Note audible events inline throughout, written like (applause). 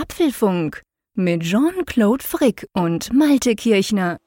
Apfelfunk mit Jean-Claude Frick und Malte Kirchner.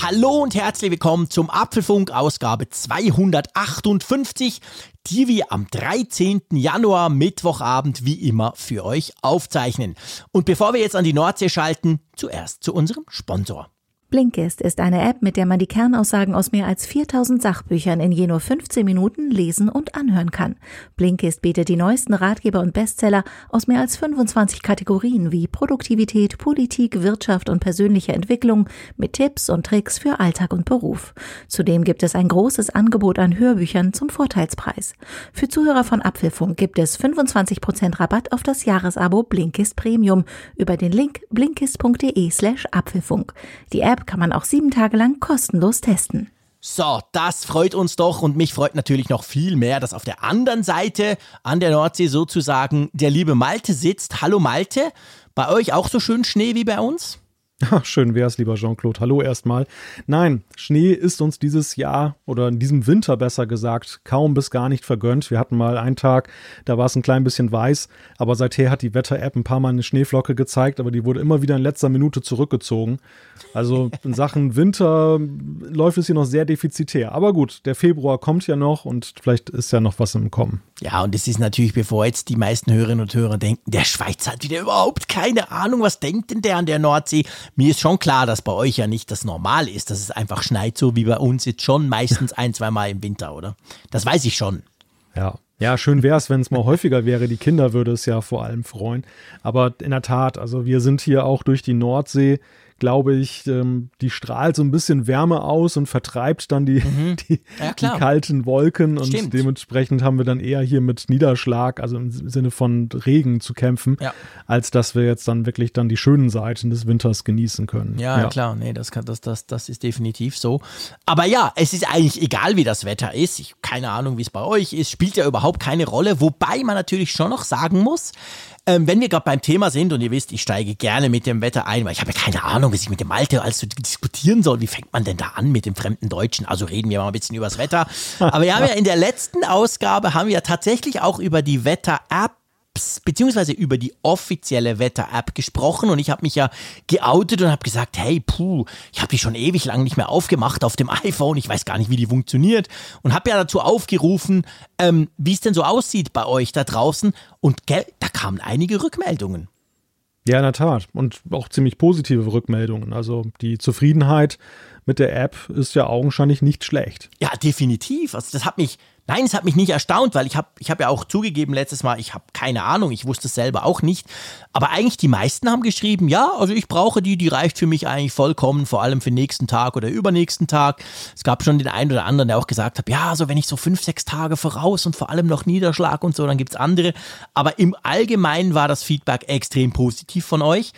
Hallo und herzlich willkommen zum Apfelfunk Ausgabe 258, die wir am 13. Januar Mittwochabend wie immer für euch aufzeichnen. Und bevor wir jetzt an die Nordsee schalten, zuerst zu unserem Sponsor. Blinkist ist eine App, mit der man die Kernaussagen aus mehr als 4000 Sachbüchern in je nur 15 Minuten lesen und anhören kann. Blinkist bietet die neuesten Ratgeber und Bestseller aus mehr als 25 Kategorien wie Produktivität, Politik, Wirtschaft und persönliche Entwicklung mit Tipps und Tricks für Alltag und Beruf. Zudem gibt es ein großes Angebot an Hörbüchern zum Vorteilspreis. Für Zuhörer von Apfelfunk gibt es 25% Rabatt auf das Jahresabo Blinkist Premium über den Link blinkist.de slash Apfelfunk. Die App App kann man auch sieben Tage lang kostenlos testen. So, das freut uns doch und mich freut natürlich noch viel mehr, dass auf der anderen Seite an der Nordsee sozusagen der liebe Malte sitzt. Hallo Malte, bei euch auch so schön Schnee wie bei uns? (laughs) Ach, schön wär's, lieber Jean-Claude. Hallo erstmal. Nein, Schnee ist uns dieses Jahr oder in diesem Winter besser gesagt kaum bis gar nicht vergönnt. Wir hatten mal einen Tag, da war es ein klein bisschen weiß, aber seither hat die Wetter-App ein paar Mal eine Schneeflocke gezeigt, aber die wurde immer wieder in letzter Minute zurückgezogen. Also in Sachen Winter läuft es hier noch sehr defizitär. Aber gut, der Februar kommt ja noch und vielleicht ist ja noch was im Kommen. Ja, und es ist natürlich, bevor jetzt die meisten Hörerinnen und Hörer denken, der Schweizer hat wieder überhaupt keine Ahnung, was denkt denn der an der Nordsee? Mir ist schon klar, dass bei euch ja nicht das Normal ist, dass es einfach schneit, so wie bei uns jetzt schon meistens ein, zwei Mal im Winter, oder? Das weiß ich schon. Ja. Ja, schön wäre es, wenn es mal häufiger wäre. Die Kinder würde es ja vor allem freuen. Aber in der Tat, also wir sind hier auch durch die Nordsee glaube ich, ähm, die strahlt so ein bisschen Wärme aus und vertreibt dann die, mhm. (laughs) die, ja, die, kalten Wolken. Und Stimmt. dementsprechend haben wir dann eher hier mit Niederschlag, also im Sinne von Regen zu kämpfen, ja. als dass wir jetzt dann wirklich dann die schönen Seiten des Winters genießen können. Ja, ja. klar, nee, das, kann, das, das, das ist definitiv so. Aber ja, es ist eigentlich egal, wie das Wetter ist. Ich keine Ahnung, wie es bei euch ist, spielt ja überhaupt keine Rolle. Wobei man natürlich schon noch sagen muss, ähm, wenn wir gerade beim Thema sind und ihr wisst, ich steige gerne mit dem Wetter ein, weil ich habe ja keine Ahnung, was ich mit dem Malte alles so diskutieren soll. Wie fängt man denn da an mit dem fremden Deutschen? Also reden wir mal ein bisschen übers Wetter. Aber wir haben ja in der letzten Ausgabe haben wir tatsächlich auch über die Wetter-App Apps beziehungsweise über die offizielle Wetter-App gesprochen und ich habe mich ja geoutet und habe gesagt, hey, puh, ich habe die schon ewig lang nicht mehr aufgemacht auf dem (laughs) iPhone, ich weiß gar nicht, wie die funktioniert und habe ja dazu aufgerufen, ähm, wie es denn so aussieht bei euch da draußen und gell, da kamen einige Rückmeldungen. Ja, in der Tat. Und auch ziemlich positive Rückmeldungen. Also die Zufriedenheit mit der App ist ja augenscheinlich nicht schlecht. Ja, definitiv. Also das hat mich Nein, es hat mich nicht erstaunt, weil ich habe ich hab ja auch zugegeben letztes Mal, ich habe keine Ahnung, ich wusste es selber auch nicht. Aber eigentlich die meisten haben geschrieben, ja, also ich brauche die, die reicht für mich eigentlich vollkommen, vor allem für nächsten Tag oder übernächsten Tag. Es gab schon den einen oder anderen, der auch gesagt hat, ja, also wenn ich so fünf, sechs Tage voraus und vor allem noch Niederschlag und so, dann gibt's andere. Aber im Allgemeinen war das Feedback extrem positiv von euch.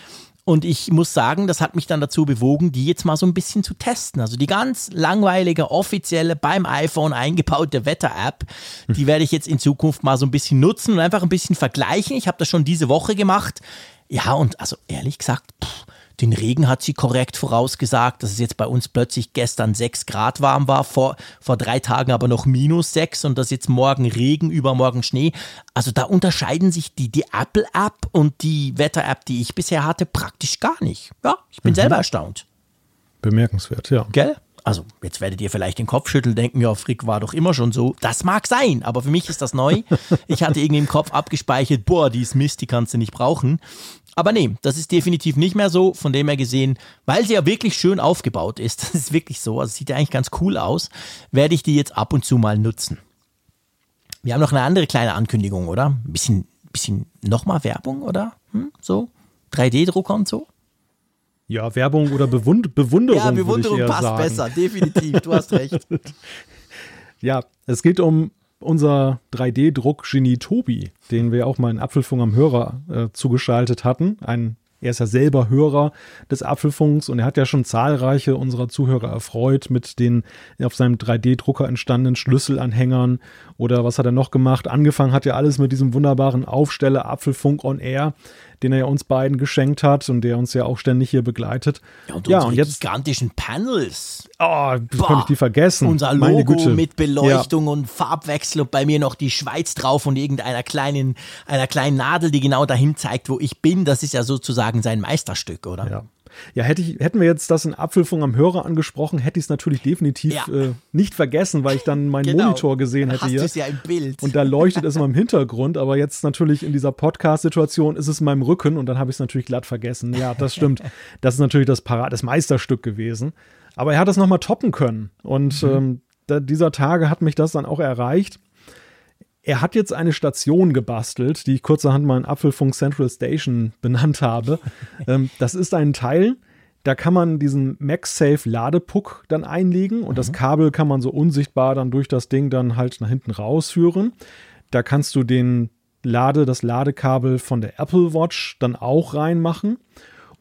Und ich muss sagen, das hat mich dann dazu bewogen, die jetzt mal so ein bisschen zu testen. Also die ganz langweilige, offizielle, beim iPhone eingebaute Wetter-App, die werde ich jetzt in Zukunft mal so ein bisschen nutzen und einfach ein bisschen vergleichen. Ich habe das schon diese Woche gemacht. Ja, und also ehrlich gesagt, pff, den Regen hat sie korrekt vorausgesagt, dass es jetzt bei uns plötzlich gestern 6 Grad warm war, vor, vor drei Tagen aber noch minus 6 und dass jetzt morgen Regen, übermorgen Schnee. Also da unterscheiden sich die, die Apple-App und die Wetter-App, die ich bisher hatte, praktisch gar nicht. Ja, ich bin mhm. selber erstaunt. Bemerkenswert, ja. Gell? Also, jetzt werdet ihr vielleicht den Kopf schütteln, denken, ja, Frick war doch immer schon so. Das mag sein, aber für mich ist das neu. Ich hatte irgendwie im Kopf abgespeichert, boah, die ist Mist, die kannst du nicht brauchen. Aber nee, das ist definitiv nicht mehr so, von dem her gesehen, weil sie ja wirklich schön aufgebaut ist, (laughs) das ist wirklich so, also sieht ja eigentlich ganz cool aus, werde ich die jetzt ab und zu mal nutzen. Wir haben noch eine andere kleine Ankündigung, oder? Ein bisschen, bisschen nochmal Werbung, oder? Hm? So? 3D-Drucker und so? Ja, Werbung oder Bewund Bewunderung. (laughs) Ja, Bewunderung passt sagen. besser, definitiv, du hast recht. (laughs) ja, es geht um unser 3D-Druck-Genie Tobi, den wir auch mal in Apfelfunk am Hörer äh, zugeschaltet hatten. Ein Er ist ja selber Hörer des Apfelfunks und er hat ja schon zahlreiche unserer Zuhörer erfreut mit den auf seinem 3D-Drucker entstandenen Schlüsselanhängern oder was hat er noch gemacht? Angefangen hat ja alles mit diesem wunderbaren Aufsteller Apfelfunk on Air, den er ja uns beiden geschenkt hat und der uns ja auch ständig hier begleitet. Ja, und, ja, und jetzt gigantischen Panels. Oh, konnte ich die vergessen. Unser Logo mit Beleuchtung ja. und Farbwechsel und bei mir noch die Schweiz drauf und irgendeiner kleinen, einer kleinen Nadel, die genau dahin zeigt, wo ich bin. Das ist ja sozusagen sein Meisterstück, oder? Ja. Ja, hätte ich, hätten wir jetzt das in Apfelfunk am Hörer angesprochen, hätte ich es natürlich definitiv ja. äh, nicht vergessen, weil ich dann meinen (laughs) genau. Monitor gesehen hätte hier. ja. Und da leuchtet es immer im Hintergrund, aber jetzt natürlich in dieser Podcast-Situation ist es in meinem Rücken und dann habe ich es natürlich glatt vergessen. Ja, das stimmt. (laughs) das ist natürlich das, Parad das Meisterstück gewesen. Aber er hat es nochmal toppen können. Und mhm. ähm, da, dieser Tage hat mich das dann auch erreicht. Er hat jetzt eine Station gebastelt, die ich kurzerhand mal in Apfelfunk Central Station (laughs) benannt habe. ähm, das ist ein Teil, da kann man diesen MagSafe Ladepuck dann einlegen und mhm. das Kabel kann man so unsichtbar dann durch das Ding dann halt nach hinten rausführen. Da kannst du den Lade, das Ladekabel von der Apple Watch dann auch reinmachen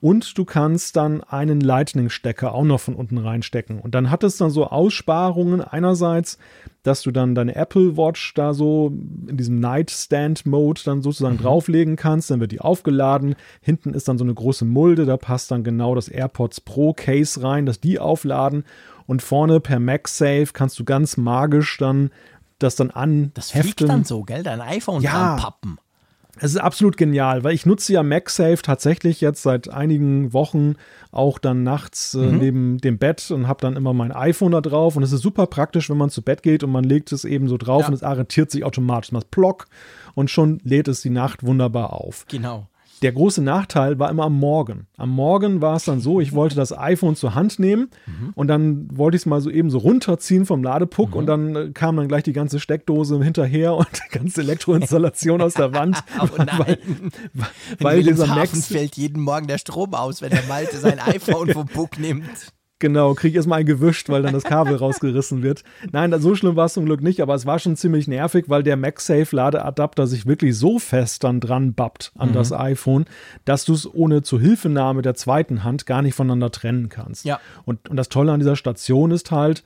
und du kannst dann einen Lightning-Stecker auch noch von unten reinstecken. Und dann hat es dann so Aussparungen einerseits, dass du dann deine Apple Watch da so in diesem Nightstand-Mode dann sozusagen mhm. drauflegen kannst. Dann wird die aufgeladen. Hinten ist dann so eine große Mulde, da passt dann genau das AirPods Pro Case rein, dass die aufladen. Und vorne per MagSafe kannst du ganz magisch dann das dann an. Das fliegt dann so, gell? Dein iPhone ja. dran pappen. Es ist absolut genial, weil ich nutze ja MagSafe tatsächlich jetzt seit einigen Wochen auch dann nachts äh, mhm. neben dem Bett und habe dann immer mein iPhone da drauf und es ist super praktisch, wenn man zu Bett geht und man legt es eben so drauf ja. und es arretiert sich automatisch. Man Plock und schon lädt es die Nacht wunderbar auf. Genau. Der große Nachteil war immer am Morgen. Am Morgen war es dann so, ich wollte das iPhone zur Hand nehmen mhm. und dann wollte ich es mal so eben so runterziehen vom Ladepuck mhm. und dann äh, kam dann gleich die ganze Steckdose hinterher und die ganze Elektroinstallation aus der Wand. (laughs) oh nein. Weil, weil dieser Max fällt jeden Morgen der Strom aus, wenn der Malte sein (laughs) iPhone vom Puck nimmt. Genau, kriege ich erstmal einen gewischt, weil dann das Kabel (laughs) rausgerissen wird. Nein, so schlimm war es zum Glück nicht, aber es war schon ziemlich nervig, weil der MagSafe-Ladeadapter sich wirklich so fest dann dran bappt an mhm. das iPhone, dass du es ohne Zuhilfenahme der zweiten Hand gar nicht voneinander trennen kannst. Ja. Und, und das Tolle an dieser Station ist halt,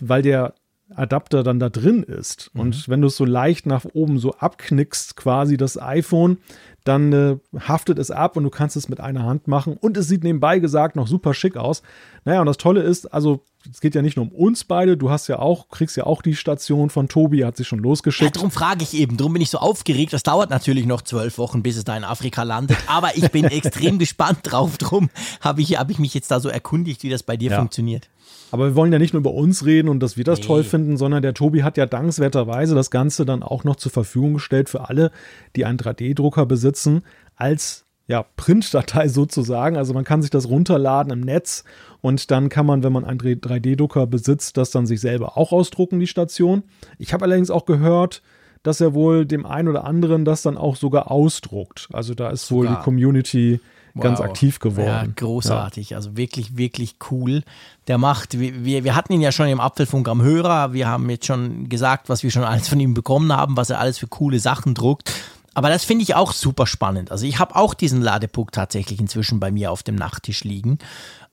weil der Adapter dann da drin ist. Mhm. Und wenn du es so leicht nach oben so abknickst, quasi das iPhone, dann äh, haftet es ab und du kannst es mit einer Hand machen. Und es sieht nebenbei gesagt noch super schick aus. Naja, und das Tolle ist, also es geht ja nicht nur um uns beide, du hast ja auch, kriegst ja auch die Station von Tobi, hat sich schon losgeschickt. Ja, darum frage ich eben, darum bin ich so aufgeregt. Das dauert natürlich noch zwölf Wochen, bis es da in Afrika landet, aber ich bin (laughs) extrem gespannt drauf. Drum habe ich, hab ich mich jetzt da so erkundigt, wie das bei dir ja. funktioniert. Aber wir wollen ja nicht nur über uns reden und dass wir das nee. toll finden, sondern der Tobi hat ja dankenswerterweise das Ganze dann auch noch zur Verfügung gestellt für alle, die einen 3D-Drucker besitzen, als ja, Printdatei sozusagen. Also man kann sich das runterladen im Netz und dann kann man, wenn man einen 3D-Drucker besitzt, das dann sich selber auch ausdrucken, die Station. Ich habe allerdings auch gehört, dass er wohl dem einen oder anderen das dann auch sogar ausdruckt. Also da ist wohl die Community wow. ganz aktiv geworden. Ja, großartig. Ja. Also wirklich, wirklich cool. Der macht, wir, wir hatten ihn ja schon im Apfelfunk am Hörer. Wir haben jetzt schon gesagt, was wir schon alles von ihm bekommen haben, was er alles für coole Sachen druckt. Aber das finde ich auch super spannend. Also ich habe auch diesen Ladepuck tatsächlich inzwischen bei mir auf dem Nachttisch liegen.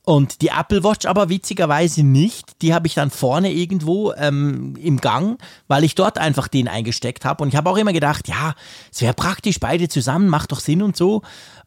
Und die Apple Watch aber witzigerweise nicht. Die habe ich dann vorne irgendwo ähm, im Gang, weil ich dort einfach den eingesteckt habe. Und ich habe auch immer gedacht, ja, es wäre praktisch, beide zusammen, macht doch Sinn und so.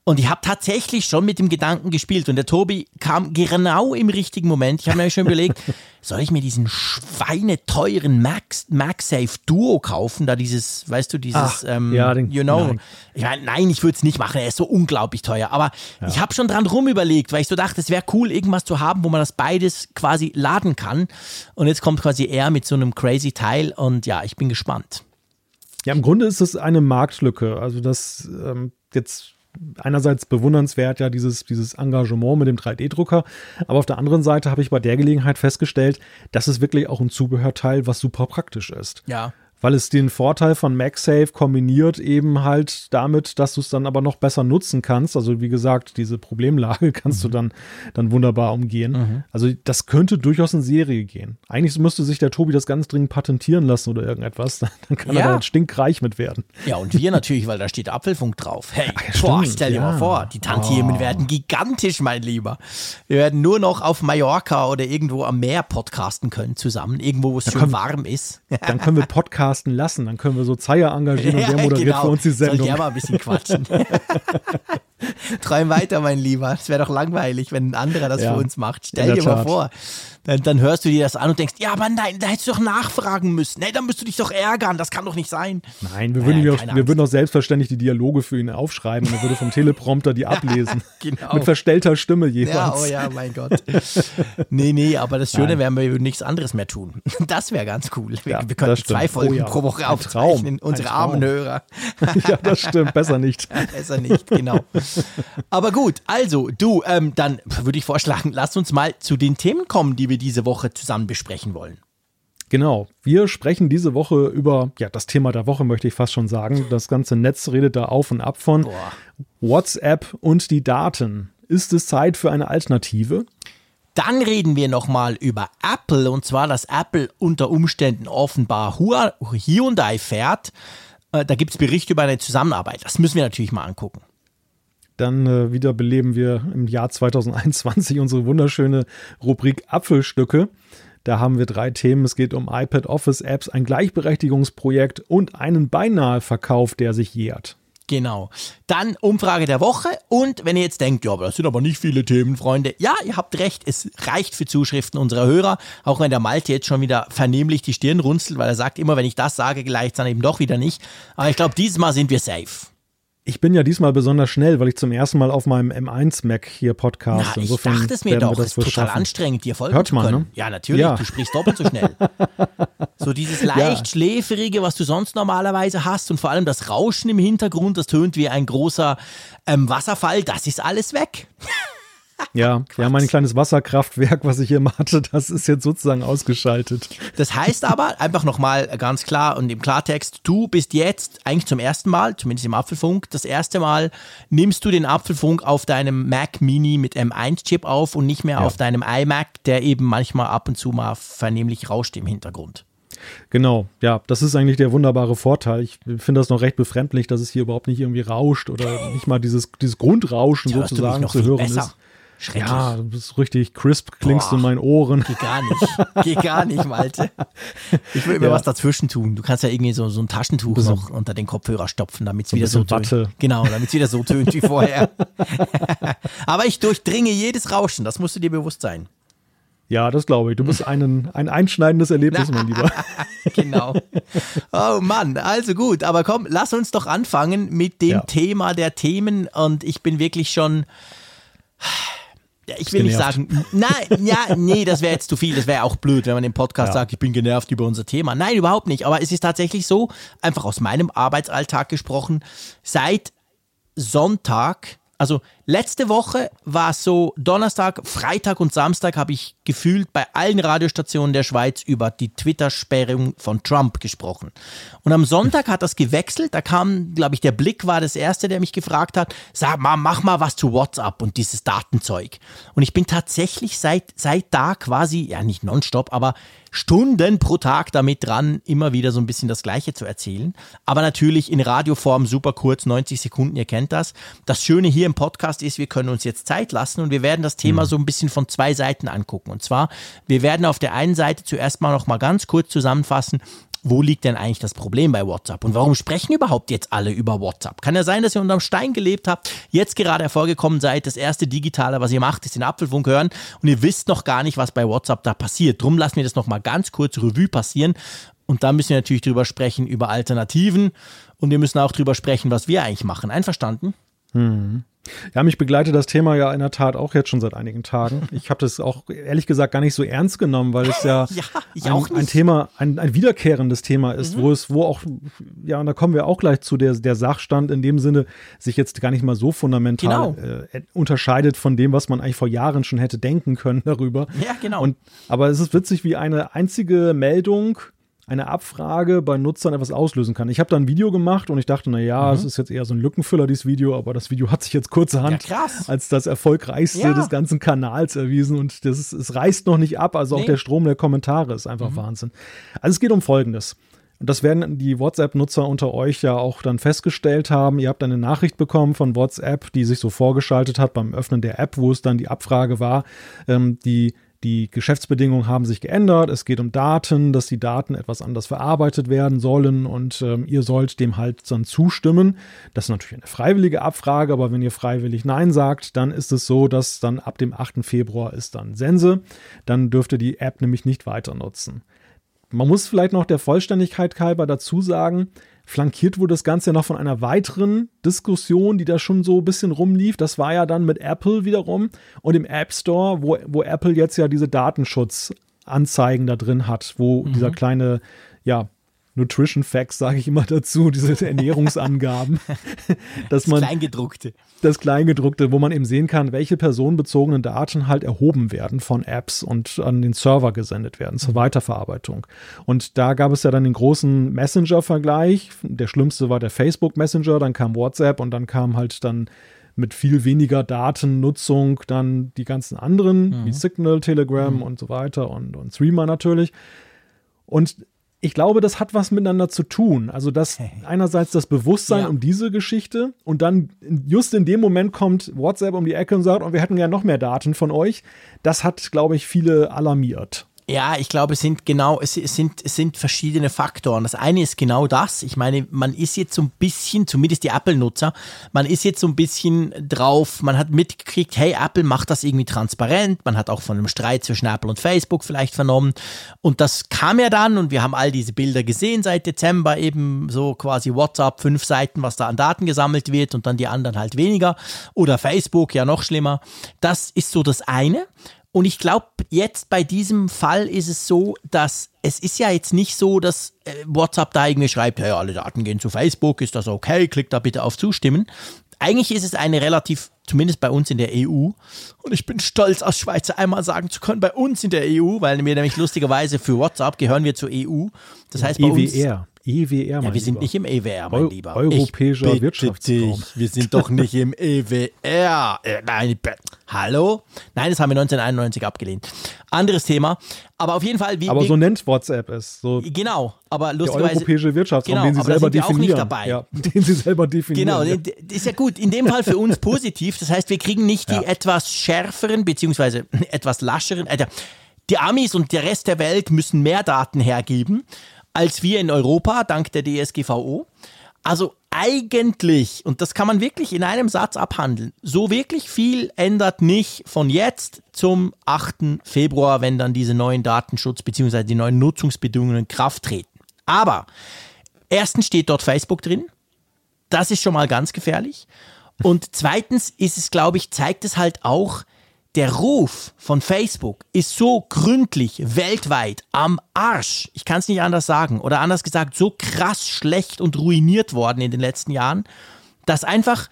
Und ich habe tatsächlich schon mit dem Gedanken gespielt und der Tobi kam genau im richtigen Moment. Ich habe mir schon überlegt, (laughs) soll ich mir diesen schweineteuren Max, MagSafe Duo kaufen? Da dieses, weißt du, dieses, Ach, ähm, ja, den, you know. Nein, ich mein, nein ich würde es nicht machen, er ist so unglaublich teuer. Aber ja. ich habe schon dran rum überlegt, weil ich so dachte, es wäre cool, irgendwas zu haben, wo man das beides quasi laden kann. Und jetzt kommt quasi er mit so einem crazy Teil und ja, ich bin gespannt. Ja, im Grunde ist es eine Marktlücke. Also das ähm, jetzt einerseits bewundernswert, ja, dieses, dieses Engagement mit dem 3D-Drucker. Aber auf der anderen Seite habe ich bei der Gelegenheit festgestellt, dass es wirklich auch ein Zubehörteil, was super praktisch ist. Ja. Weil es den Vorteil von MagSafe kombiniert eben halt damit, dass du es dann aber noch besser nutzen kannst. Also wie gesagt, diese Problemlage (laughs) kannst mhm. du dann, dann wunderbar umgehen. Mhm. Also das könnte durchaus in Serie gehen. Eigentlich müsste sich der Tobi das ganz dringend patentieren lassen oder irgendetwas. (laughs) Dann kann ja. er da stinkreich mit werden. Ja, und wir natürlich, weil da steht Apfelfunk drauf. Hey, Ach, boah, stell dir ja. mal vor, die Tantiemen oh. werden gigantisch, mein Lieber. Wir werden nur noch auf Mallorca oder irgendwo am Meer podcasten können zusammen, irgendwo, wo es schön warm ist. Dann können wir (laughs) podcasten lassen, dann können wir so Zeier engagieren und (laughs) der moderiert genau. für uns die Sendung. Soll der mal ein bisschen quatschen. (laughs) Träum weiter, mein Lieber. Es wäre doch langweilig, wenn ein anderer das ja, für uns macht. Stell dir mal vor. Dann, dann, hörst du dir das an und denkst, ja, aber nein, da hättest du doch nachfragen müssen. Nee, dann müsst du dich doch ärgern. Das kann doch nicht sein. Nein, wir würden, naja, auch, wir würden auch selbstverständlich die Dialoge für ihn aufschreiben und er würde vom (laughs) Teleprompter die ablesen. (laughs) genau. Mit verstellter Stimme jeweils. Ja, oh ja, mein Gott. nee, nee, aber das Schöne wäre, wir würden nichts anderes mehr tun. (laughs) Das wäre ganz cool. Wir, ja, wir könnten zwei Folgen oh ja. pro Woche aufzeichnen. Unsere armen Hörer. ja, das stimmt. Besser nicht. Besser nicht, genau. Aber gut, also du, ähm, dann würde ich vorschlagen, lass uns mal zu den Themen kommen, die wir diese Woche zusammen besprechen wollen. Genau, wir sprechen diese Woche über, ja, das Thema der Woche möchte ich fast schon sagen. Das ganze Netz redet da auf und ab von Boah. WhatsApp und die Daten. Ist es Zeit für eine Alternative? Dann reden wir nochmal über Apple und zwar, dass Apple unter Umständen offenbar Hyundai fährt. Äh, da gibt es Berichte über eine Zusammenarbeit. Das müssen wir natürlich mal angucken. Dann äh, wiederbeleben wir im Jahr 2021 unsere wunderschöne Rubrik Apfelstücke. Da haben wir drei Themen. Es geht um iPad Office Apps, ein Gleichberechtigungsprojekt und einen beinahe Verkauf, der sich jährt. Genau. Dann Umfrage der Woche. Und wenn ihr jetzt denkt, ja, aber das sind aber nicht viele Themen, Freunde. Ja, ihr habt recht. Es reicht für Zuschriften unserer Hörer. Auch wenn der Malte jetzt schon wieder vernehmlich die Stirn runzelt, weil er sagt immer, wenn ich das sage, gleicht dann eben doch wieder nicht. Aber ich glaube, dieses Mal sind wir safe. Ich bin ja diesmal besonders schnell, weil ich zum ersten Mal auf meinem M1 Mac hier podcast. Na, Insofern ich dachte es mir doch, es ist total schaffen. anstrengend, dir folgen Hört zu können. Man, ne? Ja, natürlich, ja. du sprichst doppelt so schnell. (laughs) so dieses leicht ja. schläferige, was du sonst normalerweise hast und vor allem das Rauschen im Hintergrund, das tönt wie ein großer ähm, Wasserfall, das ist alles weg. (laughs) Ja, ja, mein kleines Wasserkraftwerk, was ich hier immer hatte, das ist jetzt sozusagen ausgeschaltet. Das heißt aber, einfach nochmal ganz klar und im Klartext, du bist jetzt eigentlich zum ersten Mal, zumindest im Apfelfunk, das erste Mal nimmst du den Apfelfunk auf deinem Mac Mini mit M1-Chip auf und nicht mehr ja. auf deinem iMac, der eben manchmal ab und zu mal vernehmlich rauscht im Hintergrund. Genau, ja, das ist eigentlich der wunderbare Vorteil. Ich finde das noch recht befremdlich, dass es hier überhaupt nicht irgendwie rauscht oder nicht mal dieses, dieses Grundrauschen ja, sozusagen zu hören besser. ist. Schrecklich. Ja, du bist richtig crisp, klingst Boah, in meinen Ohren. Geht gar nicht. Geht gar nicht, Malte. Ich will immer ja. was dazwischen tun. Du kannst ja irgendwie so, so ein Taschentuch noch unter den Kopfhörer stopfen, damit es wieder so tönt. Watte. Genau, damit es wieder so tönt wie vorher. (laughs) Aber ich durchdringe jedes Rauschen, das musst du dir bewusst sein. Ja, das glaube ich. Du bist einen, ein einschneidendes Erlebnis, mein Lieber. (laughs) genau. Oh Mann, also gut. Aber komm, lass uns doch anfangen mit dem ja. Thema der Themen. Und ich bin wirklich schon ja, ich will nicht sagen, nein, ja, nee, das wäre jetzt zu viel. Das wäre auch blöd, wenn man im Podcast ja. sagt, ich bin genervt über unser Thema. Nein, überhaupt nicht. Aber es ist tatsächlich so, einfach aus meinem Arbeitsalltag gesprochen, seit Sonntag also letzte Woche war es so, Donnerstag, Freitag und Samstag habe ich gefühlt bei allen Radiostationen der Schweiz über die Twitter-Sperrung von Trump gesprochen. Und am Sonntag hat das gewechselt, da kam, glaube ich, der Blick war das Erste, der mich gefragt hat, sag mal, mach mal was zu WhatsApp und dieses Datenzeug. Und ich bin tatsächlich seit, seit da quasi, ja nicht nonstop, aber Stunden pro Tag damit dran, immer wieder so ein bisschen das Gleiche zu erzählen. Aber natürlich in Radioform super kurz, 90 Sekunden, ihr kennt das. Das Schöne hier im Podcast ist, wir können uns jetzt Zeit lassen und wir werden das Thema mhm. so ein bisschen von zwei Seiten angucken. Und zwar, wir werden auf der einen Seite zuerst mal noch mal ganz kurz zusammenfassen, wo liegt denn eigentlich das Problem bei WhatsApp? Und warum sprechen überhaupt jetzt alle über WhatsApp? Kann ja sein, dass ihr unterm Stein gelebt habt, jetzt gerade hervorgekommen seid, das erste Digitale, was ihr macht, ist den Apfelfunk hören und ihr wisst noch gar nicht, was bei WhatsApp da passiert. Drum lassen wir das nochmal ganz kurz Revue passieren. Und da müssen wir natürlich drüber sprechen, über Alternativen. Und wir müssen auch drüber sprechen, was wir eigentlich machen. Einverstanden? Hm. Ja, mich begleitet das Thema ja in der Tat auch jetzt schon seit einigen Tagen. (laughs) Ich habe das auch ehrlich gesagt gar nicht so ernst genommen, weil es ja, (laughs) ja ein, ein, Thema, ein, ein wiederkehrendes Thema ist, mhm. wo es, wo auch, ja, und da kommen wir auch gleich zu, der, der Sachstand in dem Sinne sich jetzt gar nicht mal so fundamental genau. äh, unterscheidet von dem, was man eigentlich vor Jahren schon hätte denken können (laughs) darüber. Ja, genau. Und, aber es ist witzig, wie eine einzige Meldung eine Abfrage bei Nutzern etwas auslösen kann. Ich habe da ein Video gemacht und ich dachte, na ja, mhm. es ist jetzt eher so ein Lückenfüller, dieses Video, aber das Video hat sich jetzt kurzerhand ja, als das erfolgreichste ja. des ganzen Kanals erwiesen und das ist, es reißt noch nicht ab, also nee. auch der Strom der Kommentare ist einfach mhm. Wahnsinn. Also es geht um Folgendes. Und das werden die WhatsApp-Nutzer unter euch ja auch dann festgestellt haben. Ihr habt eine Nachricht bekommen von WhatsApp, die sich so vorgeschaltet hat beim Öffnen der App, wo es dann die Abfrage war, ähm, die die Geschäftsbedingungen haben sich geändert. Es geht um Daten, dass die Daten etwas anders verarbeitet werden sollen und ähm, ihr sollt dem halt dann zustimmen. Das ist natürlich eine freiwillige Abfrage, aber wenn ihr freiwillig Nein sagt, dann ist es so, dass dann ab dem 8. Februar ist dann Sense. Dann dürft ihr die App nämlich nicht weiter nutzen. Man muss vielleicht noch der Vollständigkeit halber dazu sagen, flankiert wurde das Ganze ja noch von einer weiteren Diskussion, die da schon so ein bisschen rumlief. Das war ja dann mit Apple wiederum und im App Store, wo, wo Apple jetzt ja diese Datenschutzanzeigen da drin hat, wo mhm. dieser kleine, ja, Nutrition Facts, sage ich immer dazu, diese (laughs) Ernährungsangaben. dass man, das Kleingedruckte. Das Kleingedruckte, wo man eben sehen kann, welche personenbezogenen Daten halt erhoben werden von Apps und an den Server gesendet werden zur mhm. Weiterverarbeitung. Und da gab es ja dann den großen Messenger-Vergleich. Der schlimmste war der Facebook Messenger, dann kam WhatsApp und dann kam halt dann mit viel weniger Datennutzung dann die ganzen anderen, mhm. wie Signal, Telegram mhm. und so weiter und, und Streamer natürlich. Und ich glaube, das hat was miteinander zu tun. Also, dass (laughs) einerseits das Bewusstsein ja. um diese Geschichte und dann just in dem Moment kommt WhatsApp um die Ecke und sagt, und wir hätten ja noch mehr Daten von euch. Das hat, glaube ich, viele alarmiert. Ja, ich glaube, es sind genau, es sind, es sind verschiedene Faktoren. Das eine ist genau das. Ich meine, man ist jetzt so ein bisschen, zumindest die Apple-Nutzer, man ist jetzt so ein bisschen drauf, man hat mitgekriegt, hey, Apple macht das irgendwie transparent. Man hat auch von einem Streit zwischen Apple und Facebook vielleicht vernommen. Und das kam ja dann und wir haben all diese Bilder gesehen seit Dezember, eben so quasi WhatsApp, fünf Seiten, was da an Daten gesammelt wird und dann die anderen halt weniger. Oder Facebook, ja noch schlimmer. Das ist so das eine. Und ich glaube, jetzt bei diesem Fall ist es so, dass es ist ja jetzt nicht so, dass äh, WhatsApp da irgendwie schreibt, hey, alle Daten gehen zu Facebook, ist das okay, klickt da bitte auf Zustimmen. Eigentlich ist es eine relativ, zumindest bei uns in der EU, und ich bin stolz als Schweizer einmal sagen zu können, bei uns in der EU, weil wir nämlich lustigerweise für WhatsApp gehören wir zur EU. Das heißt bei EWR. uns EWR, mein ja, wir sind nicht im EWR, mein Eu Lieber. Europäischer ich Wirtschaftsraum. Dich, wir sind doch nicht im (laughs) EWR. Äh, nein, hallo? Nein, das haben wir 1991 abgelehnt. Anderes Thema. Aber auf jeden Fall. Wie, aber so nennt WhatsApp es. So genau, aber lustigerweise. Der europäische Wirtschaftsraum, genau, den sie selber definieren. Dabei. Ja, (laughs) den sie selber definieren. Genau, ist ja gut. In dem Fall für uns (laughs) positiv. Das heißt, wir kriegen nicht ja. die etwas schärferen, beziehungsweise etwas lascheren. Äh, die Amis und der Rest der Welt müssen mehr Daten hergeben als wir in Europa, dank der DSGVO. Also eigentlich, und das kann man wirklich in einem Satz abhandeln, so wirklich viel ändert nicht von jetzt zum 8. Februar, wenn dann diese neuen Datenschutz- bzw. die neuen Nutzungsbedingungen in Kraft treten. Aber erstens steht dort Facebook drin. Das ist schon mal ganz gefährlich. Und zweitens ist es, glaube ich, zeigt es halt auch, der Ruf von Facebook ist so gründlich weltweit am Arsch. Ich kann es nicht anders sagen. Oder anders gesagt, so krass schlecht und ruiniert worden in den letzten Jahren, dass einfach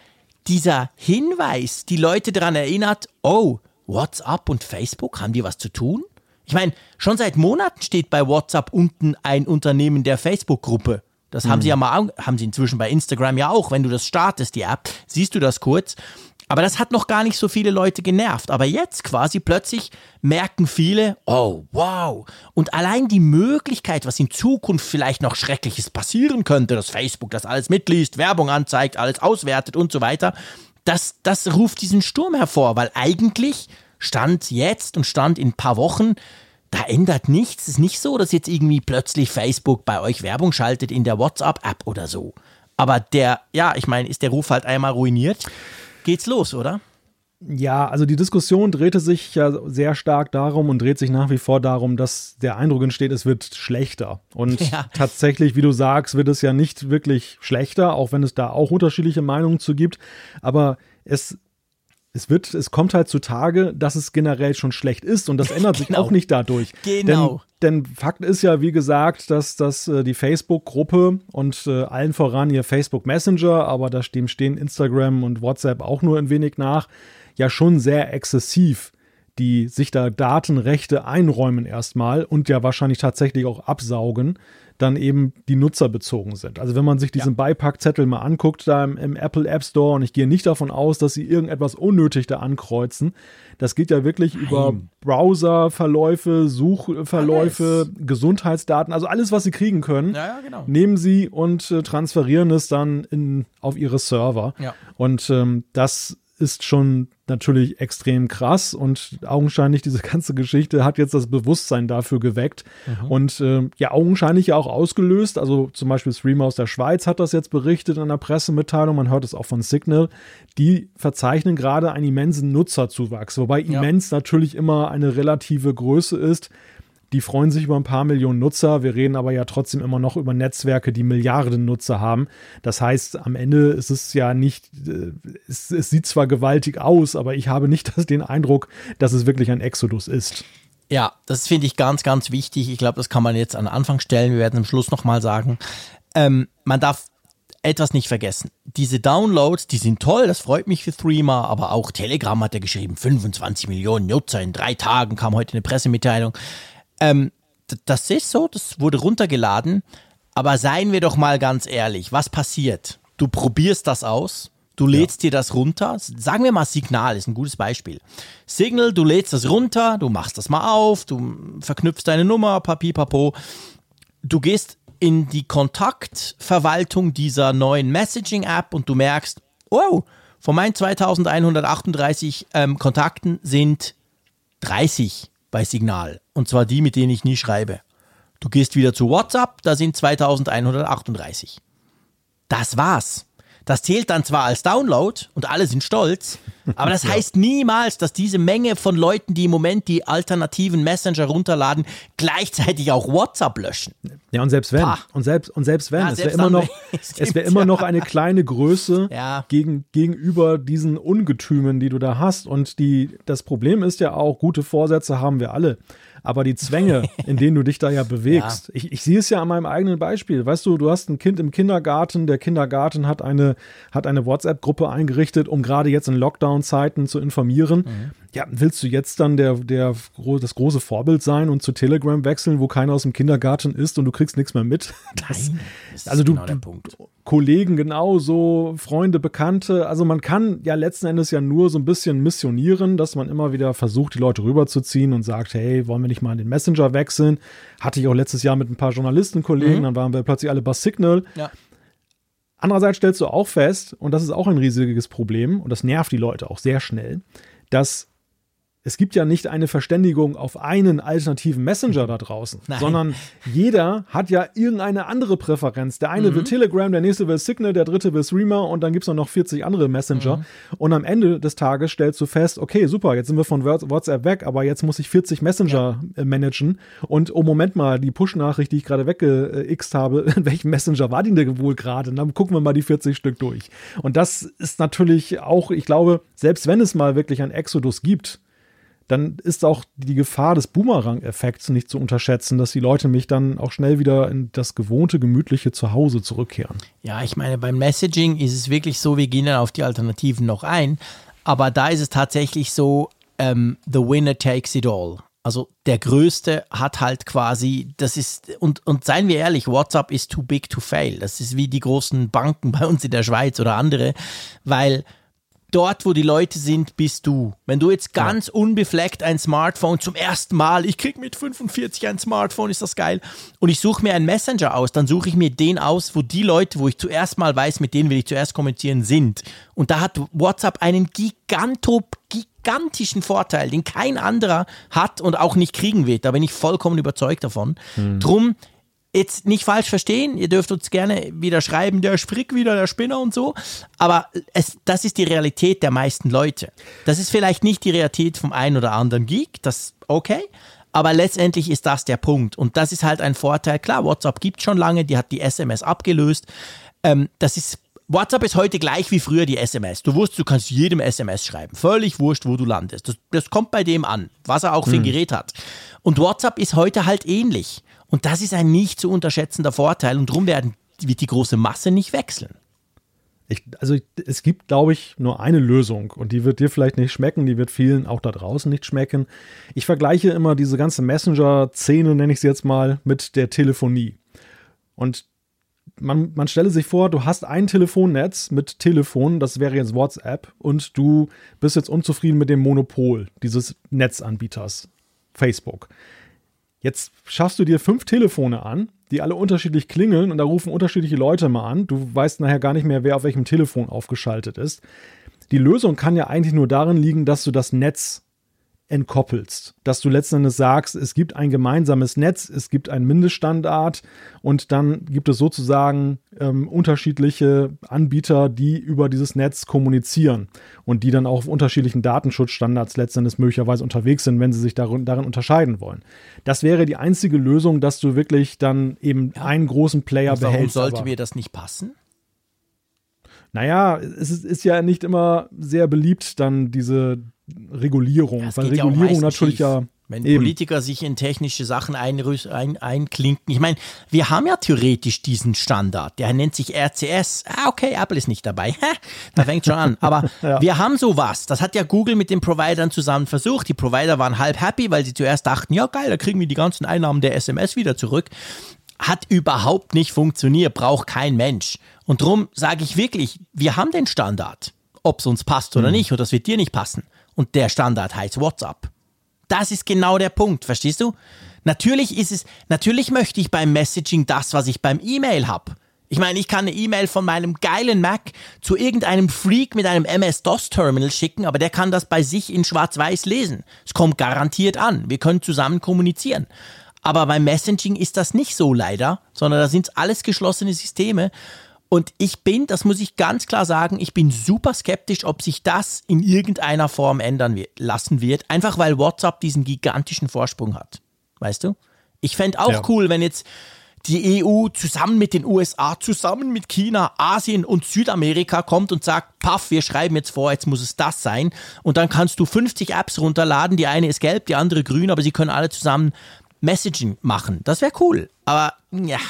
dieser Hinweis die Leute daran erinnert, oh, WhatsApp und Facebook, haben die was zu tun? Ich meine, schon seit Monaten steht bei WhatsApp unten ein Unternehmen der Facebook-Gruppe. Das mhm. haben sie ja mal, haben sie inzwischen bei Instagram ja auch. Wenn du das startest, die App, siehst du das kurz. Aber das hat noch gar nicht so viele Leute genervt. Aber jetzt quasi plötzlich merken viele, oh wow. Und allein die Möglichkeit, was in Zukunft vielleicht noch Schreckliches passieren könnte, dass Facebook das alles mitliest, Werbung anzeigt, alles auswertet und so weiter, das, das ruft diesen Sturm hervor, weil eigentlich stand jetzt und stand in ein paar Wochen, da ändert nichts. Es ist nicht so, dass jetzt irgendwie plötzlich Facebook bei euch Werbung schaltet in der WhatsApp-App oder so. Aber der, ja, ich meine, ist der Ruf halt einmal ruiniert geht's los, oder? Ja, also die Diskussion drehte sich ja sehr stark darum und dreht sich nach wie vor darum, dass der Eindruck entsteht, es wird schlechter. Und ja. tatsächlich, wie du sagst, wird es ja nicht wirklich schlechter, auch wenn es da auch unterschiedliche Meinungen zu gibt. Aber es es wird, es kommt halt zutage, dass es generell schon schlecht ist und das (laughs) ändert sich genau. auch nicht dadurch. Genau. Denn, denn, Fakt ist ja, wie gesagt, dass, dass äh, die Facebook-Gruppe und äh, allen voran ihr Facebook Messenger, aber da dem stehen Instagram und WhatsApp auch nur ein wenig nach, ja schon sehr exzessiv die sich da Datenrechte einräumen erstmal und ja wahrscheinlich tatsächlich auch absaugen, dann eben die Nutzer bezogen sind. Also wenn man sich diesen ja. Beipackzettel mal anguckt da im, im, Apple App Store und ich gehe nicht davon aus, dass sie irgendetwas unnötig da ankreuzen. Das geht ja wirklich Nein. über Browserverläufe, Suchverläufe, alles. Gesundheitsdaten, also alles, was sie kriegen können, ja, ja, genau. nehmen sie und äh, transferieren es dann in, auf ihre Server. Und ähm, das ist schon natürlich extrem krass und augenscheinlich diese ganze Geschichte hat jetzt das Bewusstsein dafür geweckt mhm. und äh, ja augenscheinlich ja auch ausgelöst. Also zum Beispiel Streamer aus der Schweiz hat das jetzt berichtet in einer Pressemitteilung, man hört es auch von Signal. Die verzeichnen gerade einen immensen Nutzerzuwachs, wobei ja. immens natürlich immer eine relative Größe ist. Die freuen sich über ein paar Millionen Nutzer. Wir reden aber ja trotzdem immer noch über Netzwerke, die Milliarden Nutzer haben. Das heißt, am Ende ist es ja nicht, äh, es, es sieht zwar gewaltig aus, aber ich habe nicht (laughs) den Eindruck, dass es wirklich ein Exodus ist. Ja, das finde ich ganz, ganz wichtig. Ich glaube, das kann man jetzt an Anfang stellen. Wir werden am Schluss nochmal sagen. Ähm, man darf etwas nicht vergessen. Diese Downloads, die sind toll, das freut mich für Threema, aber auch Telegram hat ja geschrieben, 25 Millionen Nutzer in drei Tagen, kam heute eine Pressemitteilung. Ähm, das ist so, das wurde runtergeladen. Aber seien wir doch mal ganz ehrlich, was passiert? Du probierst das aus, du lädst ja. dir das runter. Sagen wir mal Signal ist ein gutes Beispiel. Signal, du lädst das runter, du machst das mal auf, du verknüpfst deine Nummer, papi, papo. Du gehst in die Kontaktverwaltung dieser neuen Messaging-App und du merkst, wow, von meinen 2138 ähm, Kontakten sind 30 bei Signal. Und zwar die, mit denen ich nie schreibe. Du gehst wieder zu WhatsApp, da sind 2138. Das war's. Das zählt dann zwar als Download und alle sind stolz, aber das (laughs) heißt niemals, dass diese Menge von Leuten, die im Moment die alternativen Messenger runterladen, gleichzeitig auch WhatsApp löschen. Ja, und selbst wenn. Pah. Und selbst, und selbst wenn. Ja, es wäre immer, noch, (laughs) es wär immer ja. noch eine kleine Größe (laughs) ja. gegen, gegenüber diesen Ungetümen, die du da hast. Und die, das Problem ist ja auch, gute Vorsätze haben wir alle aber die Zwänge, (laughs) in denen du dich da ja bewegst. Ja. Ich, ich sehe es ja an meinem eigenen Beispiel. Weißt du, du hast ein Kind im Kindergarten, der Kindergarten hat eine, hat eine WhatsApp-Gruppe eingerichtet, um gerade jetzt in Lockdown-Zeiten zu informieren. Mhm. Ja, willst du jetzt dann der, der, das große Vorbild sein und zu Telegram wechseln, wo keiner aus dem Kindergarten ist und du kriegst nichts mehr mit? (laughs) Das, Nein, das also du, genau Kollegen genauso, Freunde, Bekannte. Also man kann ja letzten Endes ja nur so ein bisschen missionieren, dass man immer wieder versucht, die Leute rüberzuziehen und sagt, hey, wollen wir nicht mal in den Messenger wechseln? Hatte ich auch letztes Jahr mit ein paar Journalistenkollegen, mhm. dann waren wir plötzlich alle bei Signal. Ja. Andererseits stellst du auch fest, und das ist auch ein riesiges Problem, und das nervt die Leute auch sehr schnell, dass es gibt ja nicht eine Verständigung auf einen alternativen Messenger da draußen, Nein. sondern jeder hat ja irgendeine andere Präferenz. Der eine mhm. will Telegram, der nächste will Signal, der dritte will Streamer und dann gibt es noch 40 andere Messenger. Mhm. Und am Ende des Tages stellst du fest, okay, super, jetzt sind wir von WhatsApp weg, aber jetzt muss ich 40 Messenger ja. Äh, managen. Und oh, Moment mal, die Push-Nachricht, die ich gerade weggeixt habe, (laughs) in welchem Messenger war die denn wohl gerade? dann gucken wir mal die 40 Stück durch. Und das ist natürlich auch, ich glaube, selbst wenn es mal wirklich ein Exodus gibt, dann ist auch die Gefahr des Boomerang-Effekts nicht zu unterschätzen, dass die Leute mich dann auch schnell wieder in das gewohnte, gemütliche Zuhause zurückkehren. Ja, ich meine, beim Messaging ist es wirklich so, wir gehen dann auf die Alternativen noch ein, aber da ist es tatsächlich so, ähm, the winner takes it all. Also der Größte hat halt quasi, das ist, und, und seien wir ehrlich, WhatsApp ist too big to fail. Das ist wie die großen Banken bei uns in der Schweiz oder andere, weil dort, wo die Leute sind, bist du. Wenn du jetzt ganz ja. unbefleckt ein Smartphone zum ersten Mal, ich krieg mit 45 ein Smartphone, ist das geil, und ich suche mir einen Messenger aus, dann suche ich mir den aus, wo die Leute, wo ich zuerst mal weiß, mit denen will ich zuerst kommunizieren, sind. Und da hat WhatsApp einen gigantop, gigantischen Vorteil, den kein anderer hat und auch nicht kriegen wird. Da bin ich vollkommen überzeugt davon. Hm. Drum jetzt nicht falsch verstehen, ihr dürft uns gerne wieder schreiben, der Sprick wieder, der Spinner und so, aber es, das ist die Realität der meisten Leute. Das ist vielleicht nicht die Realität vom einen oder anderen Geek, das okay, aber letztendlich ist das der Punkt und das ist halt ein Vorteil. Klar, WhatsApp gibt schon lange, die hat die SMS abgelöst. Ähm, das ist WhatsApp ist heute gleich wie früher die SMS. Du wusstest, du kannst jedem SMS schreiben. Völlig wurscht, wo du landest. Das, das kommt bei dem an, was er auch für ein hm. Gerät hat. Und WhatsApp ist heute halt ähnlich. Und das ist ein nicht zu unterschätzender Vorteil und darum werden, wird die große Masse nicht wechseln. ich, also es gibt, glaube ich, nur eine Lösung und die wird dir vielleicht nicht schmecken, die wird vielen auch da draußen nicht schmecken. Ich vergleiche immer diese ganze Messenger-Szene, nenne ich sie jetzt mal, mit der Telefonie. Und man, man stelle sich vor, du hast ein Telefonnetz mit Telefon, das wäre jetzt WhatsApp, und du bist jetzt unzufrieden mit dem Monopol dieses Netzanbieters, Facebook. Jetzt schaffst du dir fünf Telefone an, die alle unterschiedlich klingeln und da rufen unterschiedliche Leute mal an. Du weißt nachher gar nicht mehr, wer auf welchem Telefon aufgeschaltet ist. Die Lösung kann ja eigentlich nur darin liegen, dass du das Netz entkoppelst. Dass du letzten Endes sagst, es gibt ein gemeinsames Netz, es gibt einen Mindeststandard und dann gibt es sozusagen ähm, unterschiedliche Anbieter, die über dieses Netz kommunizieren und die dann auch auf unterschiedlichen Datenschutzstandards letzten Endes möglicherweise unterwegs sind, wenn sie sich darin, darin unterscheiden wollen. Das wäre die einzige Lösung, dass du wirklich dann eben ja. einen großen Player und warum behältst. Warum sollte mir das nicht passen? Naja, es ist, ist ja nicht immer sehr beliebt, dann diese Regulierung, ja, weil Regulierung ja natürlich schief. ja. Wenn Eben. Politiker sich in technische Sachen ein, ein, einklinken. Ich meine, wir haben ja theoretisch diesen Standard. Der nennt sich RCS. Ah, okay, Apple ist nicht dabei. (laughs) da fängt schon an. Aber (laughs) ja. wir haben sowas. Das hat ja Google mit den Providern zusammen versucht. Die Provider waren halb happy, weil sie zuerst dachten, ja geil, da kriegen wir die ganzen Einnahmen der SMS wieder zurück. Hat überhaupt nicht funktioniert, braucht kein Mensch. Und darum sage ich wirklich, wir haben den Standard. Ob es uns passt oder mhm. nicht, und das wird dir nicht passen und der Standard heißt WhatsApp. Das ist genau der Punkt, verstehst du? Natürlich ist es, natürlich möchte ich beim Messaging das, was ich beim E-Mail habe. Ich meine, ich kann eine E-Mail von meinem geilen Mac zu irgendeinem Freak mit einem MS-DOS-Terminal schicken, aber der kann das bei sich in Schwarz-Weiß lesen. Es kommt garantiert an. Wir können zusammen kommunizieren. Aber beim Messaging ist das nicht so leider, sondern da sind alles geschlossene Systeme. Und ich bin, das muss ich ganz klar sagen, ich bin super skeptisch, ob sich das in irgendeiner Form ändern lassen wird. Einfach weil WhatsApp diesen gigantischen Vorsprung hat. Weißt du? Ich fände auch ja. cool, wenn jetzt die EU zusammen mit den USA, zusammen mit China, Asien und Südamerika kommt und sagt, paff, wir schreiben jetzt vor, jetzt muss es das sein. Und dann kannst du 50 Apps runterladen. Die eine ist gelb, die andere grün, aber sie können alle zusammen Messaging machen. Das wäre cool. Aber ja,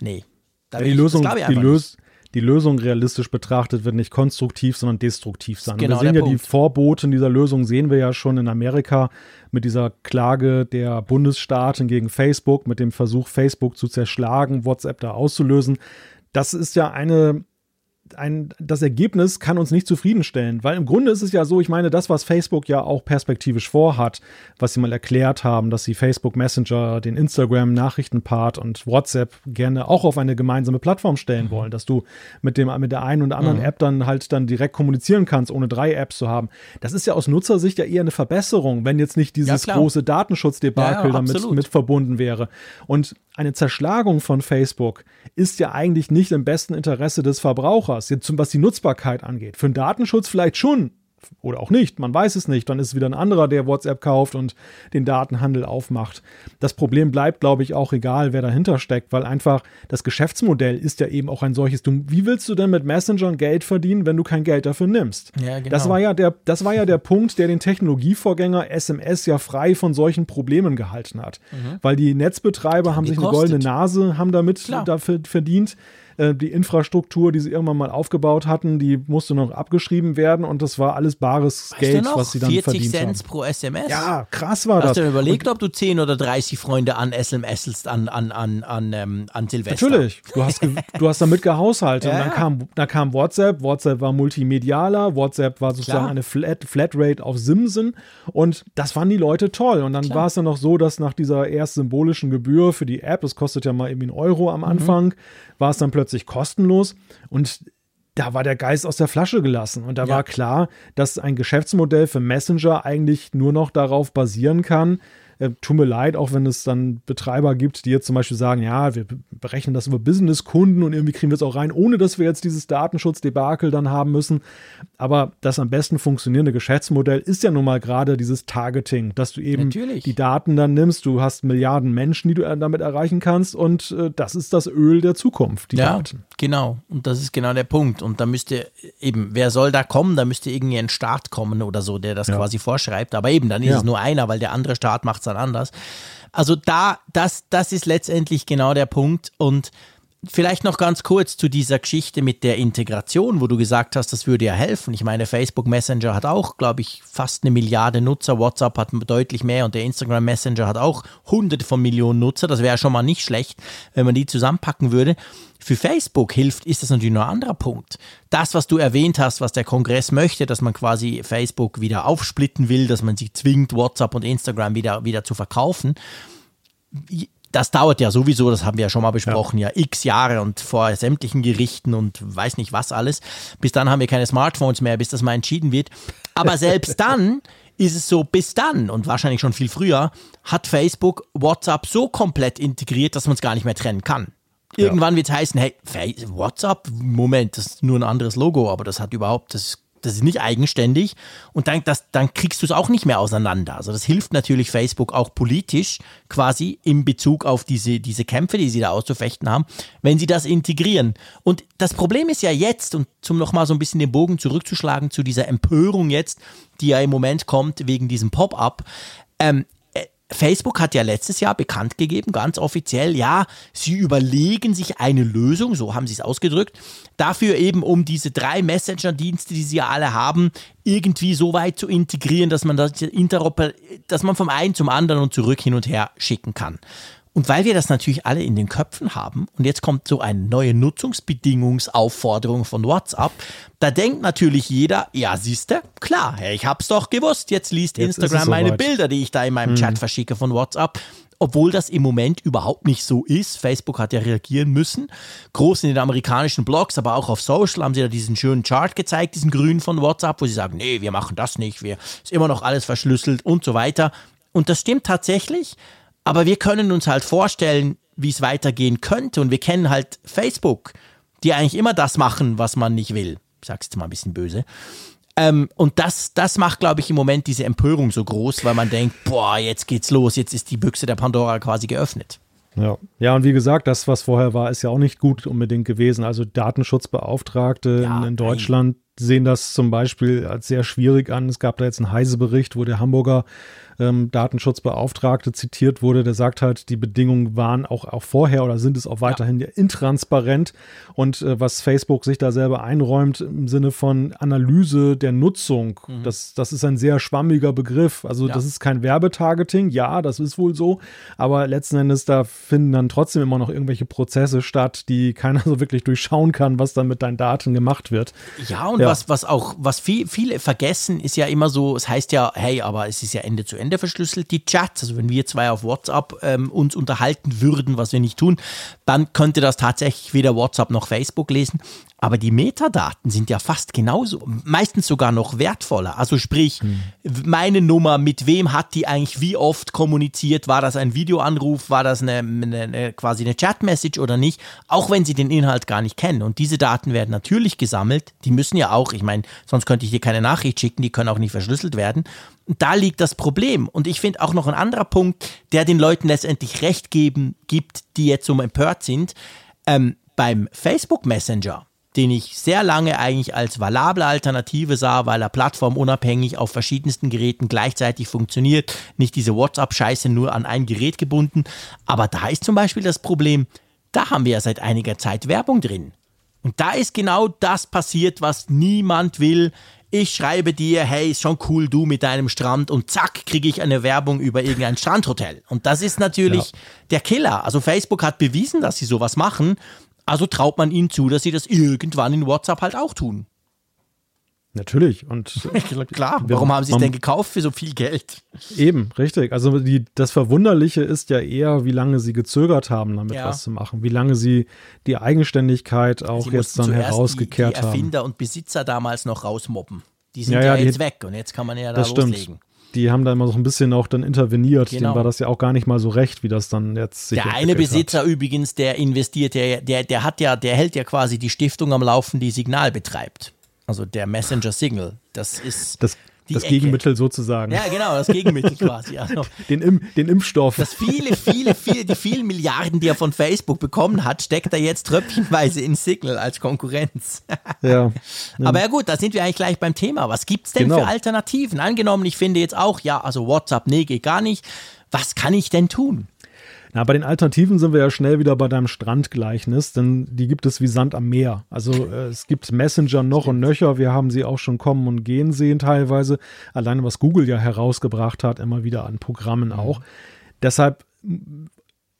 nee. Ja, die, Lösung, die, Lös die Lösung realistisch betrachtet wird nicht konstruktiv, sondern destruktiv sein. Genau wir sehen ja Punkt. die Vorboten dieser Lösung, sehen wir ja schon in Amerika mit dieser Klage der Bundesstaaten gegen Facebook, mit dem Versuch, Facebook zu zerschlagen, WhatsApp da auszulösen. Das ist ja eine ein, das Ergebnis kann uns nicht zufriedenstellen, weil im Grunde ist es ja so, ich meine, das, was Facebook ja auch perspektivisch vorhat, was sie mal erklärt haben, dass sie Facebook Messenger, den Instagram Nachrichtenpart und WhatsApp gerne auch auf eine gemeinsame Plattform stellen mhm. wollen, dass du mit dem mit der einen oder anderen mhm. App dann halt dann direkt kommunizieren kannst, ohne drei Apps zu haben. Das ist ja aus Nutzersicht ja eher eine Verbesserung, wenn jetzt nicht dieses ja, große Datenschutzdebakel ja, damit mit verbunden wäre. Und eine Zerschlagung von Facebook ist ja eigentlich nicht im besten Interesse des Verbrauchers, jetzt was die Nutzbarkeit angeht. Für den Datenschutz vielleicht schon, oder auch nicht, man weiß es nicht. Dann ist es wieder ein anderer, der WhatsApp kauft und den Datenhandel aufmacht. Das Problem bleibt, glaube ich, auch egal, wer dahinter steckt, weil einfach das Geschäftsmodell ist ja eben auch ein solches. Du, wie willst du denn mit Messengern Geld verdienen, wenn du kein Geld dafür nimmst? Ja, genau. Das war ja der, das war ja der Punkt, der den Technologievorgänger SMS ja frei von solchen Problemen gehalten hat. Mhm. Weil die Netzbetreiber haben sich eine goldene Nase, haben damit Klar. dafür verdient. Äh, die Infrastruktur, die sie irgendwann mal aufgebaut hatten, die musste noch abgeschrieben werden und das war alles bares weißt Geld, was sie dann 40 verdient 40 Cent pro SMS? Ja, krass war Hast das. Hast du überlegt, und ob du 10 oder 30 Freunde an SMSelst an, an, an, an, ähm, an Silvester? Natürlich. Du hast, (laughs) du hast damit gehaushaltet. ja. Und dann kam, dann kam WhatsApp. WhatsApp war multimedialer. WhatsApp war sozusagen Klar. eine Flat, Flatrate auf Simsen. Und das fanden die Leute toll. Und dann war es dann noch so, dass nach dieser erst symbolischen Gebühr für die App, das kostet ja mal irgendwie einen Euro am mhm. Anfang, mhm. War es dann plötzlich kostenlos und da war der Geist aus der Flasche gelassen. Und da ja. war klar, dass ein Geschäftsmodell für Messenger eigentlich nur noch darauf basieren kann, äh, tut mir leid, auch wenn es dann Betreiber gibt, die jetzt zum Beispiel sagen, ja, wir berechnen das über Business-Kunden und irgendwie kriegen wir es auch rein, ohne dass wir jetzt dieses Datenschutzdebakel dann haben müssen. Aber das am besten funktionierende Geschäftsmodell ist ja nun mal gerade dieses Targeting, dass du eben Natürlich. die Daten dann nimmst. Du hast Milliarden Menschen, die du damit erreichen kannst und äh, das ist das Öl der Zukunft, die ja, Daten. Genau. Und das ist genau der Punkt. Und da müsste eben, wer soll da kommen? Da müsste irgendwie ein Staat kommen oder so, der das ja. quasi vorschreibt. Aber eben, dann ist ja. es nur einer, weil der andere Staat macht es dann anders. Also da, das, das ist letztendlich genau der Punkt und vielleicht noch ganz kurz zu dieser Geschichte mit der Integration, wo du gesagt hast, das würde ja helfen. Ich meine, Facebook Messenger hat auch, glaube ich, fast eine Milliarde Nutzer, WhatsApp hat deutlich mehr und der Instagram Messenger hat auch hunderte von Millionen Nutzer. Das wäre schon mal nicht schlecht, wenn man die zusammenpacken würde. Für Facebook hilft, ist das natürlich nur ein anderer Punkt. Das, was du erwähnt hast, was der Kongress möchte, dass man quasi Facebook wieder aufsplitten will, dass man sich zwingt, WhatsApp und Instagram wieder, wieder zu verkaufen das dauert ja sowieso, das haben wir ja schon mal besprochen, ja, ja x Jahre und vor sämtlichen Gerichten und weiß nicht was alles. Bis dann haben wir keine Smartphones mehr, bis das mal entschieden wird. Aber selbst (laughs) dann ist es so, bis dann und wahrscheinlich schon viel früher, hat Facebook WhatsApp so komplett integriert, dass man es gar nicht mehr trennen kann. Irgendwann ja. wird es heißen, hey, WhatsApp, Moment, das ist nur ein anderes Logo, aber das hat überhaupt, das das ist nicht eigenständig und dann, das, dann kriegst du es auch nicht mehr auseinander. Also das hilft natürlich Facebook auch politisch quasi in Bezug auf diese, diese Kämpfe, die sie da auszufechten haben, wenn sie das integrieren. Und das Problem ist ja jetzt, und zum nochmal so ein bisschen den Bogen zurückzuschlagen zu dieser Empörung jetzt, die ja im Moment kommt wegen diesem Pop-up, ähm, Facebook hat ja letztes Jahr bekannt gegeben, ganz offiziell, ja, sie überlegen sich eine Lösung, so haben sie es ausgedrückt, dafür eben, um diese drei Messenger-Dienste, die sie ja alle haben, irgendwie so weit zu integrieren, dass man das Interoper, dass man vom einen zum anderen und zurück hin und her schicken kann. Und weil wir das natürlich alle in den Köpfen haben und jetzt kommt so eine neue Nutzungsbedingungsaufforderung von WhatsApp, da denkt natürlich jeder, ja, siehste, klar, ich hab's doch gewusst, jetzt liest jetzt Instagram meine Bilder, die ich da in meinem hm. Chat verschicke von WhatsApp. Obwohl das im Moment überhaupt nicht so ist. Facebook hat ja reagieren müssen. Groß in den amerikanischen Blogs, aber auch auf Social haben sie da diesen schönen Chart gezeigt, diesen grünen von WhatsApp, wo sie sagen, nee, wir machen das nicht, wir ist immer noch alles verschlüsselt und so weiter. Und das stimmt tatsächlich. Aber wir können uns halt vorstellen, wie es weitergehen könnte. Und wir kennen halt Facebook, die eigentlich immer das machen, was man nicht will. Ich sag's jetzt mal ein bisschen böse. Ähm, und das, das macht, glaube ich, im Moment diese Empörung so groß, weil man denkt, boah, jetzt geht's los, jetzt ist die Büchse der Pandora quasi geöffnet. Ja. ja, und wie gesagt, das, was vorher war, ist ja auch nicht gut unbedingt gewesen. Also Datenschutzbeauftragte ja, in, in Deutschland nein. sehen das zum Beispiel als sehr schwierig an. Es gab da jetzt einen Heise-Bericht, wo der Hamburger ähm, Datenschutzbeauftragte zitiert wurde, der sagt halt, die Bedingungen waren auch, auch vorher oder sind es auch weiterhin ja. intransparent. Und äh, was Facebook sich da selber einräumt im Sinne von Analyse der Nutzung, mhm. das, das ist ein sehr schwammiger Begriff. Also ja. das ist kein Werbetargeting, ja, das ist wohl so. Aber letzten Endes, da finden dann trotzdem immer noch irgendwelche Prozesse statt, die keiner (laughs) so wirklich durchschauen kann, was dann mit deinen Daten gemacht wird. Ja, und ja. was, was auch, was viel, viele vergessen, ist ja immer so, es heißt ja, hey, aber es ist ja Ende zu Ende Ende verschlüsselt die Chats. Also wenn wir zwei auf WhatsApp ähm, uns unterhalten würden, was wir nicht tun, dann könnte das tatsächlich weder WhatsApp noch Facebook lesen. Aber die Metadaten sind ja fast genauso, meistens sogar noch wertvoller. Also sprich, hm. meine Nummer, mit wem hat die eigentlich wie oft kommuniziert? War das ein Videoanruf? War das eine, eine, eine quasi eine Chatmessage oder nicht? Auch wenn sie den Inhalt gar nicht kennen. Und diese Daten werden natürlich gesammelt. Die müssen ja auch, ich meine, sonst könnte ich dir keine Nachricht schicken, die können auch nicht verschlüsselt werden. Und da liegt das Problem. Und ich finde auch noch ein anderer Punkt, der den Leuten letztendlich Recht geben, gibt, die jetzt so empört sind. Ähm, beim Facebook Messenger den ich sehr lange eigentlich als valable Alternative sah, weil er plattformunabhängig auf verschiedensten Geräten gleichzeitig funktioniert. Nicht diese WhatsApp-Scheiße nur an ein Gerät gebunden. Aber da ist zum Beispiel das Problem, da haben wir ja seit einiger Zeit Werbung drin. Und da ist genau das passiert, was niemand will. Ich schreibe dir, hey, ist schon cool, du mit deinem Strand und zack, kriege ich eine Werbung über irgendein Strandhotel. Und das ist natürlich ja. der Killer. Also Facebook hat bewiesen, dass sie sowas machen also traut man ihnen zu, dass sie das irgendwann in WhatsApp halt auch tun. Natürlich. Und (laughs) klar, warum haben sie es denn gekauft für so viel Geld? Eben, richtig. Also die, das Verwunderliche ist ja eher, wie lange sie gezögert haben, damit ja. was zu machen. Wie lange sie die Eigenständigkeit auch sie jetzt dann herausgekehrt haben. Die, die Erfinder haben. und Besitzer damals noch rausmoppen. Die sind ja, ja, ja jetzt die, weg und jetzt kann man ja da das loslegen. Stimmt die haben da immer so ein bisschen auch dann interveniert. Genau. Dem war das ja auch gar nicht mal so recht, wie das dann jetzt sich Der eine Besitzer hat. übrigens, der investiert, der, der, der hat ja, der hält ja quasi die Stiftung am Laufen, die Signal betreibt. Also der Messenger Signal. Das ist. Das das Ecke. Gegenmittel sozusagen. Ja, genau, das Gegenmittel quasi. Also, (laughs) den, Im, den Impfstoff. Das viele, viele, viele, die vielen Milliarden, die er von Facebook bekommen hat, steckt er jetzt tröpfchenweise in Signal als Konkurrenz. ja. Aber ja gut, da sind wir eigentlich gleich beim Thema. Was gibt es denn genau. für Alternativen? Angenommen, ich finde jetzt auch, ja, also WhatsApp, nee, geht gar nicht. Was kann ich denn tun? Na, bei den Alternativen sind wir ja schnell wieder bei deinem Strandgleichnis, denn die gibt es wie Sand am Meer. Also äh, es gibt Messenger noch und nöcher. Wir haben sie auch schon kommen und gehen sehen teilweise. Alleine was Google ja herausgebracht hat, immer wieder an Programmen auch. Mhm. Deshalb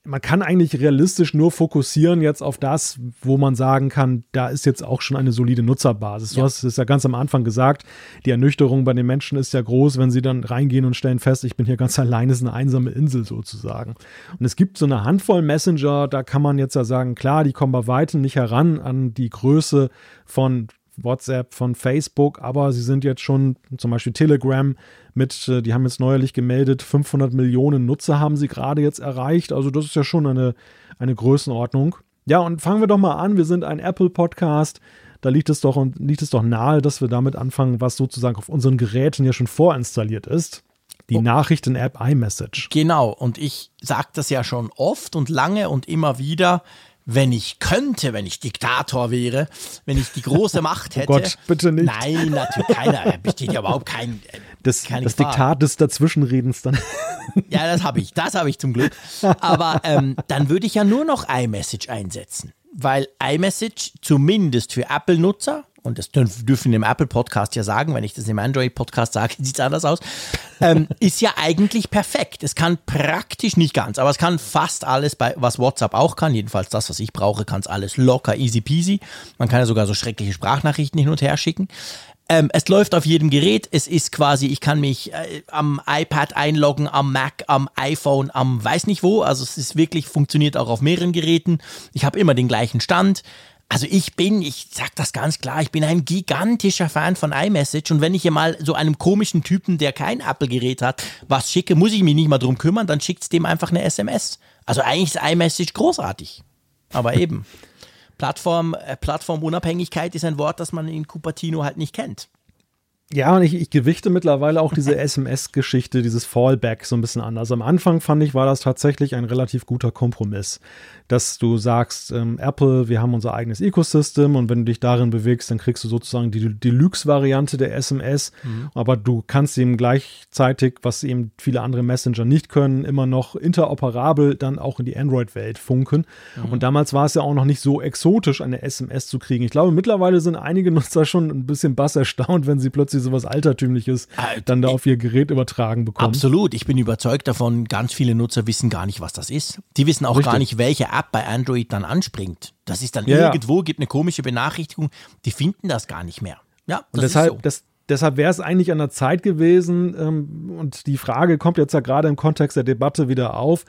man kann eigentlich realistisch nur fokussieren jetzt auf das, wo man sagen kann, da ist jetzt auch schon eine solide Nutzerbasis. Du hast es ja ganz am Anfang gesagt, die Ernüchterung bei den Menschen ist ja groß, wenn sie dann reingehen und stellen fest, ich bin hier ganz (laughs) allein, ist eine einsame Insel sozusagen. Und es gibt so eine Handvoll Messenger, da kann man jetzt ja sagen, klar, die kommen bei weitem nicht heran an die Größe von WhatsApp, von Facebook, aber sie sind jetzt schon zum Beispiel Telegram mit, äh, die haben jetzt neuerlich gemeldet, 500 Millionen Nutzer haben sie gerade jetzt erreicht. Also das ist ja schon eine, eine Größenordnung. Ja, und fangen wir doch mal an. Wir sind ein Apple-Podcast. Da liegt es, doch, liegt es doch nahe, dass wir damit anfangen, was sozusagen auf unseren Geräten ja schon vorinstalliert ist. Die oh. Nachrichten-App iMessage. Genau, und ich sage das ja schon oft und lange und immer wieder wenn ich könnte, wenn ich Diktator wäre, wenn ich die große (laughs) Macht oh hätte. Oh Gott, bitte nicht. Nein, natürlich keiner. Besteht ja überhaupt kein. Äh, das, das Diktat des Dazwischenredens dann. (laughs) Ja, das habe ich. Das habe ich zum Glück. Aber ähm, dann würde ich ja nur noch iMessage einsetzen. Weil iMessage zumindest für Apple-Nutzer und das dürfen im Apple-Podcast ja sagen, wenn ich das im Android-Podcast sage, (laughs) sieht es anders aus, ähm, ist ja eigentlich perfekt. Es kann praktisch nicht ganz, aber es kann fast alles, bei, was WhatsApp auch kann, jedenfalls das, was ich brauche, kann es alles locker, easy peasy. Man kann ja sogar so schreckliche Sprachnachrichten hin und her schicken. Ähm, es läuft auf jedem Gerät. Es ist quasi, ich kann mich äh, am iPad einloggen, am Mac, am iPhone, am weiß nicht wo. Also es ist wirklich, funktioniert auch auf mehreren Geräten. Ich habe immer den gleichen Stand. Also ich bin, ich sag das ganz klar, ich bin ein gigantischer Fan von iMessage und wenn ich hier mal so einem komischen Typen, der kein Apple-Gerät hat, was schicke, muss ich mich nicht mal drum kümmern, dann schickt es dem einfach eine SMS. Also eigentlich ist iMessage großartig. Aber eben, (laughs) Plattform, äh, Plattformunabhängigkeit ist ein Wort, das man in Cupertino halt nicht kennt. Ja, und ich, ich gewichte mittlerweile auch diese (laughs) SMS-Geschichte, dieses Fallback so ein bisschen anders. Am Anfang fand ich, war das tatsächlich ein relativ guter Kompromiss, dass du sagst, ähm, Apple, wir haben unser eigenes Ecosystem und wenn du dich darin bewegst, dann kriegst du sozusagen die Deluxe-Variante der SMS, mhm. aber du kannst eben gleichzeitig, was eben viele andere Messenger nicht können, immer noch interoperabel dann auch in die Android-Welt funken. Mhm. Und damals war es ja auch noch nicht so exotisch, eine SMS zu kriegen. Ich glaube, mittlerweile sind einige (laughs) Nutzer schon ein bisschen bass erstaunt, wenn sie plötzlich sowas Altertümliches äh, dann da auf ihr Gerät übertragen bekommen. Absolut. Ich bin überzeugt davon, ganz viele Nutzer wissen gar nicht, was das ist. Die wissen auch Richtig. gar nicht, welche App bei Android dann anspringt. Das ist dann ja, irgendwo, gibt eine komische Benachrichtigung. Die finden das gar nicht mehr. Ja, und deshalb, so. das, deshalb wäre es eigentlich an der Zeit gewesen, ähm, und die Frage kommt jetzt ja gerade im Kontext der Debatte wieder auf,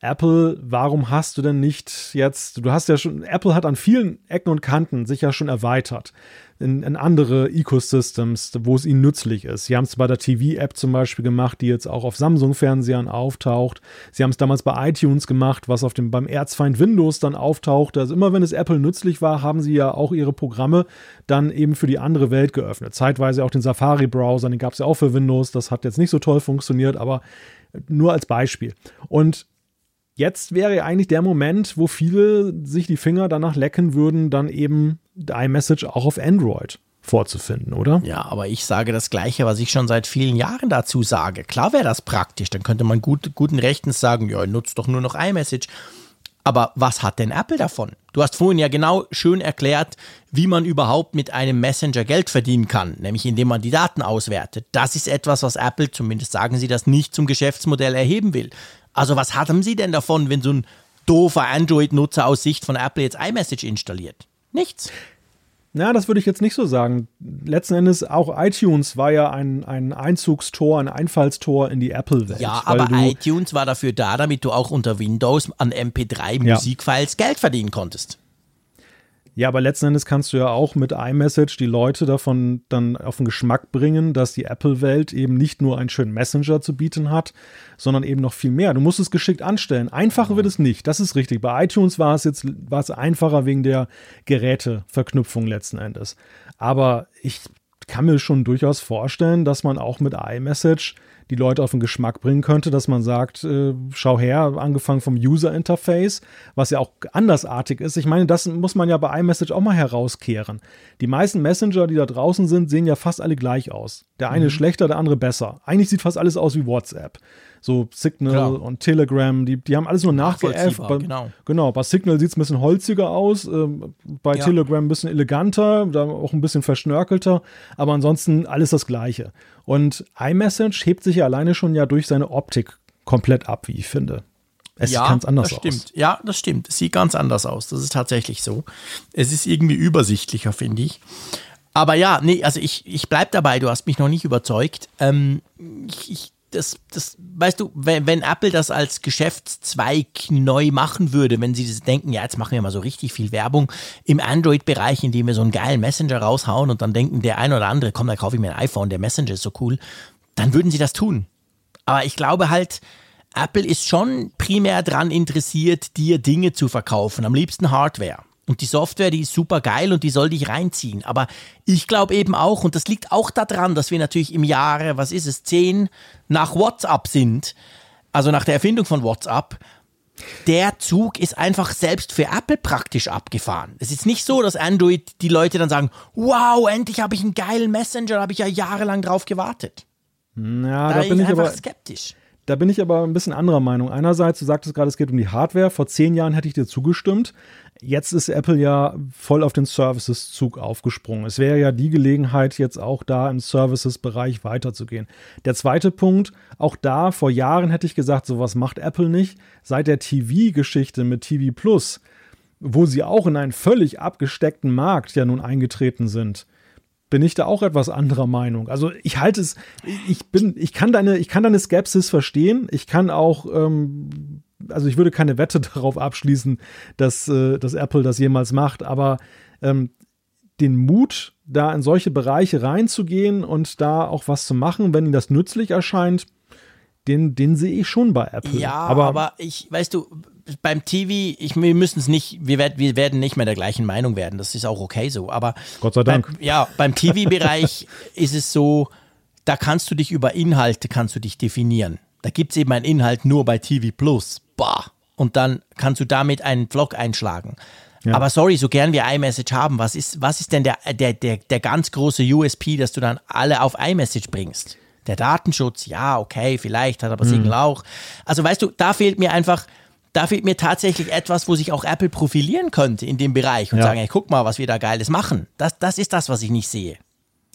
Apple, warum hast du denn nicht jetzt, du hast ja schon, Apple hat an vielen Ecken und Kanten sich ja schon erweitert in, in andere Ecosystems, wo es ihnen nützlich ist. Sie haben es bei der TV-App zum Beispiel gemacht, die jetzt auch auf Samsung-Fernsehern auftaucht. Sie haben es damals bei iTunes gemacht, was auf dem, beim Erzfeind Windows dann auftaucht. Also immer wenn es Apple nützlich war, haben sie ja auch ihre Programme dann eben für die andere Welt geöffnet. Zeitweise auch den Safari-Browser, den gab es ja auch für Windows. Das hat jetzt nicht so toll funktioniert, aber nur als Beispiel. Und Jetzt wäre eigentlich der Moment, wo viele sich die Finger danach lecken würden, dann eben iMessage auch auf Android vorzufinden, oder? Ja, aber ich sage das Gleiche, was ich schon seit vielen Jahren dazu sage. Klar wäre das praktisch, dann könnte man gut, guten Rechtens sagen, ja, nutzt doch nur noch iMessage. Aber was hat denn Apple davon? Du hast vorhin ja genau schön erklärt, wie man überhaupt mit einem Messenger Geld verdienen kann, nämlich indem man die Daten auswertet. Das ist etwas, was Apple, zumindest sagen sie das, nicht zum Geschäftsmodell erheben will. Also was haben Sie denn davon, wenn so ein doofer Android-Nutzer aus Sicht von Apple jetzt iMessage installiert? Nichts. Na, das würde ich jetzt nicht so sagen. Letzten Endes, auch iTunes war ja ein, ein Einzugstor, ein Einfallstor in die Apple-Welt. Ja, aber iTunes war dafür da, damit du auch unter Windows an MP3-Musikfiles ja. Geld verdienen konntest. Ja, aber letzten Endes kannst du ja auch mit iMessage die Leute davon dann auf den Geschmack bringen, dass die Apple-Welt eben nicht nur einen schönen Messenger zu bieten hat, sondern eben noch viel mehr. Du musst es geschickt anstellen. Einfacher wird es nicht. Das ist richtig. Bei iTunes war es jetzt war es einfacher wegen der Geräteverknüpfung letzten Endes. Aber ich kann mir schon durchaus vorstellen, dass man auch mit iMessage die Leute auf den Geschmack bringen könnte, dass man sagt, äh, schau her, angefangen vom User Interface, was ja auch andersartig ist. Ich meine, das muss man ja bei iMessage auch mal herauskehren. Die meisten Messenger, die da draußen sind, sehen ja fast alle gleich aus. Der eine mhm. schlechter, der andere besser. Eigentlich sieht fast alles aus wie WhatsApp so Signal Klar. und Telegram, die, die haben alles nur nachgeäfft. Genau. genau, bei Signal sieht es ein bisschen holziger aus, äh, bei ja. Telegram ein bisschen eleganter, da auch ein bisschen verschnörkelter, aber ansonsten alles das Gleiche. Und iMessage hebt sich ja alleine schon ja durch seine Optik komplett ab, wie ich finde. Es ja, sieht ganz anders das stimmt. aus. Ja, das stimmt. Es sieht ganz anders aus. Das ist tatsächlich so. Es ist irgendwie übersichtlicher, finde ich. Aber ja, nee, also ich, ich bleibe dabei, du hast mich noch nicht überzeugt. Ähm, ich, ich das, das, weißt du, wenn, wenn Apple das als Geschäftszweig neu machen würde, wenn sie denken, ja, jetzt machen wir mal so richtig viel Werbung im Android-Bereich, indem wir so einen geilen Messenger raushauen und dann denken der ein oder andere, komm, da kaufe ich mir ein iPhone, der Messenger ist so cool, dann würden sie das tun. Aber ich glaube halt, Apple ist schon primär daran interessiert, dir Dinge zu verkaufen, am liebsten Hardware. Und die Software, die ist super geil und die soll dich reinziehen. Aber ich glaube eben auch, und das liegt auch daran, dass wir natürlich im Jahre, was ist es, zehn nach WhatsApp sind, also nach der Erfindung von WhatsApp, der Zug ist einfach selbst für Apple praktisch abgefahren. Es ist nicht so, dass Android die Leute dann sagen, wow, endlich habe ich einen geilen Messenger, da habe ich ja jahrelang drauf gewartet. Ja, da, da bin ich aber skeptisch. Da bin ich aber ein bisschen anderer Meinung. Einerseits, du sagtest gerade, es geht um die Hardware. Vor zehn Jahren hätte ich dir zugestimmt. Jetzt ist Apple ja voll auf den Services-Zug aufgesprungen. Es wäre ja die Gelegenheit, jetzt auch da im Services-Bereich weiterzugehen. Der zweite Punkt, auch da vor Jahren hätte ich gesagt, sowas macht Apple nicht. Seit der TV-Geschichte mit TV Plus, wo sie auch in einen völlig abgesteckten Markt ja nun eingetreten sind, bin ich da auch etwas anderer Meinung. Also ich halte es, ich bin, ich kann deine, ich kann deine Skepsis verstehen. Ich kann auch, ähm, also ich würde keine Wette (laughs) darauf abschließen, dass, äh, dass Apple das jemals macht, aber ähm, den Mut, da in solche Bereiche reinzugehen und da auch was zu machen, wenn ihnen das nützlich erscheint, den, den sehe ich schon bei Apple. Ja, aber, aber ich, weißt du, beim TV, ich, wir müssen es nicht, wir, werd, wir werden nicht mehr der gleichen Meinung werden. Das ist auch okay so. Aber Gott sei Dank. Beim, ja, beim TV-Bereich (laughs) ist es so, da kannst du dich über Inhalte kannst du dich definieren. Da gibt es eben einen Inhalt nur bei TV Plus. Bah. Und dann kannst du damit einen Vlog einschlagen. Ja. Aber sorry, so gern wir iMessage haben, was ist, was ist denn der, der, der, der ganz große USP, dass du dann alle auf iMessage bringst? Der Datenschutz, ja, okay, vielleicht hat aber Signal mhm. auch. Also weißt du, da fehlt mir einfach, da fehlt mir tatsächlich etwas, wo sich auch Apple profilieren könnte in dem Bereich und ja. sagen, hey, guck mal, was wir da Geiles machen. Das, das ist das, was ich nicht sehe.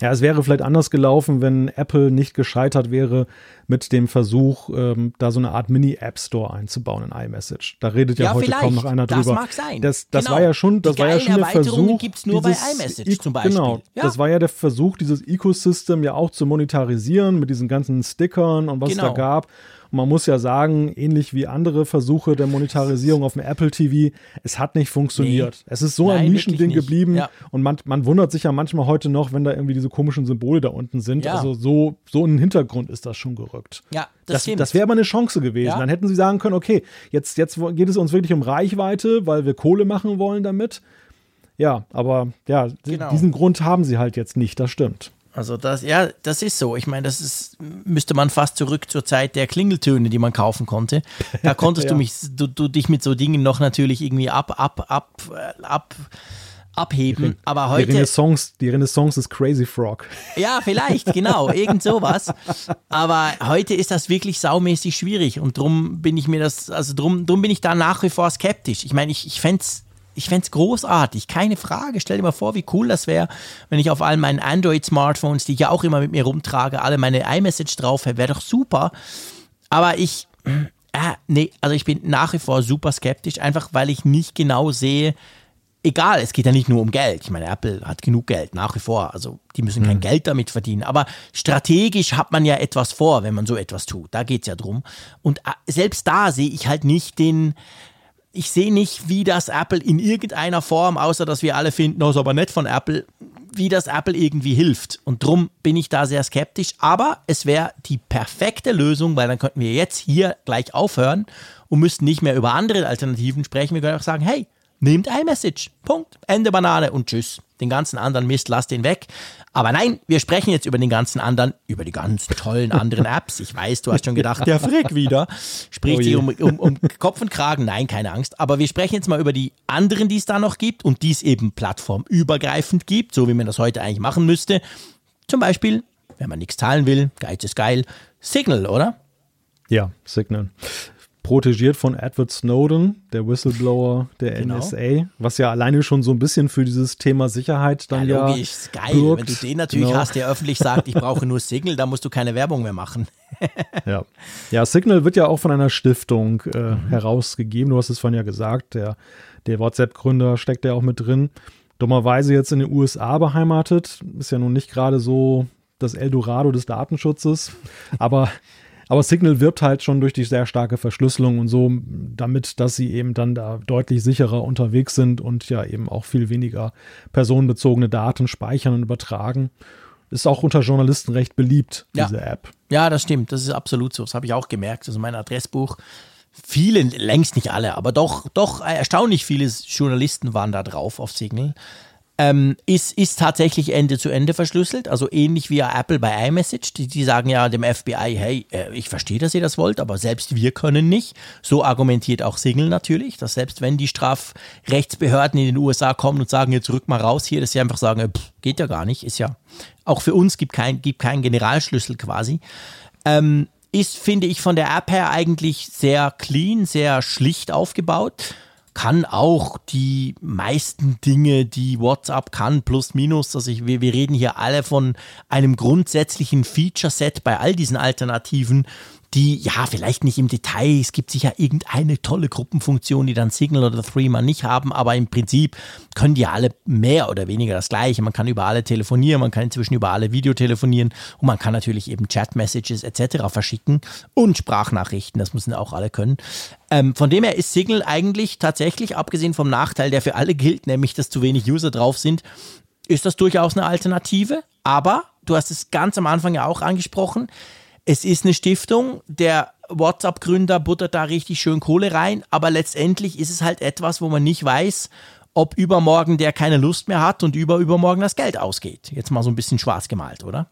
Ja, es wäre vielleicht anders gelaufen, wenn Apple nicht gescheitert wäre mit dem Versuch, ähm, da so eine Art Mini-App Store einzubauen in iMessage. Da redet ja, ja heute kaum noch einer drüber. Das mag sein. Das, das genau. war ja schon, das war ja schon der Versuch. gibt es nur dieses, bei iMessage zum Beispiel. Genau, ja. das war ja der Versuch, dieses Ecosystem ja auch zu monetarisieren mit diesen ganzen Stickern und was genau. es da genau. gab. Und man muss ja sagen, ähnlich wie andere Versuche der Monetarisierung auf dem Apple TV, es hat nicht funktioniert. Nee. Es ist so Nein, ein Nischending geblieben ja. und man, man wundert sich ja manchmal heute noch, wenn da irgendwie diese komischen Symbole da unten sind. Ja. Also so, so in den Hintergrund ist das schon gerückt. Ja, das, das, das wäre aber eine Chance gewesen. Ja. Dann hätten sie sagen können, okay, jetzt, jetzt geht es uns wirklich um Reichweite, weil wir Kohle machen wollen damit. Ja, aber ja, genau. diesen Grund haben sie halt jetzt nicht, das stimmt. Also das, ja, das ist so. Ich meine, das ist, müsste man fast zurück zur Zeit der Klingeltöne, die man kaufen konnte. Da (laughs) konntest ja. du mich, du, du dich mit so Dingen noch natürlich irgendwie ab, ab, ab, ab, abheben. Aber heute. Die Renaissance, die Renaissance ist Crazy Frog. Ja, vielleicht, genau, (laughs) irgend sowas. Aber heute ist das wirklich saumäßig schwierig und drum bin ich mir das, also drum, drum bin ich da nach wie vor skeptisch. Ich meine, ich, ich fände es ich fände es großartig, keine Frage. Stell dir mal vor, wie cool das wäre, wenn ich auf allen meinen Android-Smartphones, die ich ja auch immer mit mir rumtrage, alle meine iMessage drauf hätte. Wäre doch super. Aber ich, äh, nee, also ich bin nach wie vor super skeptisch, einfach weil ich nicht genau sehe, egal, es geht ja nicht nur um Geld. Ich meine, Apple hat genug Geld, nach wie vor. Also die müssen kein mhm. Geld damit verdienen. Aber strategisch hat man ja etwas vor, wenn man so etwas tut. Da geht es ja drum. Und äh, selbst da sehe ich halt nicht den, ich sehe nicht, wie das Apple in irgendeiner Form, außer dass wir alle finden, das ist aber nicht von Apple, wie das Apple irgendwie hilft. Und drum bin ich da sehr skeptisch. Aber es wäre die perfekte Lösung, weil dann könnten wir jetzt hier gleich aufhören und müssten nicht mehr über andere Alternativen sprechen. Wir können auch sagen, hey, nehmt iMessage. Punkt. Ende Banane und tschüss. den ganzen anderen Mist, lass den weg. Aber nein, wir sprechen jetzt über den ganzen anderen, über die ganz tollen anderen Apps. Ich weiß, du hast schon gedacht, (laughs) der Frick wieder spricht oh sich um, um, um Kopf und Kragen. Nein, keine Angst. Aber wir sprechen jetzt mal über die anderen, die es da noch gibt und die es eben plattformübergreifend gibt, so wie man das heute eigentlich machen müsste. Zum Beispiel, wenn man nichts zahlen will, Geiz ist geil, Signal, oder? Ja, Signal protegiert von Edward Snowden, der Whistleblower der genau. NSA, was ja alleine schon so ein bisschen für dieses Thema Sicherheit dann ja. Logisch, ja geil. Birgt. Wenn du den natürlich genau. hast, der öffentlich sagt, ich brauche nur (laughs) Signal, dann musst du keine Werbung mehr machen. (laughs) ja. ja, Signal wird ja auch von einer Stiftung äh, mhm. herausgegeben. Du hast es vorhin ja gesagt, der, der WhatsApp-Gründer steckt ja auch mit drin. Dummerweise jetzt in den USA beheimatet. Ist ja nun nicht gerade so das Eldorado des Datenschutzes. Aber (laughs) aber Signal wirbt halt schon durch die sehr starke Verschlüsselung und so damit, dass sie eben dann da deutlich sicherer unterwegs sind und ja eben auch viel weniger personenbezogene Daten speichern und übertragen. Ist auch unter Journalisten recht beliebt, diese ja. App. Ja, das stimmt. Das ist absolut so. Das habe ich auch gemerkt. Also mein Adressbuch viele, längst nicht alle, aber doch, doch erstaunlich viele Journalisten waren da drauf auf Signal ähm, ist, ist tatsächlich Ende zu Ende verschlüsselt, also ähnlich wie Apple bei iMessage. Die, die sagen ja dem FBI, hey, äh, ich verstehe, dass ihr das wollt, aber selbst wir können nicht. So argumentiert auch Signal natürlich, dass selbst wenn die Strafrechtsbehörden in den USA kommen und sagen, jetzt rück mal raus hier, dass sie einfach sagen, pff, geht ja gar nicht, ist ja, auch für uns gibt kein, gibt keinen Generalschlüssel quasi. Ähm, ist, finde ich, von der App her eigentlich sehr clean, sehr schlicht aufgebaut kann auch die meisten Dinge, die WhatsApp kann, plus minus. Also ich, wir, wir reden hier alle von einem grundsätzlichen Feature-Set bei all diesen Alternativen, die, ja, vielleicht nicht im Detail, es gibt sicher irgendeine tolle Gruppenfunktion, die dann Signal oder Threema nicht haben, aber im Prinzip können die alle mehr oder weniger das Gleiche. Man kann über alle telefonieren, man kann inzwischen über alle Videotelefonieren und man kann natürlich eben Chat-Messages etc. verschicken und Sprachnachrichten, das müssen auch alle können. Ähm, von dem her ist Signal eigentlich tatsächlich, abgesehen vom Nachteil, der für alle gilt, nämlich dass zu wenig User drauf sind, ist das durchaus eine Alternative. Aber, du hast es ganz am Anfang ja auch angesprochen, es ist eine Stiftung, der WhatsApp-Gründer buttert da richtig schön Kohle rein, aber letztendlich ist es halt etwas, wo man nicht weiß, ob übermorgen der keine Lust mehr hat und über übermorgen das Geld ausgeht. Jetzt mal so ein bisschen schwarz gemalt, oder?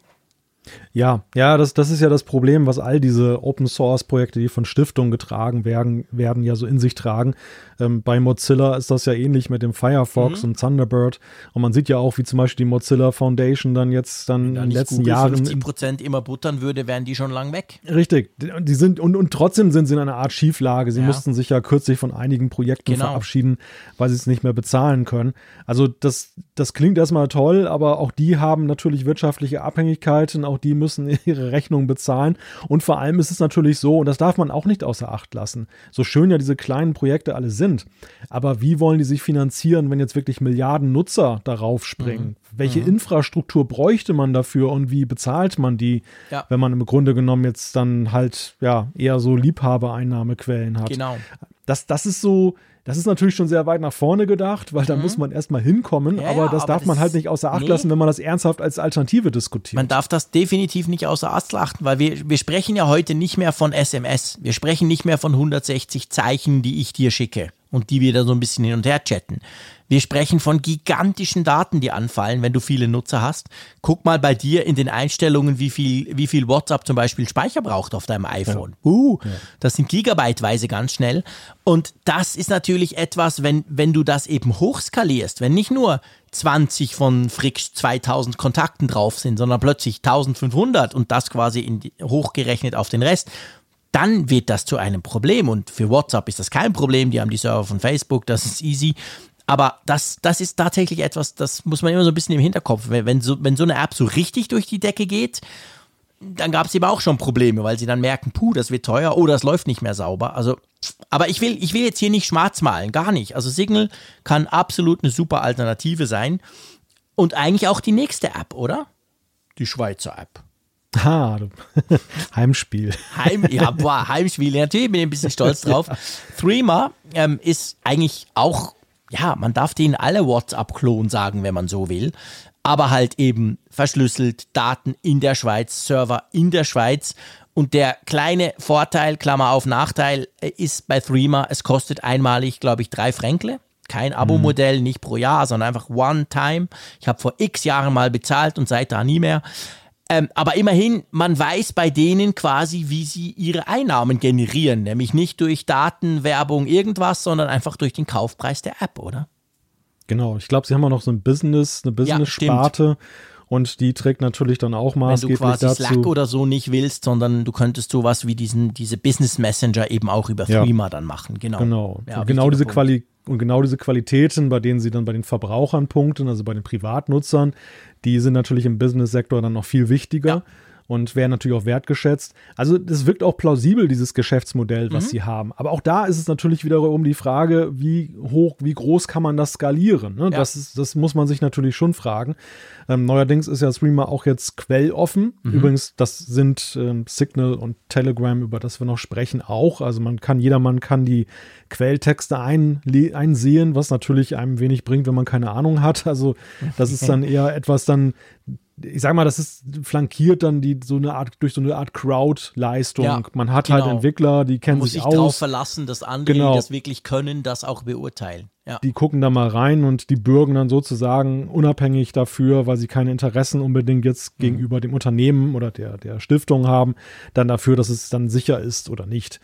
Ja, ja, das, das ist ja das Problem, was all diese Open Source Projekte, die von Stiftungen getragen werden, werden ja so in sich tragen. Ähm, bei Mozilla ist das ja ähnlich mit dem Firefox mhm. und Thunderbird. Und man sieht ja auch, wie zum Beispiel die Mozilla Foundation dann jetzt dann in den letzten Google Jahren. 50 Prozent immer buttern würde, wären die schon lang weg. Richtig. Die sind, und, und trotzdem sind sie in einer Art Schieflage. Sie ja. mussten sich ja kürzlich von einigen Projekten genau. verabschieden, weil sie es nicht mehr bezahlen können. Also das, das klingt erstmal toll, aber auch die haben natürlich wirtschaftliche Abhängigkeiten, auch die müssen (laughs) ihre Rechnungen bezahlen. Und vor allem ist es natürlich so, und das darf man auch nicht außer Acht lassen, so schön ja diese kleinen Projekte alle sind, aber wie wollen die sich finanzieren, wenn jetzt wirklich Milliarden Nutzer darauf springen? Mhm. Welche mhm. Infrastruktur bräuchte man dafür und wie bezahlt man die, ja. wenn man im Grunde genommen jetzt dann halt ja eher so Liebhabereinnahmequellen hat? Genau. Das, das ist so, das ist natürlich schon sehr weit nach vorne gedacht, weil da mhm. muss man erstmal hinkommen, ja, aber das aber darf das man halt nicht außer Acht nee. lassen, wenn man das ernsthaft als Alternative diskutiert. Man darf das definitiv nicht außer Acht lassen, weil wir, wir sprechen ja heute nicht mehr von SMS. Wir sprechen nicht mehr von 160 Zeichen, die ich dir schicke und die wir da so ein bisschen hin und her chatten. Wir sprechen von gigantischen Daten, die anfallen, wenn du viele Nutzer hast. Guck mal bei dir in den Einstellungen, wie viel, wie viel WhatsApp zum Beispiel Speicher braucht auf deinem iPhone. Ja. Uh, ja. das sind gigabyteweise ganz schnell. Und das ist natürlich etwas, wenn, wenn du das eben hochskalierst, wenn nicht nur 20 von Fricks 2000 Kontakten drauf sind, sondern plötzlich 1500 und das quasi in, hochgerechnet auf den Rest, dann wird das zu einem Problem. Und für WhatsApp ist das kein Problem. Die haben die Server von Facebook, das ist easy. Aber das, das ist tatsächlich etwas, das muss man immer so ein bisschen im Hinterkopf. Wenn, so, wenn so eine App so richtig durch die Decke geht, dann gab es eben auch schon Probleme, weil sie dann merken, puh, das wird teuer, oh, das läuft nicht mehr sauber. Also, aber ich will, ich will jetzt hier nicht schwarz malen, gar nicht. Also Signal kann absolut eine super Alternative sein. Und eigentlich auch die nächste App, oder? Die Schweizer App. (laughs) Ah, (laughs) Heimspiel. Heim, ja, (laughs) boah, Heimspiel. Natürlich bin ich ein bisschen stolz drauf. Threema ähm, ist eigentlich auch ja, man darf denen alle WhatsApp-Klon sagen, wenn man so will, aber halt eben verschlüsselt, Daten in der Schweiz, Server in der Schweiz. Und der kleine Vorteil, Klammer auf Nachteil, äh, ist bei Threema, es kostet einmalig, glaube ich, drei Fränkle Kein Abo-Modell, mhm. nicht pro Jahr, sondern einfach one time. Ich habe vor x Jahren mal bezahlt und seit da nie mehr. Ähm, aber immerhin, man weiß bei denen quasi, wie sie ihre Einnahmen generieren. Nämlich nicht durch Daten, Werbung, irgendwas, sondern einfach durch den Kaufpreis der App, oder? Genau, ich glaube, sie haben auch noch so ein Business, eine Business-Sparte. Ja, und die trägt natürlich dann auch maßgeblich Wenn du quasi dazu. Slack oder so nicht willst, sondern du könntest sowas wie diesen, diese Business Messenger eben auch über ja. Threema dann machen. Genau. Genau. Ja, genau diese Quali und genau diese Qualitäten, bei denen sie dann bei den Verbrauchern punkten, also bei den Privatnutzern, die sind natürlich im Business-Sektor dann noch viel wichtiger. Ja und werden natürlich auch wertgeschätzt. Also es wirkt auch plausibel, dieses Geschäftsmodell, was mhm. sie haben. Aber auch da ist es natürlich wiederum die Frage, wie hoch, wie groß kann man das skalieren? Ne? Ja. Das, ist, das muss man sich natürlich schon fragen. Ähm, neuerdings ist ja Streamer auch jetzt quelloffen. Mhm. Übrigens, das sind ähm, Signal und Telegram, über das wir noch sprechen, auch. Also man kann, jedermann kann die Quelltexte ein, einsehen, was natürlich einem wenig bringt, wenn man keine Ahnung hat. Also das ist dann (laughs) eher etwas dann ich sag mal, das ist flankiert dann die so eine Art durch so eine Art Crowd-Leistung. Ja, Man hat halt genau. halt Entwickler, die kennen sich, sich aus. Muss sich darauf verlassen, dass andere, genau. die das wirklich können, das auch beurteilen. Ja. Die gucken da mal rein und die bürgen dann sozusagen unabhängig dafür, weil sie keine Interessen unbedingt jetzt mhm. gegenüber dem Unternehmen oder der, der Stiftung haben, dann dafür, dass es dann sicher ist oder nicht.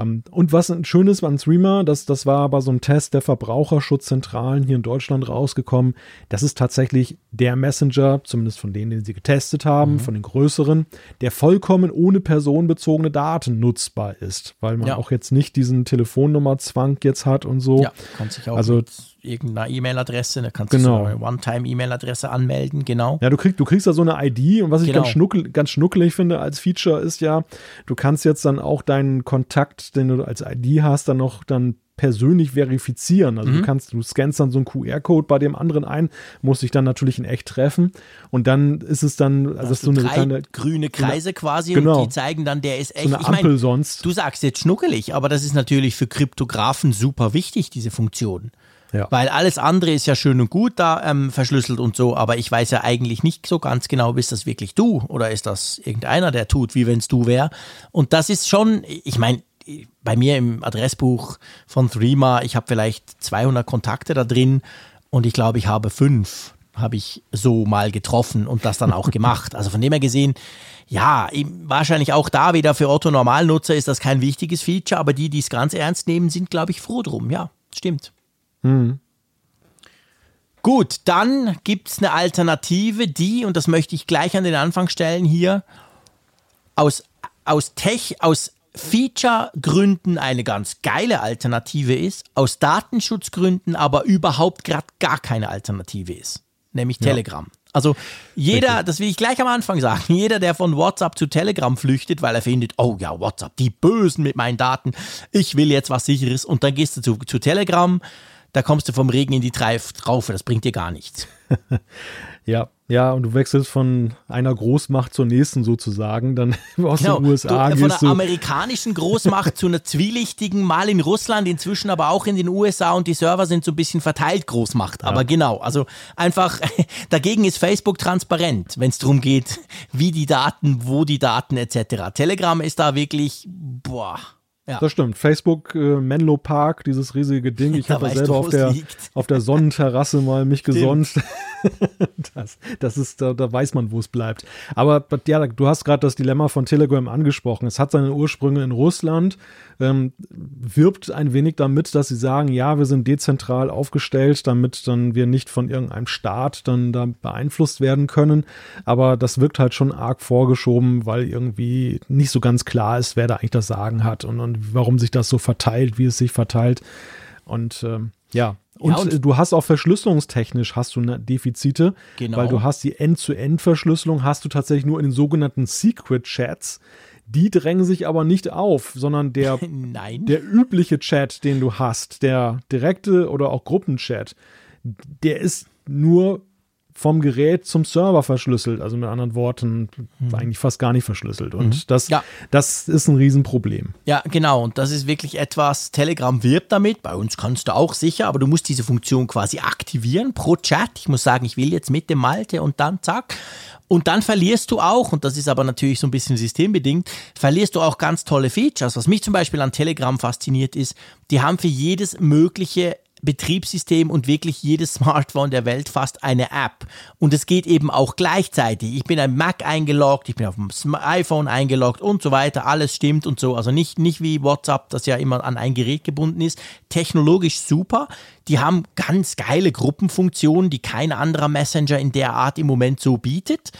Ähm, und was ein schönes an Streamer, das, das war aber so ein Test der Verbraucherschutzzentralen hier in Deutschland rausgekommen. Das ist tatsächlich der Messenger, zumindest von denen, den sie getestet haben, mhm. von den größeren, der vollkommen ohne personenbezogene Daten nutzbar ist, weil man ja. auch jetzt nicht diesen Telefonnummerzwang jetzt hat und so. Ja, kann sich auch also, irgendeiner E-Mail-Adresse, da kannst genau. du so eine One-Time-E-Mail-Adresse anmelden, genau. Ja, du kriegst, du kriegst da so eine ID und was ich genau. ganz, schnuckel, ganz schnuckelig finde als Feature ist ja, du kannst jetzt dann auch deinen Kontakt, den du als ID hast, dann noch dann persönlich verifizieren. Also mhm. du kannst, du scannst dann so einen QR-Code bei dem anderen ein, musst dich dann natürlich in echt treffen und dann ist es dann, also das ist so eine kleine grüne Kreise quasi genau. und die zeigen dann, der ist echt. So eine Ampel ich mein, sonst. Du sagst jetzt schnuckelig, aber das ist natürlich für Kryptografen super wichtig, diese Funktion. Ja. Weil alles andere ist ja schön und gut da ähm, verschlüsselt und so, aber ich weiß ja eigentlich nicht so ganz genau, bist das wirklich du oder ist das irgendeiner, der tut, wie wenn es du wär. Und das ist schon, ich meine, bei mir im Adressbuch von Threema, ich habe vielleicht 200 Kontakte da drin und ich glaube, ich habe fünf habe ich so mal getroffen und das dann auch (laughs) gemacht. Also von dem her gesehen, ja, wahrscheinlich auch da wieder für Otto Normalnutzer ist das kein wichtiges Feature, aber die, die es ganz ernst nehmen, sind, glaube ich, froh drum. Ja, stimmt. Mhm. Gut, dann gibt es eine Alternative, die, und das möchte ich gleich an den Anfang stellen hier, aus, aus Tech, aus Feature-Gründen eine ganz geile Alternative ist, aus Datenschutzgründen aber überhaupt gerade gar keine Alternative ist, nämlich Telegram. Ja. Also jeder, Richtig. das will ich gleich am Anfang sagen, (laughs) jeder, der von WhatsApp zu Telegram flüchtet, weil er findet, oh ja, WhatsApp, die Bösen mit meinen Daten, ich will jetzt was sicheres und dann gehst du zu, zu Telegram, da kommst du vom Regen in die Traufe, das bringt dir gar nichts. (laughs) ja, ja, und du wechselst von einer Großmacht zur nächsten sozusagen, dann (laughs) aus genau. den USA du, Von einer amerikanischen Großmacht zu einer zwielichtigen, mal in Russland, inzwischen aber auch in den USA und die Server sind so ein bisschen verteilt Großmacht. Aber ja. genau, also einfach, (laughs) dagegen ist Facebook transparent, wenn es darum geht, wie die Daten, wo die Daten etc. Telegram ist da wirklich, boah. Ja. Das stimmt. Facebook, äh, Menlo Park, dieses riesige Ding. Ich (laughs) habe da selber auf der, auf der Sonnenterrasse mal mich (laughs) gesonnt. (laughs) das, das ist, da, da weiß man, wo es bleibt. Aber ja, du hast gerade das Dilemma von Telegram angesprochen. Es hat seine Ursprünge in Russland, ähm, wirbt ein wenig damit, dass sie sagen, ja, wir sind dezentral aufgestellt, damit dann wir nicht von irgendeinem Staat dann da beeinflusst werden können. Aber das wirkt halt schon arg vorgeschoben, weil irgendwie nicht so ganz klar ist, wer da eigentlich das Sagen hat und, und warum sich das so verteilt, wie es sich verteilt. Und ähm, ja, und, ja, und, du hast auch verschlüsselungstechnisch hast du Defizite, genau. weil du hast die End-zu-End-Verschlüsselung hast du tatsächlich nur in den sogenannten Secret Chats. Die drängen sich aber nicht auf, sondern der, (laughs) der übliche Chat, den du hast, der direkte oder auch Gruppenchat, der ist nur vom Gerät zum Server verschlüsselt. Also mit anderen Worten, mhm. eigentlich fast gar nicht verschlüsselt. Und mhm. das, ja. das ist ein Riesenproblem. Ja, genau. Und das ist wirklich etwas, Telegram wirbt damit. Bei uns kannst du auch sicher, aber du musst diese Funktion quasi aktivieren pro Chat. Ich muss sagen, ich will jetzt mit dem Malte und dann zack. Und dann verlierst du auch, und das ist aber natürlich so ein bisschen systembedingt, verlierst du auch ganz tolle Features. Was mich zum Beispiel an Telegram fasziniert ist, die haben für jedes mögliche Betriebssystem und wirklich jedes (laughs) Smartphone der Welt fast eine App. Und es geht eben auch gleichzeitig. Ich bin am Mac eingeloggt, ich bin auf dem iPhone eingeloggt und so weiter. Alles stimmt und so. Also nicht, nicht wie WhatsApp, das ja immer an ein Gerät gebunden ist. Technologisch super. Die haben ganz geile Gruppenfunktionen, die kein anderer Messenger in der Art im Moment so bietet.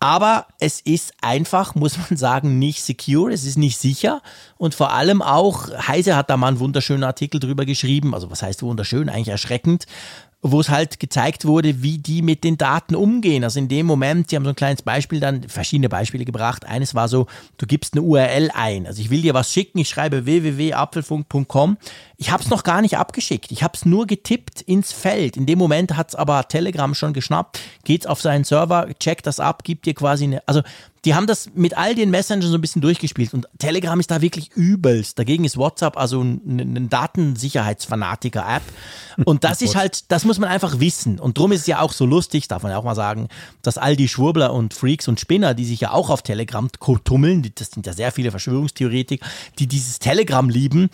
Aber es ist einfach, (laughs) muss man sagen, nicht secure, es ist nicht sicher. Und vor allem auch, Heise hat da mal einen wunderschönen Artikel drüber geschrieben, also was heißt wunderschön, eigentlich erschreckend, wo es halt gezeigt wurde, wie die mit den Daten umgehen. Also in dem Moment, sie haben so ein kleines Beispiel dann, verschiedene Beispiele gebracht. Eines war so, du gibst eine URL ein. Also ich will dir was schicken, ich schreibe www.apfelfunk.com. Ich habe es noch gar nicht abgeschickt. Ich habe es nur getippt ins Feld. In dem Moment hat es aber Telegram schon geschnappt, geht's auf seinen Server, checkt das ab, gibt dir quasi eine, also die haben das mit all den Messengern so ein bisschen durchgespielt und Telegram ist da wirklich übelst. Dagegen ist WhatsApp also ein, ein Datensicherheitsfanatiker-App. Und das (laughs) ist halt, das muss man einfach wissen. Und drum ist es ja auch so lustig, darf man ja auch mal sagen, dass all die Schwurbler und Freaks und Spinner, die sich ja auch auf Telegram tummeln, das sind ja sehr viele Verschwörungstheoretiker, die dieses Telegram lieben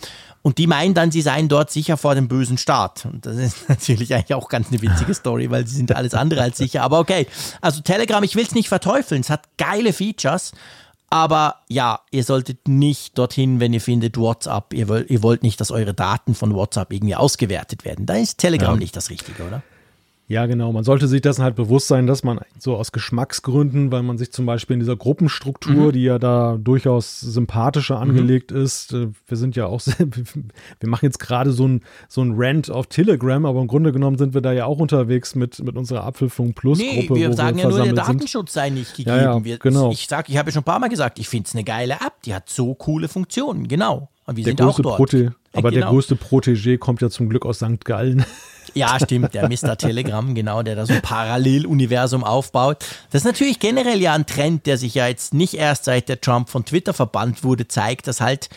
und die meinen dann, sie seien dort sicher vor dem bösen Staat. Und das ist (laughs) natürlich eigentlich auch ganz eine witzige Story, weil sie sind alles andere als sicher. Aber okay, also Telegram, ich will es nicht verteufeln. Es hat geile Features. Aber ja, ihr solltet nicht dorthin, wenn ihr findet WhatsApp, ihr wollt, ihr wollt nicht, dass eure Daten von WhatsApp irgendwie ausgewertet werden. Da ist Telegram ja. nicht das Richtige, oder? Ja, genau. Man sollte sich dessen halt bewusst sein, dass man so aus Geschmacksgründen, weil man sich zum Beispiel in dieser Gruppenstruktur, mhm. die ja da durchaus sympathischer mhm. angelegt mhm. ist, äh, wir sind ja auch, (laughs) wir machen jetzt gerade so ein, so ein Rant auf Telegram, aber im Grunde genommen sind wir da ja auch unterwegs mit, mit unserer Apfelfunk Plus Gruppe. Nee, wir sagen wir ja nur, der Datenschutz sei nicht gegeben. Ja, ja, genau. Ich sag, ich habe ja schon ein paar Mal gesagt, ich finde es eine geile App, die hat so coole Funktionen, genau. Und wir der sind auch dort. Prote aber genau. der größte Protégé kommt ja zum Glück aus St. Gallen. Ja, stimmt, der Mr. Telegram, genau, der da so ein Paralleluniversum aufbaut. Das ist natürlich generell ja ein Trend, der sich ja jetzt nicht erst seit der Trump von Twitter verbannt wurde, zeigt, dass halt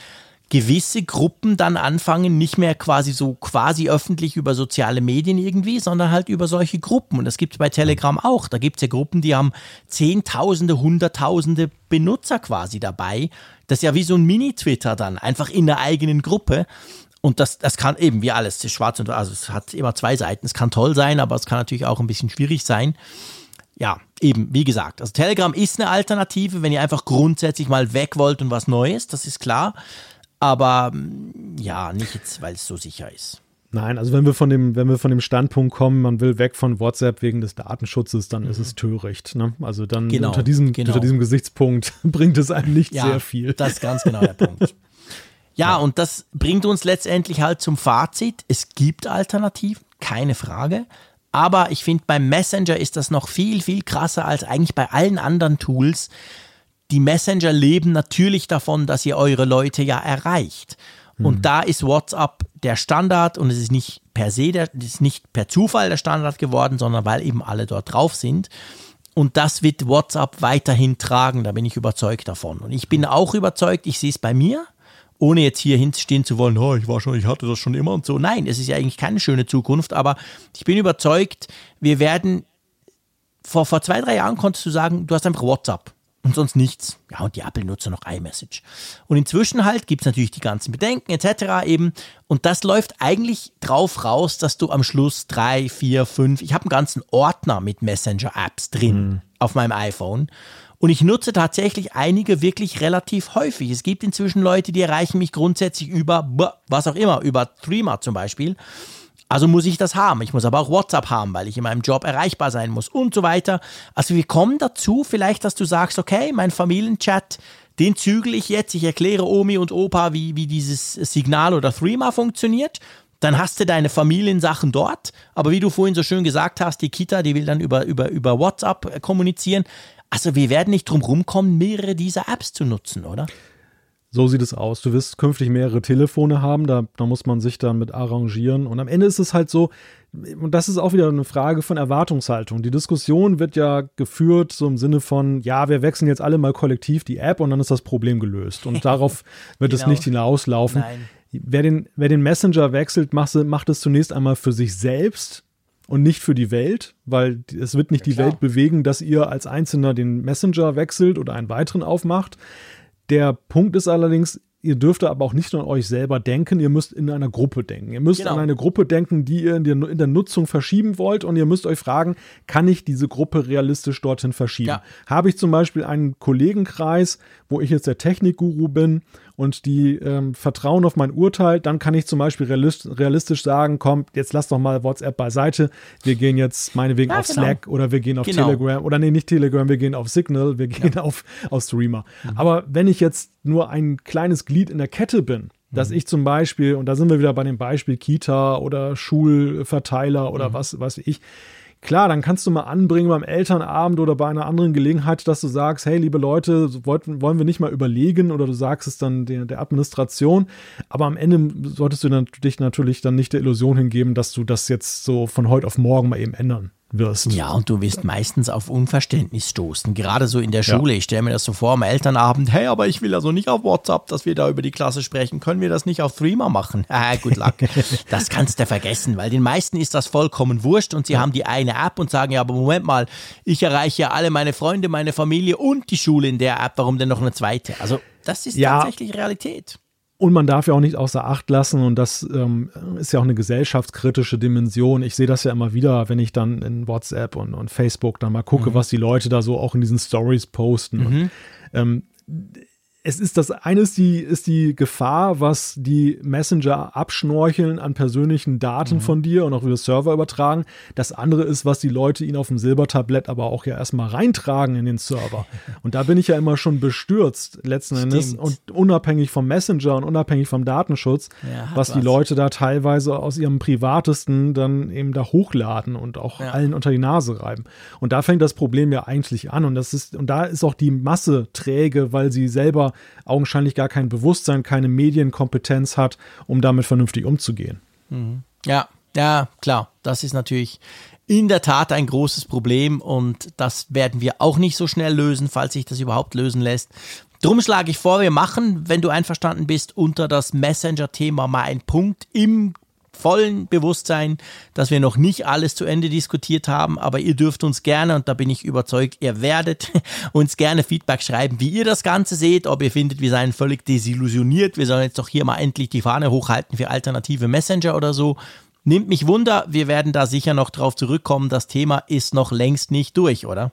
gewisse Gruppen dann anfangen, nicht mehr quasi so quasi öffentlich über soziale Medien irgendwie, sondern halt über solche Gruppen. Und das gibt es bei Telegram auch. Da gibt es ja Gruppen, die haben Zehntausende, Hunderttausende Benutzer quasi dabei. Das ist ja wie so ein Mini-Twitter dann, einfach in der eigenen Gruppe. Und das, das kann eben wie alles, das schwarz und also es hat immer zwei Seiten. Es kann toll sein, aber es kann natürlich auch ein bisschen schwierig sein. Ja, eben, wie gesagt, also Telegram ist eine Alternative, wenn ihr einfach grundsätzlich mal weg wollt und was Neues, das ist klar. Aber mm, ja, nicht jetzt, weil es so sicher ist. Nein, also wenn wir von dem, wenn wir von dem Standpunkt kommen, man will weg von WhatsApp wegen des Datenschutzes, dann mhm. ist es töricht. Ne? Also dann genau, unter, diesem, genau. unter diesem Gesichtspunkt (laughs) bringt es einem nicht ja, sehr viel. Das ist ganz genau der Punkt. (laughs) Ja, und das bringt uns letztendlich halt zum Fazit. Es gibt Alternativen, keine Frage. Aber ich finde, beim Messenger ist das noch viel, viel krasser als eigentlich bei allen anderen Tools. Die Messenger leben natürlich davon, dass ihr eure Leute ja erreicht. Und mhm. da ist WhatsApp der Standard und es ist nicht per se, der, es ist nicht per Zufall der Standard geworden, sondern weil eben alle dort drauf sind. Und das wird WhatsApp weiterhin tragen, da bin ich überzeugt davon. Und ich bin auch überzeugt, ich sehe es bei mir ohne jetzt hier hinstehen zu wollen, oh, ich war schon, ich hatte das schon immer und so. Nein, es ist ja eigentlich keine schöne Zukunft, aber ich bin überzeugt, wir werden, vor, vor zwei, drei Jahren konntest du sagen, du hast einfach WhatsApp und sonst nichts. Ja, und die Apple-Nutzer noch iMessage. Und inzwischen halt gibt es natürlich die ganzen Bedenken etc. eben. Und das läuft eigentlich drauf raus, dass du am Schluss drei, vier, fünf, ich habe einen ganzen Ordner mit Messenger-Apps drin mhm. auf meinem iPhone. Und ich nutze tatsächlich einige wirklich relativ häufig. Es gibt inzwischen Leute, die erreichen mich grundsätzlich über, was auch immer, über Threema zum Beispiel. Also muss ich das haben. Ich muss aber auch WhatsApp haben, weil ich in meinem Job erreichbar sein muss und so weiter. Also wir kommen dazu, vielleicht, dass du sagst, okay, mein Familienchat, den zügel ich jetzt. Ich erkläre Omi und Opa, wie, wie dieses Signal oder Threema funktioniert. Dann hast du deine Familiensachen dort. Aber wie du vorhin so schön gesagt hast, die Kita, die will dann über, über, über WhatsApp kommunizieren. Also wir werden nicht drum rumkommen, mehrere dieser Apps zu nutzen, oder? So sieht es aus. Du wirst künftig mehrere Telefone haben, da, da muss man sich dann mit arrangieren. Und am Ende ist es halt so, und das ist auch wieder eine Frage von Erwartungshaltung. Die Diskussion wird ja geführt so im Sinne von, ja, wir wechseln jetzt alle mal kollektiv die App und dann ist das Problem gelöst. Und (laughs) darauf wird genau. es nicht hinauslaufen. Nein. Wer den, wer den Messenger wechselt, macht, macht es zunächst einmal für sich selbst und nicht für die Welt, weil es wird nicht ja, die klar. Welt bewegen, dass ihr als Einzelner den Messenger wechselt oder einen weiteren aufmacht. Der Punkt ist allerdings, Ihr dürft aber auch nicht nur an euch selber denken, ihr müsst in einer Gruppe denken. Ihr müsst Genau. an eine Gruppe denken, die ihr in der, in der Nutzung verschieben wollt und ihr müsst euch fragen, kann ich diese Gruppe realistisch dorthin verschieben? Ja. Habe ich zum Beispiel einen Kollegenkreis, wo ich jetzt der Technikguru bin und die ähm, vertrauen auf mein Urteil, dann kann ich zum Beispiel realist, realistisch sagen, komm, jetzt lass doch mal WhatsApp beiseite, wir gehen jetzt meinetwegen Ja, auf genau. Slack oder wir gehen auf Genau. Telegram oder nee, nicht Telegram, wir gehen auf Signal, wir gehen auf, auf Streamer. Mhm. Aber wenn ich jetzt nur ein kleines Glied in der Kette bin, dass Mhm. ich zum Beispiel, und da sind wir wieder bei dem Beispiel Kita oder Schulverteiler Mhm. oder was, was weiß ich, Klar, dann kannst du mal anbringen beim Elternabend oder bei einer anderen Gelegenheit, dass du sagst, hey, liebe Leute, wollen wir nicht mal überlegen oder du sagst es dann der, der Administration. Aber am Ende solltest du dich natürlich dann nicht der Illusion hingeben, dass du das jetzt so von heute auf morgen mal eben ändern wirst. Ja, und du wirst meistens auf Unverständnis stoßen. Gerade so in der Schule. Ich stelle mir das so vor am Elternabend. Hey, aber ich will also nicht auf WhatsApp, dass wir da über die Klasse sprechen. Können wir das nicht auf Threema machen? (laughs) Ah, good luck. das kannst du vergessen, weil den meisten ist das vollkommen wurscht und sie haben die eine App und sagen, ja, aber Moment mal, ich erreiche ja alle meine Freunde, meine Familie und die Schule in der App. Warum denn noch eine zweite? Also, das ist Ja. tatsächlich Realität. Und man darf ja auch nicht außer Acht lassen, und das ähm, ist ja auch eine gesellschaftskritische Dimension. Ich sehe das ja immer wieder, wenn ich dann in WhatsApp und, und Facebook dann mal gucke, was die Leute da so auch in diesen Stories posten. Und, ähm, es ist das eine ist die, ist die Gefahr, was die Messenger abschnorcheln an persönlichen Daten von dir und auch über Server übertragen. Das andere ist, was die Leute ihnen auf dem Silbertablett aber auch ja erstmal reintragen in den Server. (laughs) Und da bin ich ja immer schon bestürzt, letzten Endes. Stimmt. Und unabhängig vom Messenger und unabhängig vom Datenschutz, Ja, hat was die was. Leute da teilweise aus ihrem Privatesten dann eben da hochladen und auch Ja. allen unter die Nase reiben. Und da fängt das Problem ja eigentlich an. Und das ist, und da ist auch die Masse träge, weil sie selber augenscheinlich gar kein Bewusstsein, keine Medienkompetenz hat, um damit vernünftig umzugehen. Ja, ja, klar. Das ist natürlich in der Tat ein großes Problem und das werden wir auch nicht so schnell lösen, falls sich das überhaupt lösen lässt. Drum schlage ich vor, wir machen, wenn du einverstanden bist, unter das Messenger-Thema mal einen Punkt im vollen Bewusstsein, dass wir noch nicht alles zu Ende diskutiert haben, aber ihr dürft uns gerne, und da bin ich überzeugt, ihr werdet (laughs) uns gerne Feedback schreiben, wie ihr das Ganze seht, ob ihr findet, wir seien völlig desillusioniert, wir sollen jetzt doch hier mal endlich die Fahne hochhalten für alternative Messenger oder so. Nimmt mich Wunder, wir werden da sicher noch drauf zurückkommen, das Thema ist noch längst nicht durch, oder?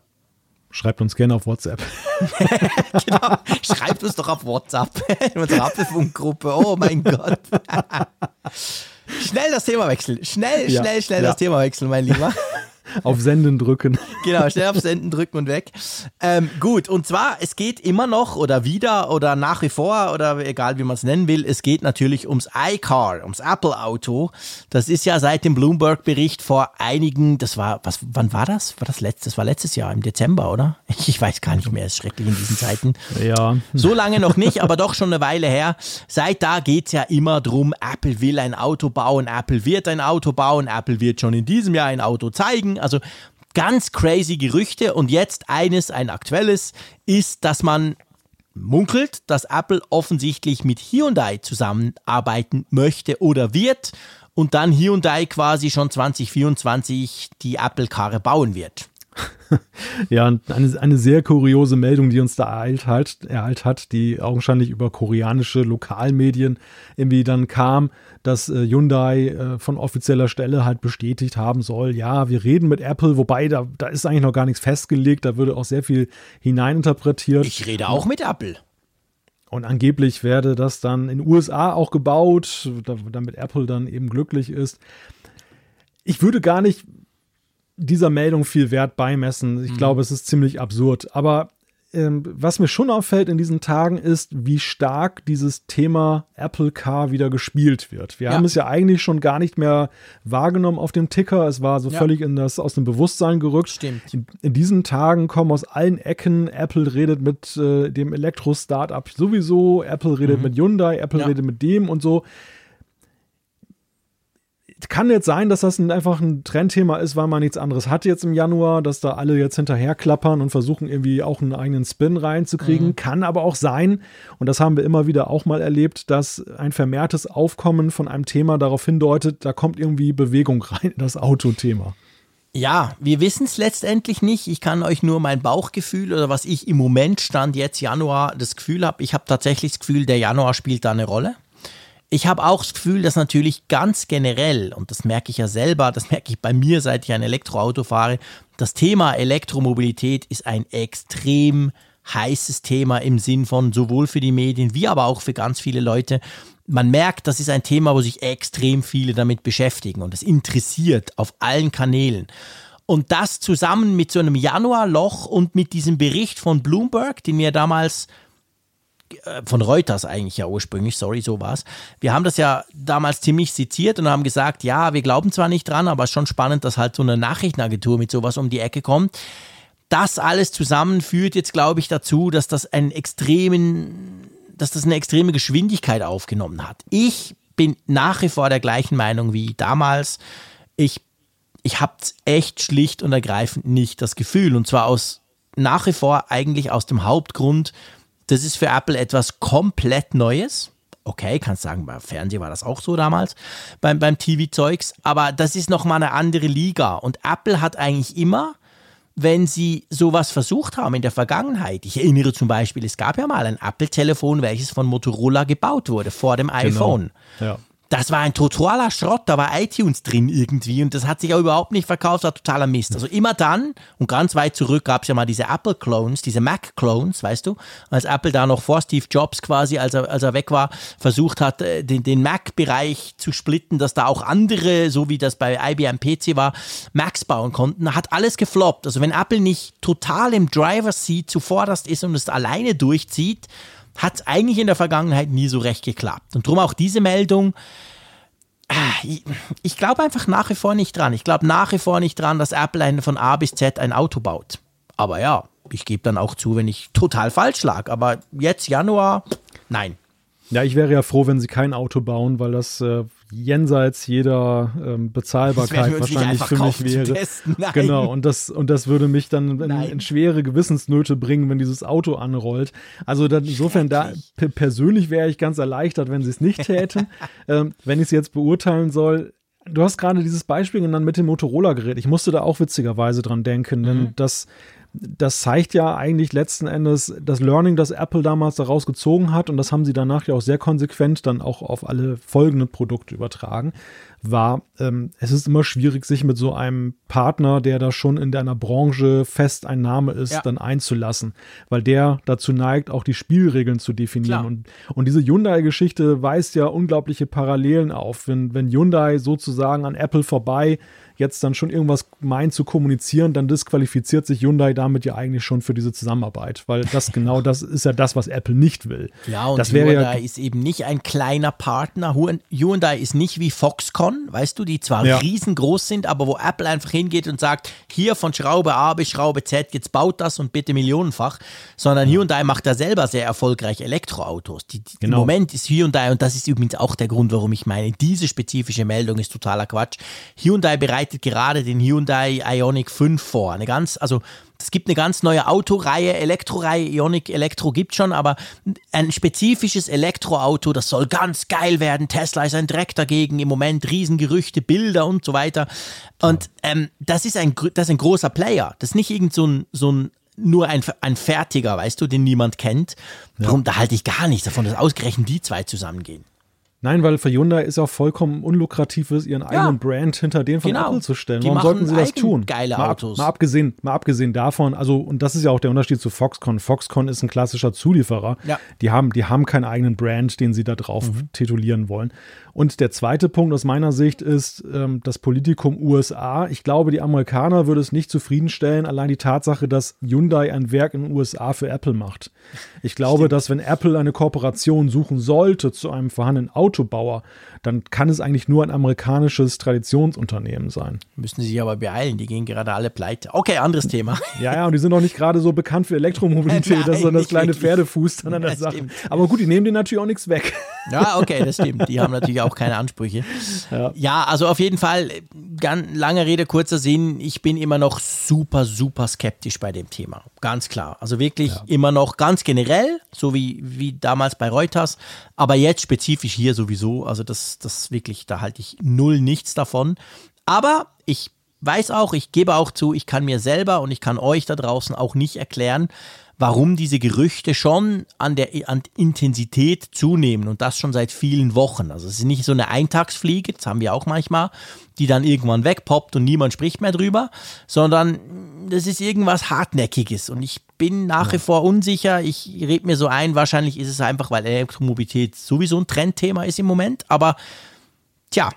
Schreibt uns gerne auf WhatsApp. (laughs) genau. Schreibt uns doch auf WhatsApp in unserer Apfelfunkgruppe. Oh mein Gott. (laughs) Schnell das Thema wechseln. Schnell, Ja, schnell, schnell ja. das Thema wechseln, mein Lieber. (laughs) Auf Senden drücken. (laughs) Genau, schnell auf Senden drücken und weg. Ähm, gut, und zwar, es geht immer noch oder wieder oder nach wie vor oder egal wie man es nennen will, es geht natürlich ums iCar, ums Apple-Auto. Das ist ja seit dem Bloomberg-Bericht vor einigen, das war, was, wann war das? War das letztes? Das war letztes Jahr im Dezember, oder? Ich weiß gar nicht mehr, ist schrecklich in diesen Zeiten. Ja. So lange noch nicht, aber doch schon eine Weile her. Seit da geht's ja immer drum, Apple will ein Auto bauen, Apple wird ein Auto bauen, Apple wird schon in diesem Jahr ein Auto zeigen. Also ganz crazy Gerüchte. Und jetzt eines, ein aktuelles, ist, dass man munkelt, dass Apple offensichtlich mit Hyundai zusammenarbeiten möchte oder wird und dann Hyundai quasi schon 2024 die Apple-Karre bauen wird. (laughs) Ja, eine, eine sehr kuriose Meldung, die uns da ereilt hat, ereilt hat, die augenscheinlich über koreanische Lokalmedien irgendwie dann kam, dass äh, Hyundai äh, von offizieller Stelle halt bestätigt haben soll, ja, wir reden mit Apple, wobei da, da ist eigentlich noch gar nichts festgelegt, da würde auch sehr viel hineininterpretiert. Ich rede auch mit Apple. Und angeblich werde das dann in den USA auch gebaut, da- damit Apple dann eben glücklich ist. Ich würde gar nicht dieser Meldung viel Wert beimessen. Ich glaube, es ist ziemlich absurd. Aber ähm, was mir schon auffällt in diesen Tagen ist, wie stark dieses Thema Apple Car wieder gespielt wird. Wir Ja. haben es ja eigentlich schon gar nicht mehr wahrgenommen auf dem Ticker. Es war so Ja. völlig in das, aus dem Bewusstsein gerückt. Stimmt. In, in diesen Tagen kommen aus allen Ecken, Apple redet mit äh, dem Elektro-Startup sowieso, Apple redet mit Hyundai, Apple Mhm. Ja. redet mit dem und so. Kann jetzt sein, dass das ein, einfach ein Trendthema ist, weil man nichts anderes hat jetzt im Januar, dass da alle jetzt hinterherklappern und versuchen irgendwie auch einen eigenen Spin reinzukriegen. Mhm. Kann aber auch sein, und das haben wir immer wieder auch mal erlebt, dass ein vermehrtes Aufkommen von einem Thema darauf hindeutet, da kommt irgendwie Bewegung rein in das Autothema. Ja, wir wissen es letztendlich nicht. Ich kann euch nur mein Bauchgefühl oder was ich im Moment stand jetzt Januar das Gefühl habe. Ich habe tatsächlich das Gefühl, der Januar spielt da eine Rolle. Ich habe auch das Gefühl, dass natürlich ganz generell, und das merke ich ja selber, das merke ich bei mir, seit ich ein Elektroauto fahre, das Thema Elektromobilität ist ein extrem heißes Thema im Sinn von sowohl für die Medien wie aber auch für ganz viele Leute. Man merkt, das ist ein Thema, wo sich extrem viele damit beschäftigen und es interessiert auf allen Kanälen. Und das zusammen mit so einem Januarloch und mit diesem Bericht von Bloomberg, den wir damals von Reuters eigentlich ja ursprünglich, sorry, so war's. Wir haben das ja damals ziemlich seziert und haben gesagt, ja, wir glauben zwar nicht dran, aber es ist schon spannend, dass halt so eine Nachrichtenagentur mit sowas um die Ecke kommt das alles zusammen führt jetzt, glaube ich, dazu, dass das einen extremen, dass das eine extreme Geschwindigkeit aufgenommen hat. Ich bin nach wie vor der gleichen Meinung wie damals. Ich, ich habe echt schlicht und ergreifend nicht das Gefühl. Und zwar aus nach wie vor eigentlich aus dem Hauptgrund, das ist für Apple etwas komplett Neues. Okay, kannst sagen, beim Fernsehen war das auch so damals, beim, beim TV-Zeugs, aber das ist nochmal eine andere Liga. Und Apple hat eigentlich immer wenn sie sowas versucht haben in der Vergangenheit. Ich erinnere zum Beispiel, es gab ja mal ein Apple-Telefon, welches von Motorola gebaut wurde, vor dem genau. iPhone. Ja das war ein totaler Schrott, da war iTunes drin irgendwie und das hat sich auch überhaupt nicht verkauft, war totaler Mist. Also immer dann, und ganz weit zurück gab es ja mal diese Apple-Clones, diese Mac-Clones, weißt du, als Apple da noch vor Steve Jobs quasi, als er, als er weg war, versucht hat, äh, den, den Mac-Bereich zu splitten, dass da auch andere, so wie das bei IBM PC war, Macs bauen konnten, hat alles gefloppt. Also wenn Apple nicht total im Driver-Seat zuvorderst ist und es alleine durchzieht, hat es eigentlich in der Vergangenheit nie so recht geklappt. Und darum auch diese Meldung. Ah, ich glaube einfach nach wie vor nicht dran. Ich glaube nach wie vor nicht dran, dass Apple von A bis Z ein Auto baut. Aber ja, ich gebe dann auch zu, wenn ich total falsch lag. Aber jetzt Januar, nein. Ja, ich wäre ja froh, wenn sie kein Auto bauen, weil das äh, jenseits jeder ähm, Bezahlbarkeit wahrscheinlich für mich wäre. Genau, und das, und das würde mich dann in, in, schwere Gewissensnöte bringen, wenn dieses Auto anrollt. Also dann, insofern, da persönlich wäre ich ganz erleichtert, wenn sie es nicht täten. (laughs) ähm, wenn ich es jetzt beurteilen soll, Du hast gerade dieses Beispiel genannt mit dem Motorola-Gerät. Ich musste da auch witzigerweise dran denken, denn mhm. das das zeigt ja eigentlich letzten Endes das Learning, das Apple damals daraus gezogen hat und das haben sie danach ja auch sehr konsequent dann auch auf alle folgenden Produkte übertragen, war, ähm, es ist immer schwierig, sich mit so einem Partner, der da schon in deiner Branche fest ein Name ist, ja. dann einzulassen, weil der dazu neigt, auch die Spielregeln zu definieren. Und, und diese Hyundai-Geschichte weist ja unglaubliche Parallelen auf. Wenn, wenn Hyundai sozusagen an Apple vorbei jetzt dann schon irgendwas meint zu kommunizieren, dann disqualifiziert sich Hyundai damit ja eigentlich schon für diese Zusammenarbeit, weil das (laughs) genau das ist ja das, was Apple nicht will. Ja, und das Hyundai ja, ist eben nicht ein kleiner Partner. Hyundai ist nicht wie Foxconn, weißt du, die zwar ja. riesengroß sind, aber wo Apple einfach hingeht und sagt, hier von Schraube A bis Schraube Z, jetzt baut das und bitte millionenfach, sondern Hyundai macht da selber sehr erfolgreich Elektroautos. Die, die, genau. Im Moment ist Hyundai, und das ist übrigens auch der Grund, warum ich meine, diese spezifische Meldung ist totaler Quatsch. Hyundai bereitet bereitet gerade den Hyundai Ioniq 5 vor. Eine ganz, also es gibt eine ganz neue Autoreihe, Elektroreihe, Ioniq Elektro gibt schon, aber ein spezifisches Elektroauto, das soll ganz geil werden. Tesla ist ein Dreck dagegen, im Moment Riesengerüchte, Bilder und so weiter. Und ähm, das, ist ein, das ist ein großer Player. Das ist nicht irgend so ein, so ein nur ein, ein Fertiger, weißt du, den niemand kennt. Warum, ja. da halte ich gar nichts davon, dass ausgerechnet die zwei zusammengehen. Nein, weil für Hyundai ist auch vollkommen unlukrativ ist, ihren eigenen ja. Brand hinter den von genau. Apple zu stellen. Die Warum sollten sie das tun? Geile mal, Autos. Mal abgesehen, mal abgesehen davon, also, und das ist ja auch der Unterschied zu Foxconn. Foxconn ist ein klassischer Zulieferer. Ja. Die, haben, die haben keinen eigenen Brand, den sie da drauf mhm. titulieren wollen. Und der zweite Punkt aus meiner Sicht ist ähm, das Politikum USA. Ich glaube, die Amerikaner würde es nicht zufriedenstellen, allein die Tatsache, dass Hyundai ein Werk in den USA für Apple macht. Ich glaube, Stimmt. dass wenn Apple eine Kooperation suchen sollte zu einem vorhandenen Autobauer, dann kann es eigentlich nur ein amerikanisches Traditionsunternehmen sein. Müssen sie sich aber beeilen, die gehen gerade alle pleite. Okay, anderes Thema. (laughs) Ja, ja, und die sind auch nicht gerade so bekannt für Elektromobilität, (laughs) Nein, das ist so das kleine (laughs) Pferdefuß dann an der Sache. Aber gut, die nehmen dir natürlich auch nichts weg. Ja, okay, das stimmt. Die haben natürlich auch keine Ansprüche. Ja, ja also auf jeden Fall, ganz lange Rede, kurzer Sinn, ich bin immer noch super, super skeptisch bei dem Thema. Ganz klar. Also wirklich ja. immer noch ganz generell, so wie, wie damals bei Reuters, aber jetzt spezifisch hier sowieso. Also das, das wirklich, da halte ich null nichts davon. Aber ich weiß auch, ich gebe auch zu, ich kann mir selber und ich kann euch da draußen auch nicht erklären, warum diese Gerüchte schon an der an Intensität zunehmen und das schon seit vielen Wochen. Also es ist nicht so eine Eintagsfliege, das haben wir auch manchmal, die dann irgendwann wegpoppt und niemand spricht mehr drüber, sondern das ist irgendwas Hartnäckiges und ich bin nach wie vor unsicher. Ich rede mir so ein, wahrscheinlich ist es einfach, weil Elektromobilität sowieso ein Trendthema ist im Moment, aber tja,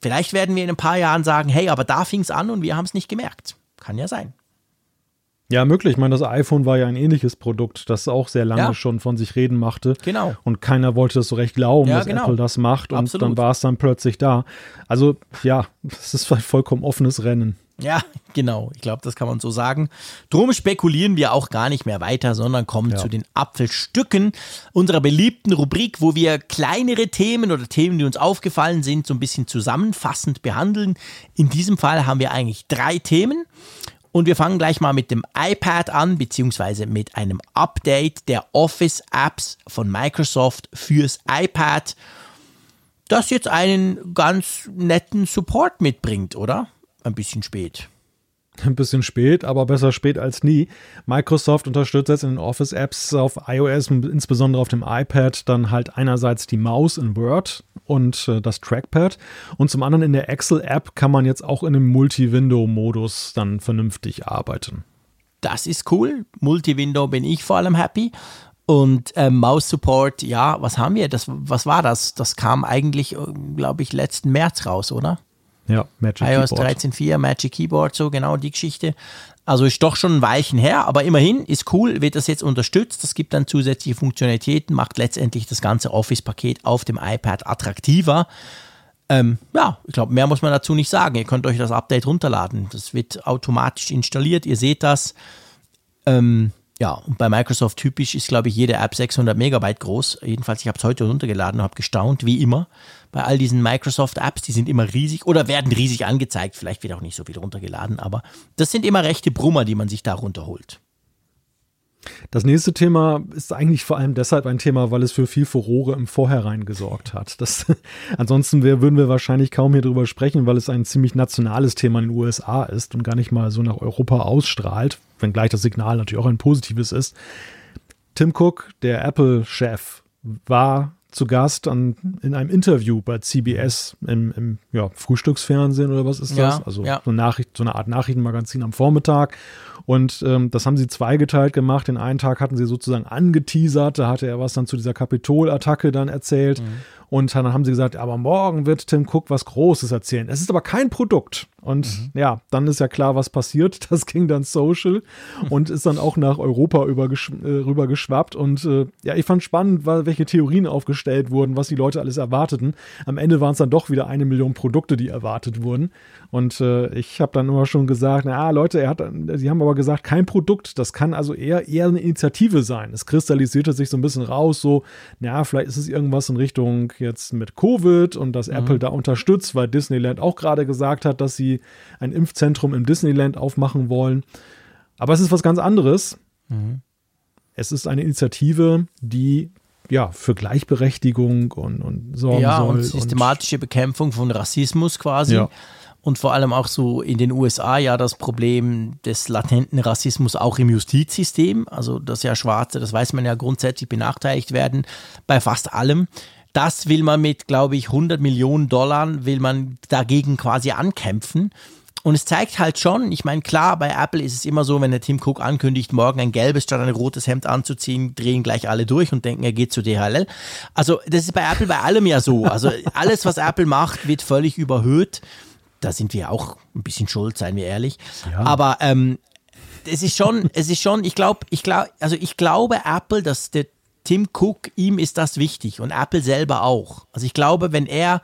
vielleicht werden wir in ein paar Jahren sagen, hey, aber da fing es an und wir haben es nicht gemerkt. Kann ja sein. Ja, möglich. Ich meine, das iPhone war ja ein ähnliches Produkt, das auch sehr lange ja. schon von sich reden machte. Genau. Und keiner wollte das so recht glauben, ja, dass genau. Apple das macht. Und Absolut. dann war es dann plötzlich da. Also, ja, es ist ein vollkommen offenes Rennen. Ja, genau. Ich glaube, das kann man so sagen. Drum spekulieren wir auch gar nicht mehr weiter, sondern kommen ja. zu den Apfelstücken unserer beliebten Rubrik, wo wir kleinere Themen oder Themen, die uns aufgefallen sind, so ein bisschen zusammenfassend behandeln. In diesem Fall haben wir eigentlich drei Themen. Und wir fangen gleich mal mit dem iPad an, beziehungsweise mit einem Update der Office-Apps von Microsoft fürs iPad, das jetzt einen ganz netten Support mitbringt, oder? Ein bisschen spät (laughs) ein bisschen spät, aber besser spät als nie. Microsoft unterstützt jetzt in den Office-Apps auf iOS, insbesondere auf dem iPad, dann halt einerseits die Maus in Word und äh, das Trackpad und zum anderen in der Excel-App kann man jetzt auch in dem Multi-Window-Modus dann vernünftig arbeiten. Das ist cool. Multi-Window bin ich vor allem happy. Und äh, Maus-Support, ja, was haben wir? Das, was war das? Das kam eigentlich, äh, glaube ich, letzten März raus, oder? Ja, Magic iOS 13.4, Magic Keyboard, so genau die Geschichte. Also ist doch schon ein Weilchen her, aber immerhin ist cool, wird das jetzt unterstützt. Das gibt dann zusätzliche Funktionalitäten, macht letztendlich das ganze Office-Paket auf dem iPad attraktiver. Ähm, ja, ich glaube, mehr muss man dazu nicht sagen. Ihr könnt euch das Update runterladen. Das wird automatisch installiert. Ihr seht das. Ähm, ja, und bei Microsoft typisch ist, glaube ich, jede App 600 Megabyte groß. Jedenfalls, ich habe es heute runtergeladen und habe gestaunt, wie immer bei all diesen Microsoft-Apps, die sind immer riesig oder werden riesig angezeigt. Vielleicht wird auch nicht so viel runtergeladen, aber das sind immer rechte Brummer, die man sich da runterholt. Das nächste Thema ist eigentlich vor allem deshalb ein Thema, weil es für viel Furore im Vorhinein gesorgt hat. Das, (laughs) ansonsten wär, würden wir wahrscheinlich kaum hier drüber sprechen, weil es ein ziemlich nationales Thema in den USA ist und gar nicht mal so nach Europa ausstrahlt, wenngleich das Signal natürlich auch ein positives ist. Tim Cook, der Apple-Chef, war zu Gast an, in einem Interview bei CBS im, im ja, Frühstücksfernsehen oder was ist das? Ja, also ja. so, eine Nachricht, so eine Art Nachrichtenmagazin am Vormittag. Und ähm, das haben sie zweigeteilt gemacht. Den einen Tag hatten sie sozusagen angeteasert, da hatte er was dann zu dieser Kapitolattacke dann erzählt. Mhm. Und dann haben sie gesagt, aber morgen wird Tim Cook was Großes erzählen. Es ist aber kein Produkt. Und mhm. ja, dann ist ja klar, was passiert. (laughs) Das ging dann social und ist dann auch nach Europa übergesch äh, rüber geschwappt. Und äh, ja, ich fand spannend, welche Theorien aufgestellt wurden, was die Leute alles erwarteten. Am Ende waren es dann doch wieder eine Million Produkte, die erwartet wurden. Und äh, ich habe dann immer schon gesagt, na Leute, er hat, sie haben aber gesagt, kein Produkt. Das kann also eher, eher eine Initiative sein. Es kristallisierte sich so ein bisschen raus, so, na, vielleicht ist es irgendwas in Richtung jetzt mit Covid und dass mhm. Apple da unterstützt, weil Disneyland auch gerade gesagt hat, dass sie ein Impfzentrum im Disneyland aufmachen wollen. Aber es ist was ganz anderes. Mhm. Es ist eine Initiative, die ja, für Gleichberechtigung und, und sorgen ja, soll. und systematische und, Bekämpfung von Rassismus quasi. Ja. Und vor allem auch so in den USA ja das Problem des latenten Rassismus auch im Justizsystem. Also, dass ja Schwarze, das weiß man ja grundsätzlich, benachteiligt werden bei fast allem. Das will man mit, glaube ich, 100 Millionen Dollar, will man dagegen quasi ankämpfen. Und es zeigt halt schon, ich meine, klar, bei Apple ist es immer so, wenn der Tim Cook ankündigt, morgen ein gelbes statt ein rotes Hemd anzuziehen, drehen gleich alle durch und denken, er geht zu DHL. Also, das ist bei Apple bei allem ja so. Also, alles, was Apple macht, wird völlig überhöht. Da sind wir auch ein bisschen schuld, seien wir ehrlich. Ja. Aber ähm, es ist schon, (laughs) es ist schon, ich glaube, ich glaube, also ich glaube Apple, dass der Tim Cook, ihm ist das wichtig und Apple selber auch. Also ich glaube, wenn er,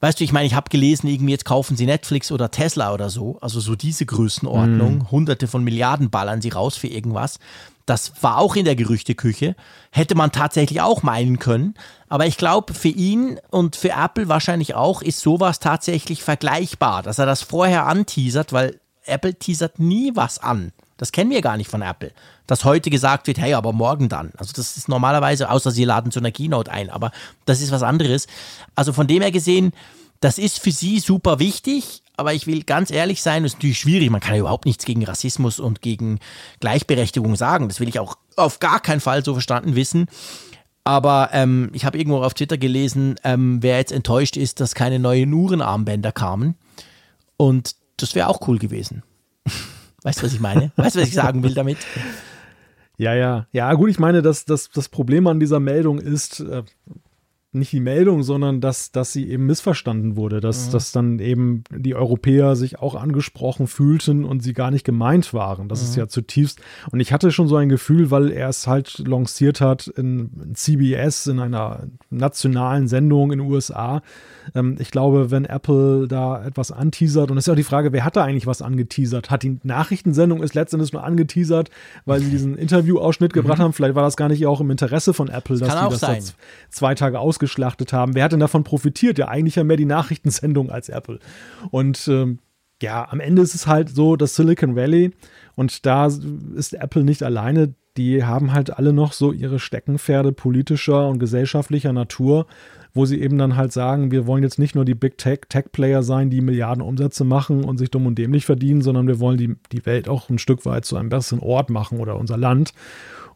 weißt du, ich meine, ich habe gelesen, irgendwie jetzt kaufen sie Netflix oder Tesla oder so, also so diese Größenordnung, mm. hunderte von Milliarden ballern sie raus für irgendwas. Das war auch in der Gerüchteküche. Hätte man tatsächlich auch meinen können. Aber ich glaube, für ihn und für Apple wahrscheinlich auch ist sowas tatsächlich vergleichbar, dass er das vorher anteasert, weil Apple teasert nie was an. Das kennen wir gar nicht von Apple. Dass heute gesagt wird, hey, aber morgen dann. Also das ist normalerweise, außer sie laden zu einer Keynote ein, aber das ist was anderes. Also von dem her gesehen, Das ist für sie super wichtig, aber ich will ganz ehrlich sein, das ist natürlich schwierig. Man kann ja überhaupt nichts gegen Rassismus und gegen Gleichberechtigung sagen. Das will ich auch auf gar keinen Fall so verstanden wissen. Aber ähm, ich habe irgendwo auf Twitter gelesen, ähm, wer jetzt enttäuscht ist, dass keine neuen Uhrenarmbänder kamen. Und das wäre auch cool gewesen. (laughs) weißt du, was ich meine? Weißt du, was ich sagen will damit? Ja, ja. Ja, gut, ich meine, dass das, das Problem an dieser Meldung ist, äh, nicht die Meldung, sondern dass, dass sie eben missverstanden wurde, dass, mhm. dass dann eben die Europäer sich auch angesprochen fühlten und sie gar nicht gemeint waren. Das mhm. ist ja zutiefst. Und ich hatte schon so ein Gefühl, weil er es halt lanciert hat in CBS, in einer nationalen Sendung in den USA. Ähm, ich glaube, wenn Apple da etwas anteasert, und es ist ja auch die Frage, wer hat da eigentlich was angeteasert? Hat die Nachrichtensendung es letztendlich nur angeteasert, weil sie diesen Interviewausschnitt mhm. gebracht haben? Vielleicht war das gar nicht auch im Interesse von Apple, das dass die das zwei Tage ausgeschrieben ausgeschlachtet haben. Wer hat denn davon profitiert? Ja, eigentlich ja mehr die Nachrichtensendung als Apple. Und ähm, ja, am Ende ist es halt so, dass Silicon Valley und da ist Apple nicht alleine. Die haben halt alle noch so ihre Steckenpferde politischer und gesellschaftlicher Natur, wo sie eben dann halt sagen, wir wollen jetzt nicht nur die Big Tech, Tech Player sein, die Milliarden Umsätze machen und sich dumm und dämlich verdienen, sondern wir wollen die, die Welt auch ein Stück weit zu einem besseren Ort machen oder unser Land.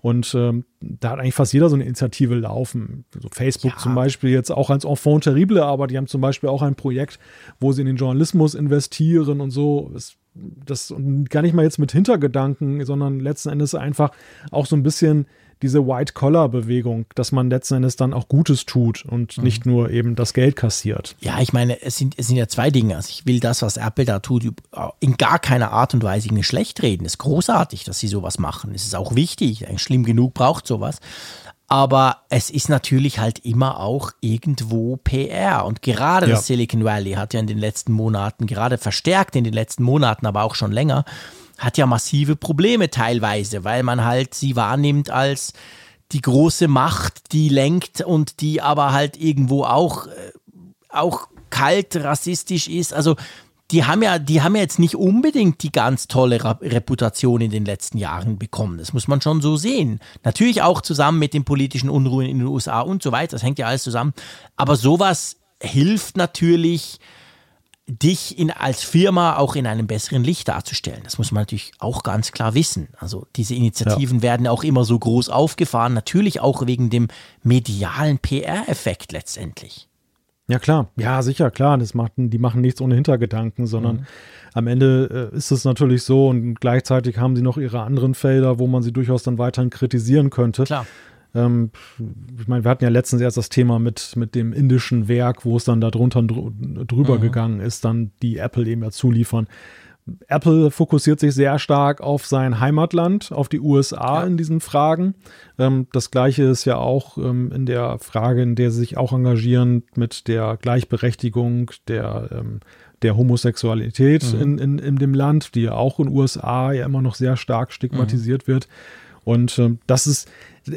Und ähm, da hat eigentlich fast jeder so eine Initiative laufen. So Facebook ja. zum Beispiel jetzt auch als Enfant terrible, aber die haben zum Beispiel auch ein Projekt, wo sie in den Journalismus investieren und so. Das, das gar nicht mal jetzt mit Hintergedanken, sondern letzten Endes einfach auch so ein bisschen diese White-Collar-Bewegung, dass man letzten Endes dann auch Gutes tut und mhm. nicht nur eben das Geld kassiert. Ja, ich meine, es sind, es sind ja zwei Dinge. Also ich will das, was Apple da tut, in gar keiner Art und Weise irgendwie schlecht reden. Es ist großartig, dass sie sowas machen. Es ist auch wichtig. Schlimm genug braucht sowas. Aber es ist natürlich halt immer auch irgendwo PR. Und gerade ja. das Silicon Valley hat ja in den letzten Monaten, gerade verstärkt in den letzten Monaten, aber auch schon länger, hat ja massive Probleme teilweise, weil man halt sie wahrnimmt als die große Macht, die lenkt und die aber halt irgendwo auch, äh, auch kalt rassistisch ist. Also die haben ja, die haben ja jetzt nicht unbedingt die ganz tolle Reputation in den letzten Jahren bekommen. Das muss man schon so sehen. Natürlich auch zusammen mit den politischen Unruhen in den USA und so weiter. Das hängt ja alles zusammen. Aber sowas hilft natürlich, dich in, als Firma auch in einem besseren Licht darzustellen. Das muss man natürlich auch ganz klar wissen. Also diese Initiativen ja. werden auch immer so groß aufgefahren, natürlich auch wegen dem medialen PR-Effekt letztendlich. Ja, klar. Ja, sicher, klar. Das macht, die machen nichts ohne Hintergedanken, sondern mhm. am Ende äh, ist es natürlich so und gleichzeitig haben sie noch ihre anderen Felder, wo man sie durchaus dann weiterhin kritisieren könnte. Klar. Ähm, ich meine, wir hatten ja letztens erst das Thema mit, mit dem indischen Werk, wo es dann darunter drüber mhm. gegangen ist, dann die Apple eben ja zuliefern. Apple fokussiert sich sehr stark auf sein Heimatland, auf die USA ja. in diesen Fragen. Ähm, das gleiche ist ja auch ähm, in der Frage, in der sie sich auch engagieren mit der Gleichberechtigung der, ähm, der Homosexualität mhm. in, in, in dem Land, die ja auch in den USA ja immer noch sehr stark stigmatisiert mhm. wird. Und ähm, das ist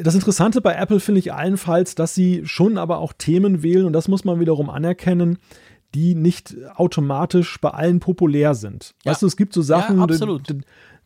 das Interessante bei Apple finde ich allenfalls, dass sie schon aber auch Themen wählen und das muss man wiederum anerkennen, die nicht automatisch bei allen populär sind. Ja. Weißt du, es gibt so Sachen, ja,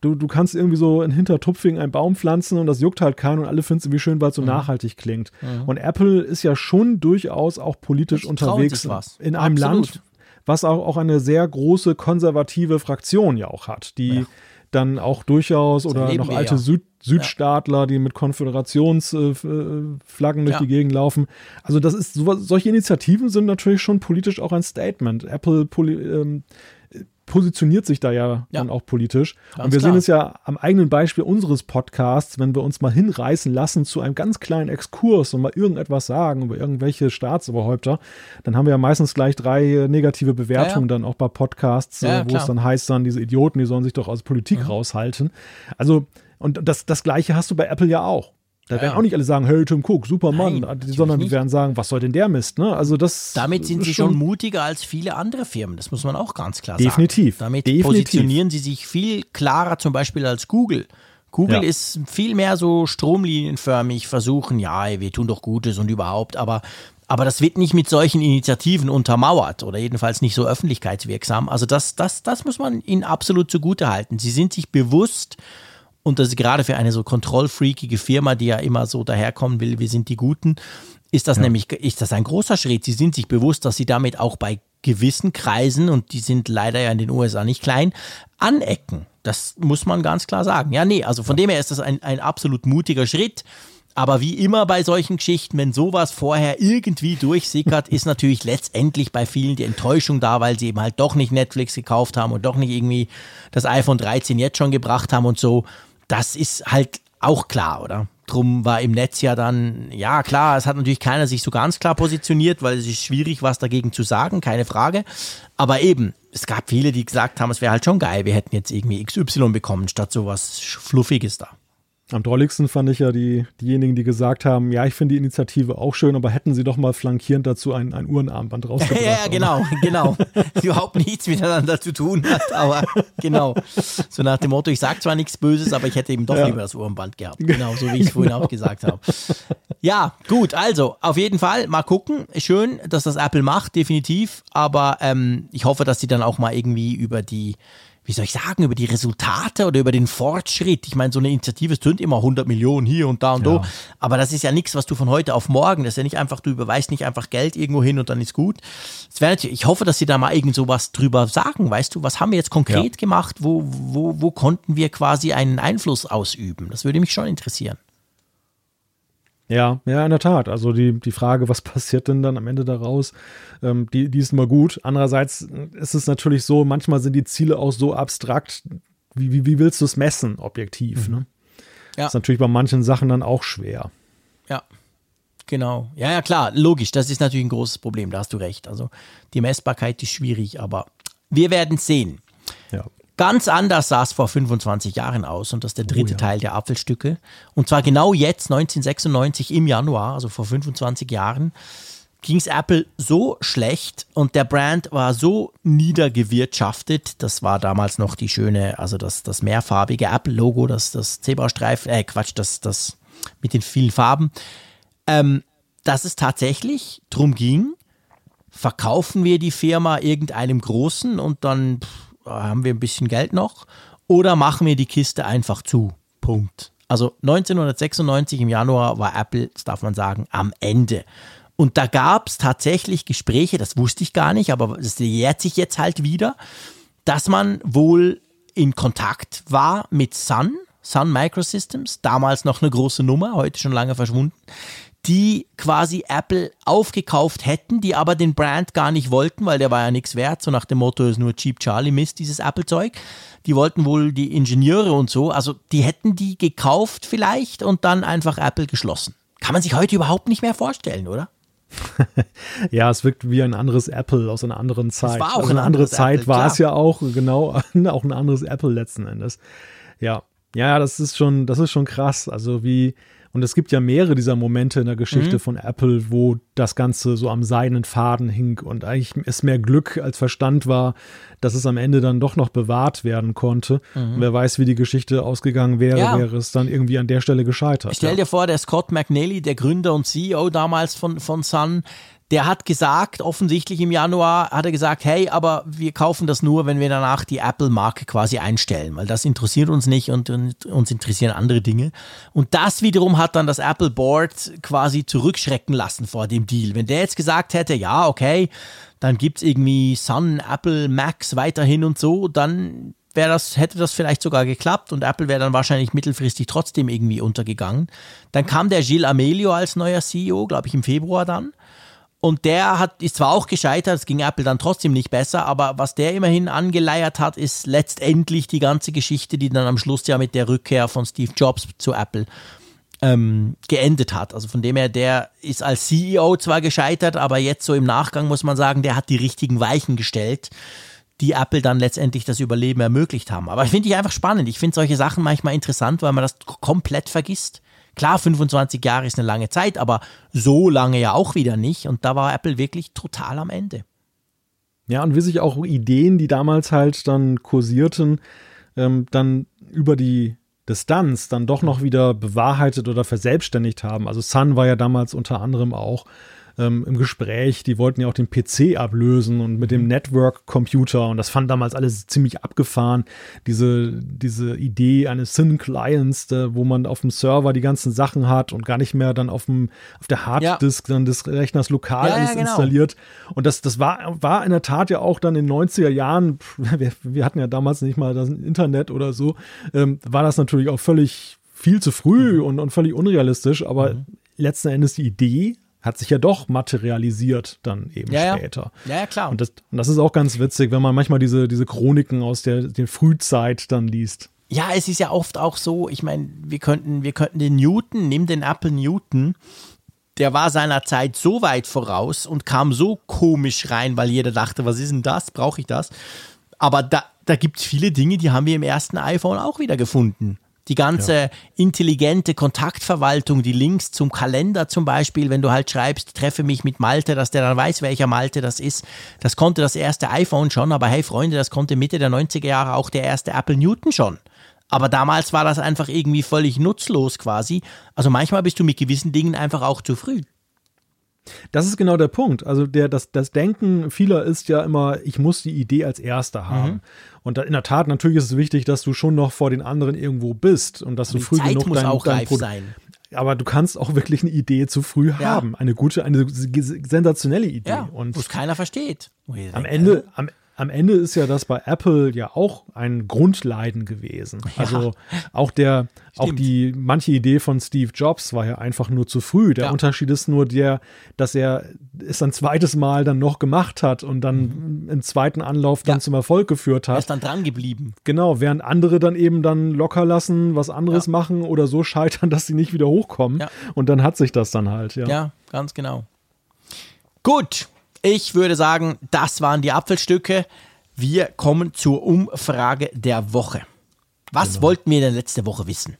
du, du kannst irgendwie so in Hintertupfing einen Baum pflanzen und das juckt halt keinen und alle finden es irgendwie schön, weil es so mhm. nachhaltig klingt. Mhm. Und Apple ist ja schon durchaus auch politisch das unterwegs in einem Absolut. Land, was auch, auch eine sehr große konservative Fraktion ja auch hat, die ja dann auch durchaus oder noch alte ja. Süd Südstaatler, ja. die mit Konföderationsflaggen äh, durch ja. die Gegend laufen. Also das ist so, solche Initiativen sind natürlich schon politisch auch ein Statement. Apple ähm, positioniert sich da ja, ja. dann auch politisch. Ganz und wir klar. sehen es ja am eigenen Beispiel unseres Podcasts, wenn wir uns mal hinreißen lassen zu einem ganz kleinen Exkurs und mal irgendetwas sagen über irgendwelche Staatsoberhäupter, dann haben wir ja meistens gleich drei negative Bewertungen ja, ja. dann auch bei Podcasts, wo klar. es dann heißt dann, diese Idioten, die sollen sich doch aus Politik mhm. raushalten. Also, und das, das Gleiche hast du bei Apple ja auch. Da werden ja. auch nicht alle sagen, hey Tim Cook, super Mann, Nein, sondern die werden sagen, was soll denn der Mist? Ne? Also das Damit sind sie schon mutiger als viele andere Firmen, das muss man auch ganz klar definitiv, sagen. Damit definitiv. positionieren sie sich viel klarer zum Beispiel als Google. Google ja. ist viel mehr so stromlinienförmig, versuchen, ja, wir tun doch Gutes und überhaupt, aber aber das wird nicht mit solchen Initiativen untermauert oder jedenfalls nicht so öffentlichkeitswirksam. Also das, das, das muss man ihnen absolut zugute halten. Sie sind sich bewusst, und das ist gerade für eine so kontrollfreakige Firma, die ja immer so daherkommen will, wir sind die Guten, ist das ja. nämlich, ist das ein großer Schritt. Sie sind sich bewusst, dass sie damit auch bei gewissen Kreisen, und die sind leider ja in den USA nicht klein, anecken. Das muss man ganz klar sagen. Ja, nee, also von dem her ist das ein, ein absolut mutiger Schritt. Aber wie immer bei solchen Geschichten, wenn sowas vorher irgendwie durchsickert, (laughs) ist natürlich letztendlich bei vielen die Enttäuschung da, weil sie eben halt doch nicht Netflix gekauft haben und doch nicht irgendwie das iPhone 13 jetzt schon gebracht haben und so. Das ist halt auch klar, oder? Drum war im Netz ja dann, ja klar, es hat natürlich keiner sich so ganz klar positioniert, weil es ist schwierig, was dagegen zu sagen, keine Frage. Aber eben, es gab viele, die gesagt haben, es wäre halt schon geil, wir hätten jetzt irgendwie XY bekommen, statt sowas Fluffiges da. Am drolligsten fand ich ja die, diejenigen, die gesagt haben, ja, ich finde die Initiative auch schön, aber hätten sie doch mal flankierend dazu ein, ein Uhrenarmband rausgebracht. (laughs) ja, ja, genau, genau. (laughs) Überhaupt nichts miteinander zu tun hat, aber genau. So nach dem Motto, ich sage zwar nichts Böses, aber ich hätte eben doch ja. lieber das Uhrenband gehabt. (laughs) Genau, so wie ich es vorhin genau. auch gesagt habe. Ja, gut, also auf jeden Fall mal gucken. Schön, dass das Apple macht, definitiv. Aber ähm, ich hoffe, dass sie dann auch mal irgendwie über die wie soll ich sagen, über die Resultate oder über den Fortschritt. Ich meine, so eine Initiative, es sind immer 100 Millionen hier und da und ja. da, aber das ist ja nichts, was du von heute auf morgen, das ist ja nicht einfach, du überweist nicht einfach Geld irgendwo hin und dann ist gut. Das wäre natürlich, ich hoffe, dass sie da mal irgend so was drüber sagen, weißt du, was haben wir jetzt konkret ja. gemacht, wo, wo, wo konnten wir quasi einen Einfluss ausüben? Das würde mich schon interessieren. Ja, ja, in der Tat. Also die, die Frage, was (laughs) passiert denn dann am Ende daraus, ähm, die, die ist immer gut. Andererseits ist es natürlich so, manchmal sind die Ziele auch so abstrakt, wie, wie, wie willst du es messen, objektiv, mhm. ne? Ja. Das ist natürlich bei manchen Sachen dann auch schwer. Ja, genau. Ja, ja, klar, logisch, das ist natürlich ein großes Problem, da hast du recht. Also die Messbarkeit ist schwierig, aber wir werden sehen. Ja. Ganz anders sah es vor 25 Jahren aus und das ist der dritte oh, ja. Teil der Apfelstücke. Und zwar genau jetzt, 1996 im Januar, also vor 25 Jahren, ging es Apple so schlecht und der Brand war so niedergewirtschaftet. Das war damals noch die schöne, also das, das mehrfarbige Apple-Logo, das, das Zebrastreifen, äh Quatsch, das, das mit den vielen Farben, ähm, dass es tatsächlich drum ging, verkaufen wir die Firma irgendeinem Großen und dann pff, haben wir ein bisschen Geld noch oder machen wir die Kiste einfach zu. Punkt. Also 1996 im Januar war Apple, das darf man sagen, am Ende. Und da gab es tatsächlich Gespräche, das wusste ich gar nicht, aber es jährt sich jetzt halt wieder, dass man wohl in Kontakt war mit Sun, Sun Microsystems, damals noch eine große Nummer, heute schon lange verschwunden, die quasi Apple aufgekauft hätten, die aber den Brand gar nicht wollten, weil der war ja nichts wert, so nach dem Motto ist nur Cheap Charlie Mist, dieses Apple-Zeug. Die wollten wohl die Ingenieure und so, also die hätten die gekauft vielleicht und dann einfach Apple geschlossen. Kann man sich heute überhaupt nicht mehr vorstellen, oder? (laughs) ja, es wirkt wie ein anderes Apple aus einer anderen Zeit. Es war auch also eine andere Zeit Apple, war es ja auch, genau, (laughs) auch ein anderes Apple letzten Endes. Ja, ja, das ist schon, das ist schon krass. Also wie, und es gibt ja mehrere dieser Momente in der Geschichte mhm. von Apple, wo das Ganze so am seidenen Faden hing und eigentlich es mehr Glück als Verstand war, dass es am Ende dann doch noch bewahrt werden konnte. Mhm. Wer weiß, wie die Geschichte ausgegangen wäre, ja. wäre es dann irgendwie an der Stelle gescheitert. Stell dir vor, der Scott McNally, der Gründer und CEO damals von, von Sun, der hat gesagt, offensichtlich im Januar, hat er gesagt, hey, aber wir kaufen das nur, wenn wir danach die Apple-Marke quasi einstellen, weil das interessiert uns nicht und, und, uns interessieren andere Dinge. Und das wiederum hat dann das Apple Board quasi zurückschrecken lassen vor dem Deal. Wenn der jetzt gesagt hätte, ja, okay, dann gibt's irgendwie Sun, Apple, Max weiterhin und so, dann wäre das, hätte das vielleicht sogar geklappt und Apple wäre dann wahrscheinlich mittelfristig trotzdem irgendwie untergegangen. Dann kam der Gilles Amelio als neuer CEO, glaube ich, im Februar dann. Und der hat, ist zwar auch gescheitert, es ging Apple dann trotzdem nicht besser, aber was der immerhin angeleiert hat, ist letztendlich die ganze Geschichte, die dann am Schluss ja mit der Rückkehr von Steve Jobs zu Apple ähm, geendet hat. Also von dem her, der ist als CEO zwar gescheitert, aber jetzt so im Nachgang muss man sagen, der hat die richtigen Weichen gestellt, die Apple dann letztendlich das Überleben ermöglicht haben. Aber ich finde ich einfach spannend. Ich finde solche Sachen manchmal interessant, weil man das komplett vergisst. Klar, 25 Jahre ist eine lange Zeit, aber so lange ja auch wieder nicht. Und da war Apple wirklich total am Ende. Ja, und wie sich auch Ideen, die damals halt dann kursierten, ähm, dann über die Distanz dann doch noch wieder bewahrheitet oder verselbstständigt haben. Also Sun war ja damals unter anderem auch ähm, im Gespräch, die wollten ja auch den PC ablösen und mit dem Network-Computer und das fand damals alles ziemlich abgefahren. Diese, diese Idee eines Syn-Clients, wo man auf dem Server die ganzen Sachen hat und gar nicht mehr dann auf, dem, auf der Harddisk ja. dann des Rechners lokal ja, alles genau. installiert. Und das, das war, war in der Tat ja auch dann in den 90er Jahren, (laughs) wir, wir hatten ja damals nicht mal das Internet oder so, ähm, war das natürlich auch völlig viel zu früh mhm. und, und völlig unrealistisch, aber mhm. letzten Endes die Idee hat sich ja doch materialisiert dann eben ja, später. Ja. ja, klar. Und das, und das ist auch ganz witzig, wenn man manchmal diese, diese Chroniken aus der, der Frühzeit dann liest. Ja, es ist ja oft auch so, ich meine, wir könnten, wir könnten den Newton, nimm den Apple Newton, der war seiner Zeit so weit voraus und kam so komisch rein, weil jeder dachte, was ist denn das? Brauche ich das? Aber da, da gibt es viele Dinge, die haben wir im ersten iPhone auch wieder gefunden. Die ganze ja. intelligente Kontaktverwaltung, die Links zum Kalender zum Beispiel, wenn du halt schreibst, treffe mich mit Malte, dass der dann weiß, welcher Malte das ist. Das konnte das erste iPhone schon, aber hey Freunde, das konnte Mitte der 90er Jahre auch der erste Apple Newton schon. Aber damals war das einfach irgendwie völlig nutzlos quasi. Also manchmal bist du mit gewissen Dingen einfach auch zu früh. Das ist genau der Punkt. Also der, das, das Denken vieler ist ja immer, ich muss die Idee als erster haben. Mhm. Und in der Tat, natürlich ist es wichtig, dass du schon noch vor den anderen irgendwo bist und dass Aber du früh Zeit genug muss dein, auch dein reif sein. Aber du kannst auch wirklich eine Idee zu früh ja. haben. Eine gute, eine sensationelle Idee. Ja, und wo es keiner versteht. Am Ende, am, am Ende ist ja das bei Apple ja auch ein Grundleiden gewesen. Ja, also auch der, stimmt. auch die, manche Idee von Steve Jobs war ja einfach nur zu früh. Der ja. Unterschied ist nur der, dass er es ein zweites Mal dann noch gemacht hat und dann mhm. im zweiten Anlauf dann ja. zum Erfolg geführt hat. Er ist dann dran geblieben. Genau, während andere dann eben dann locker lassen, was anderes machen oder so scheitern, (laughs) dass sie nicht wieder hochkommen. Und dann hat sich das dann halt, ja. Ja, ganz genau. Gut, ich würde sagen, das waren die Apfelstücke. Wir kommen zur Umfrage der Woche. Was genau. wollten wir denn letzte Woche wissen?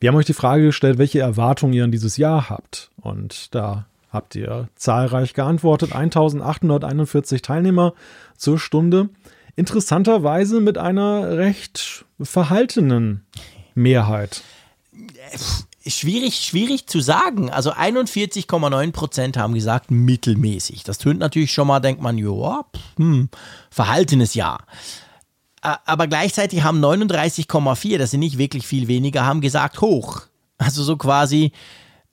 Wir haben euch die Frage gestellt, welche Erwartungen ihr an dieses Jahr habt. Und da habt ihr zahlreich geantwortet. 1841 Teilnehmer zur Stunde. Interessanterweise mit einer recht verhaltenen Mehrheit. Schwierig, schwierig zu sagen. Also 41,9 Prozent haben gesagt mittelmäßig. Das tönt natürlich schon mal, denkt man, ja, hm, verhaltenes Jahr. Aber gleichzeitig haben 39,4, das sind nicht wirklich viel weniger, haben gesagt hoch. Also so quasi,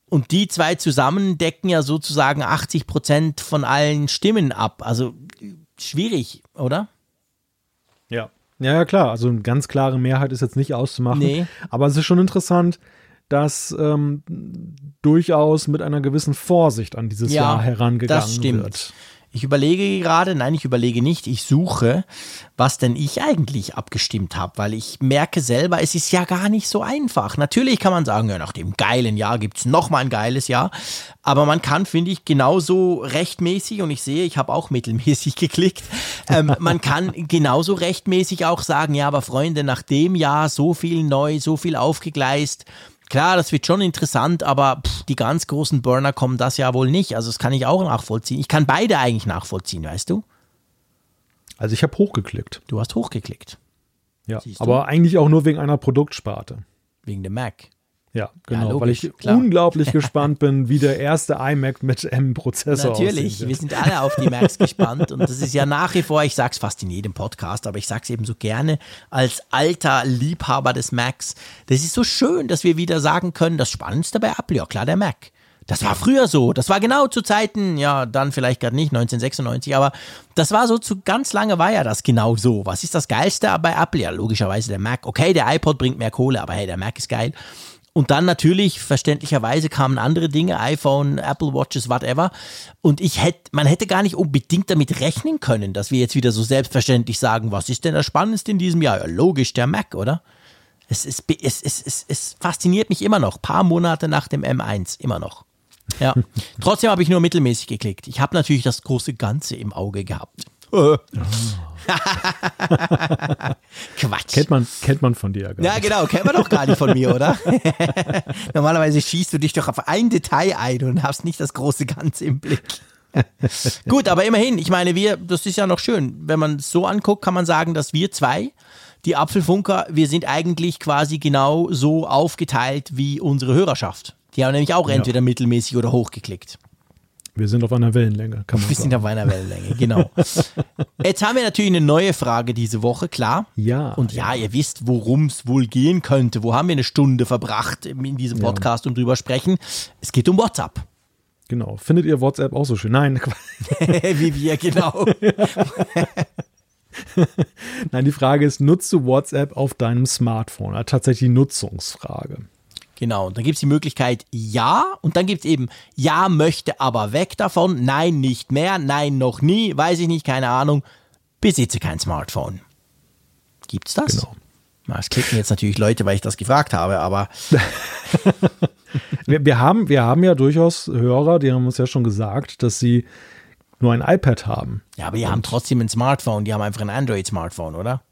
und die zwei zusammen decken ja sozusagen 80 Prozent von allen Stimmen ab. Also schwierig, oder? Ja. Ja, ja, klar. Also eine ganz klare Mehrheit ist jetzt nicht auszumachen. Nee. Aber es ist schon interessant, dass ähm, durchaus mit einer gewissen Vorsicht an dieses ja, Jahr herangegangen das stimmt. wird. Ich überlege gerade, nein, ich überlege nicht, ich suche, was denn ich eigentlich abgestimmt habe, weil ich merke selber, es ist ja gar nicht so einfach. Natürlich kann man sagen, ja, nach dem geilen Jahr gibt es nochmal ein geiles Jahr, aber man kann, finde ich, genauso rechtmäßig, und ich sehe, ich habe auch mittelmäßig (laughs) geklickt, ähm, man kann genauso rechtmäßig auch sagen, ja, aber Freunde, nach dem Jahr so viel neu, so viel aufgegleist, Klar, das wird schon interessant, aber pff, die ganz großen Burner kommen das ja wohl nicht. Also das kann ich auch nachvollziehen. Ich kann beide eigentlich nachvollziehen, weißt du? Also ich habe hochgeklickt. Du hast hochgeklickt. Ja, aber eigentlich auch nur wegen einer Produktsparte. Wegen dem Mac. Ja, genau, ja, weil ich klar. unglaublich (laughs) gespannt bin, wie der erste iMac mit M-Prozessor aussieht. Natürlich, wir sind alle auf die Macs (laughs) gespannt und das ist ja nach wie vor, ich sag's fast in jedem Podcast, aber ich sag's eben so gerne als alter Liebhaber des Macs. Das ist so schön, dass wir wieder sagen können, das Spannendste bei Apple, ja klar, der Mac. Das war früher so. Das war genau zu Zeiten, ja, dann vielleicht gerade nicht, 1996, aber das war so zu ganz lange war ja das genau so. Was ist das Geilste bei Apple? Ja, logischerweise der Mac. Okay, der iPod bringt mehr Kohle, aber hey, der Mac ist geil. Und dann natürlich, verständlicherweise, kamen andere Dinge, iPhone, Apple Watches, whatever. Und ich hätte, man hätte gar nicht unbedingt damit rechnen können, dass wir jetzt wieder so selbstverständlich sagen, was ist denn das Spannendste in diesem Jahr? Ja, logisch, der Mac, oder? Es, es, es, es, es, es fasziniert mich immer noch, paar Monate nach dem M1, immer noch. Ja. (laughs) Trotzdem habe ich nur mittelmäßig geklickt. Ich habe natürlich das große Ganze im Auge gehabt. (laughs) (laughs) Quatsch. Kennt man, kennt man von dir gar Ja, genau, kennt man doch gar nicht von mir, oder? (laughs) Normalerweise schießt du dich doch auf ein Detail ein und hast nicht das große Ganze im Blick. (laughs) Gut, aber immerhin, ich meine, wir, das ist ja noch schön. Wenn man es so anguckt, kann man sagen, dass wir zwei, die Apfelfunker, wir sind eigentlich quasi genau so aufgeteilt wie unsere Hörerschaft. Die haben nämlich auch entweder ja. mittelmäßig oder hochgeklickt. Wir sind auf einer Wellenlänge, kann man Wir sagen. sind auf einer Wellenlänge, genau. (laughs) Jetzt haben wir natürlich eine neue Frage diese Woche, klar. Ja. Und ja, ja. ihr wisst, worum es wohl gehen könnte. Wo haben wir eine Stunde verbracht in diesem Podcast ja. und drüber sprechen? Es geht um WhatsApp. Genau. Findet ihr WhatsApp auch so schön? Nein. (laughs) (laughs) Wie wir, genau. Nein, die Frage ist, nutzt du WhatsApp auf deinem Smartphone? Tatsächlich die Nutzungsfrage. Genau, und dann gibt es die Möglichkeit Ja und dann gibt es eben Ja möchte aber weg davon, Nein nicht mehr, Nein noch nie, weiß ich nicht, keine Ahnung, besitze kein Smartphone. Gibt's das? Genau. Das klicken jetzt natürlich Leute, weil ich das gefragt habe, aber. (laughs) (laughs) wir, wir, haben, wir haben ja durchaus Hörer, die haben uns ja schon gesagt, dass sie nur ein iPad haben. Ja, aber die und haben trotzdem ein Smartphone, die haben einfach ein Android-Smartphone, oder?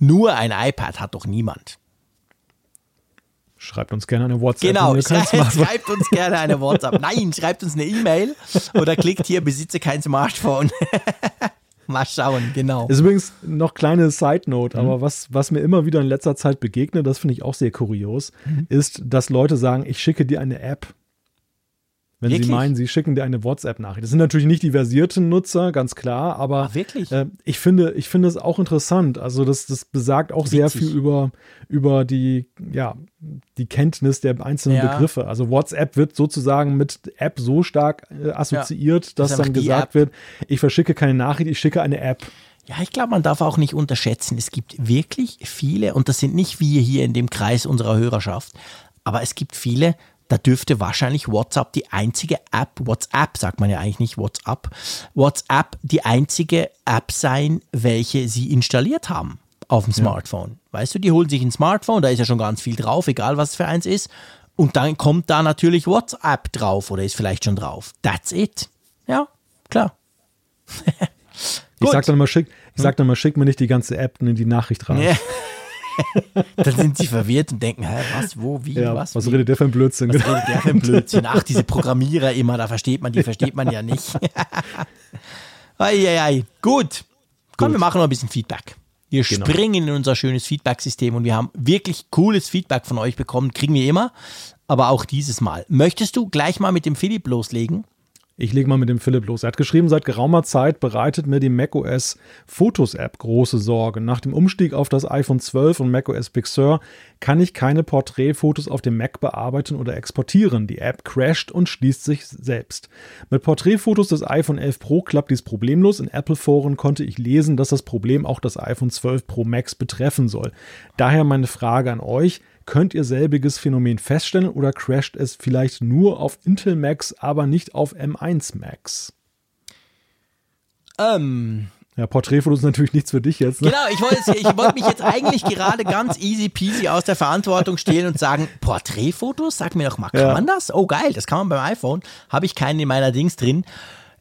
Nur ein iPad hat doch niemand. Schreibt uns gerne eine WhatsApp. Genau, (laughs) schreibt uns gerne eine WhatsApp. Nein, schreibt uns eine E-Mail oder klickt hier, besitze kein Smartphone. (laughs) Mal schauen, genau. Ist übrigens noch kleine Side Note, mhm. aber was, was mir immer wieder in letzter Zeit begegnet, das finde ich auch sehr kurios, mhm. ist, dass Leute sagen, ich schicke dir eine App wenn wirklich? sie meinen, sie schicken dir eine WhatsApp-Nachricht. Das sind natürlich nicht die versierten Nutzer, ganz klar, aber Ach, wirklich? Äh, ich finde, ich finde es auch interessant. Also das, das besagt auch Witzig. sehr viel über, über die, ja, die Kenntnis der einzelnen ja. Begriffe. Also WhatsApp wird sozusagen mit App so stark äh, assoziiert, ja. dass das dann gesagt App. wird, ich verschicke keine Nachricht, ich schicke eine App. Ja, ich glaube, man darf auch nicht unterschätzen. Es gibt wirklich viele, und das sind nicht wir hier in dem Kreis unserer Hörerschaft, aber es gibt viele, da dürfte wahrscheinlich WhatsApp die einzige App, WhatsApp sagt man ja eigentlich nicht WhatsApp, WhatsApp die einzige App sein, welche sie installiert haben auf dem Smartphone. Ja. Weißt du, die holen sich ein Smartphone, da ist ja schon ganz viel drauf, egal was für eins ist. Und dann kommt da natürlich WhatsApp drauf oder ist vielleicht schon drauf. That's it. Ja, klar. (laughs) ich sag dann mal, schick, ich sag dann mal, schick mir nicht die ganze App in die Nachricht rein. Ja. (laughs) (laughs) Dann sind sie verwirrt und denken, hä, was, wo, wie, ja, was? Was wie? redet der für ein Blödsinn? Was redet der für ein Blödsinn? Ach, diese Programmierer immer, da versteht man die, versteht man ja nicht. (laughs) Eieiei. Gut. Komm, Gut. wir machen noch ein bisschen Feedback. Wir genau. springen in unser schönes Feedback-System und wir haben wirklich cooles Feedback von euch bekommen. Kriegen wir immer, aber auch dieses Mal. Möchtest du gleich mal mit dem Philipp loslegen? Ich lege mal mit dem Philipp los. Er hat geschrieben, seit geraumer Zeit bereitet mir die macOS Fotos App große Sorge. Nach dem Umstieg auf das iPhone 12 und macOS Big Sur kann ich keine Porträtfotos auf dem Mac bearbeiten oder exportieren. Die App crasht und schließt sich selbst. Mit Porträtfotos des iPhone 11 Pro klappt dies problemlos. In Apple-Foren konnte ich lesen, dass das Problem auch das iPhone 12 Pro Max betreffen soll. Daher meine Frage an euch. Könnt ihr selbiges Phänomen feststellen oder crasht es vielleicht nur auf Intel Macs, aber nicht auf M1 Macs? Ähm. Ja, Porträtfotos ist natürlich nichts für dich jetzt. Ne? Genau, ich wollte ich wollt mich jetzt eigentlich gerade ganz easy peasy aus der Verantwortung stehlen und sagen, Porträtfotos, sag mir doch mal, kann ja. man das? Oh geil, das kann man beim iPhone. Habe ich keinen in meiner Dings drin.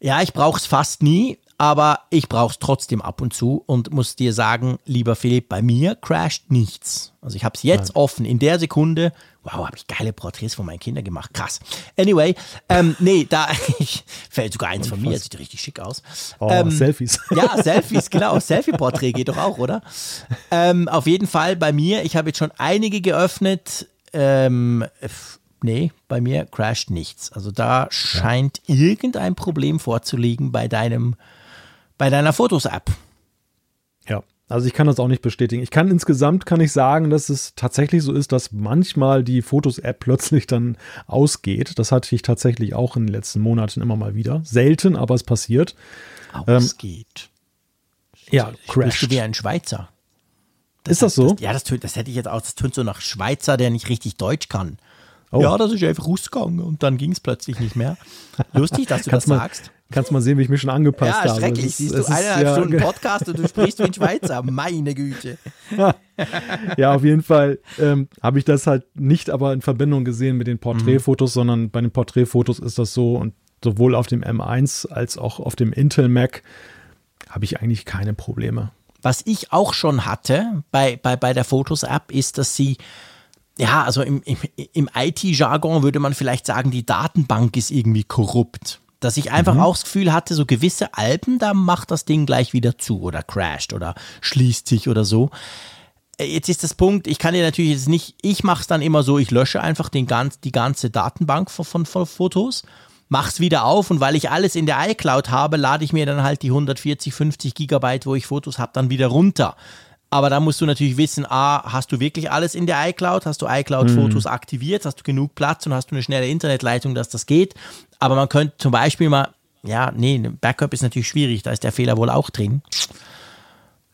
Ja, ich brauche es fast nie aber ich brauche es trotzdem ab und zu und muss dir sagen, lieber Philipp, bei mir crasht nichts. Also ich habe es jetzt Nein. offen, in der Sekunde. Wow, habe ich geile Porträts von meinen Kindern gemacht. Krass. Anyway, ähm, nee, da (laughs) fällt sogar eins von mir, sieht richtig schick aus. Oh, ähm, Selfies. (laughs) Ja, Selfies, (laughs) genau. Selfie-Porträt geht doch auch, oder? Ähm, auf jeden Fall bei mir, ich habe jetzt schon einige geöffnet. Ähm, nee, bei mir crasht nichts. Also da scheint ja. irgendein Problem vorzuliegen bei deinem bei deiner Fotos-App. Ja, also ich kann das auch nicht bestätigen. Ich kann insgesamt kann ich sagen, dass es tatsächlich so ist, dass manchmal die Fotos-App plötzlich dann ausgeht. Das hatte ich tatsächlich auch in den letzten Monaten immer mal wieder. Selten, aber es passiert. Ausgeht. Ähm, ja, du wie ein Schweizer? Das ist das so? Das, ja, das, das hätte ich jetzt auch. Das tönt so nach Schweizer, der nicht richtig Deutsch kann. Oh. Ja, das ist einfach rausgegangen und dann ging es plötzlich nicht mehr. (laughs) Lustig, dass du das mal, sagst. Kannst mal sehen, wie ich mich schon angepasst ja, habe. Ja, schrecklich. Siehst du, eineinhalb ja, Stunden Podcast und du sprichst wie ein Schweizer. Meine Güte. (laughs) ja, auf jeden Fall ähm, habe ich das halt nicht aber in Verbindung gesehen mit den Porträtfotos, mhm. sondern bei den Porträtfotos ist das so und sowohl auf dem M1 als auch auf dem Intel Mac habe ich eigentlich keine Probleme. Was ich auch schon hatte bei, bei, bei der Fotos-App ist, dass sie ja, also im, im, im IT-Jargon würde man vielleicht sagen, die Datenbank ist irgendwie korrupt. Dass ich einfach mhm. auch das Gefühl hatte, so gewisse Alben, da macht das Ding gleich wieder zu oder crasht oder schließt sich oder so. Äh, jetzt ist das Punkt, ich kann dir natürlich jetzt nicht, ich mache es dann immer so, ich lösche einfach den ganz, die ganze Datenbank von, von, von Fotos. mach's wieder auf und weil ich alles in der iCloud habe, lade ich mir dann halt die 140, 50 Gigabyte, wo ich Fotos habe, dann wieder runter. Aber da musst du natürlich wissen, A, hast du wirklich alles in der iCloud? Hast du iCloud-Fotos mhm. aktiviert? Hast du genug Platz und hast du eine schnelle Internetleitung, dass das geht? Aber man könnte zum Beispiel mal, ja, nee, Backup ist natürlich schwierig, da ist der Fehler wohl auch drin.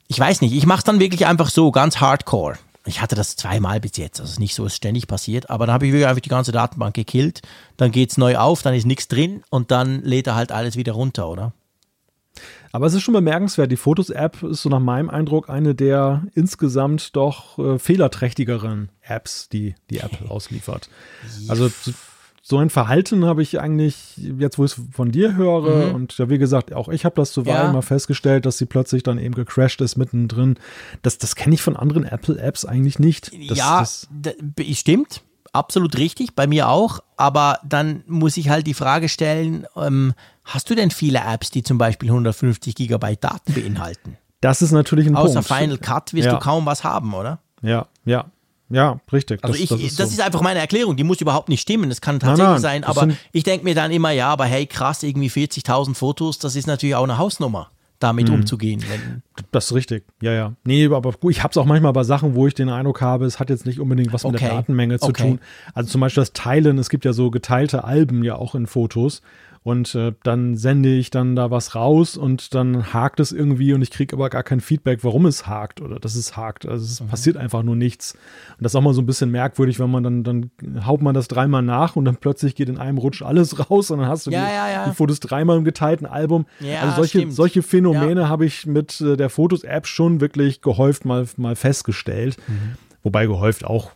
Ich weiß nicht, ich mache es dann wirklich einfach so, ganz hardcore. Ich hatte das zweimal bis jetzt, also nicht so, ist ständig passiert, aber dann habe ich wirklich einfach die ganze Datenbank gekillt, dann geht es neu auf, dann ist nichts drin und dann lädt er halt alles wieder runter, oder? Aber es ist schon bemerkenswert, die Fotos-App ist so nach meinem Eindruck eine der insgesamt doch äh, fehlerträchtigeren Apps, die die App (laughs) ausliefert. Also so ein Verhalten habe ich eigentlich, jetzt wo ich es von dir höre, mhm. und ja, wie gesagt, auch ich habe das zuweilen ja. mal festgestellt, dass sie plötzlich dann eben gecrashed ist mittendrin. Das, das kenne ich von anderen Apple-Apps eigentlich nicht. Das, ja, das stimmt. Absolut richtig, bei mir auch. Aber dann muss ich halt die Frage stellen, ähm, hast du denn viele Apps, die zum Beispiel 150 Gigabyte Daten beinhalten? Das ist natürlich ein Außer Punkt. Außer Final Cut wirst ja. du kaum was haben, oder? Ja, ja. Ja, richtig. Also das, ich, das, ist, das so. ist, einfach meine Erklärung, die muss überhaupt nicht stimmen. Das kann tatsächlich nein, nein, sein, aber ich denke mir dann immer, ja, aber hey, krass, irgendwie 40.000 Fotos, das ist natürlich auch eine Hausnummer, damit mhm. umzugehen. das ist richtig, ja, ja. Nee, aber gut, ich habe es auch manchmal bei Sachen, wo ich den Eindruck habe, es hat jetzt nicht unbedingt was okay. mit der Datenmenge zu okay. tun. Also zum Beispiel das Teilen, es gibt ja so geteilte Alben ja auch in Fotos. Und äh, dann sende ich dann da was raus und dann hakt es irgendwie und ich kriege aber gar kein Feedback, warum es hakt oder dass es hakt. Also es mhm. passiert einfach nur nichts. Und das ist auch mal so ein bisschen merkwürdig, wenn man dann, dann haut man das dreimal nach und dann plötzlich geht in einem Rutsch alles (laughs) raus und dann hast du ja, die, ja, ja. die, Fotos dreimal im geteilten Album. also solche, solche Phänomene habe ich mit äh, der Fotos-App schon wirklich gehäuft mal, mal festgestellt. Mhm. Wobei gehäuft auch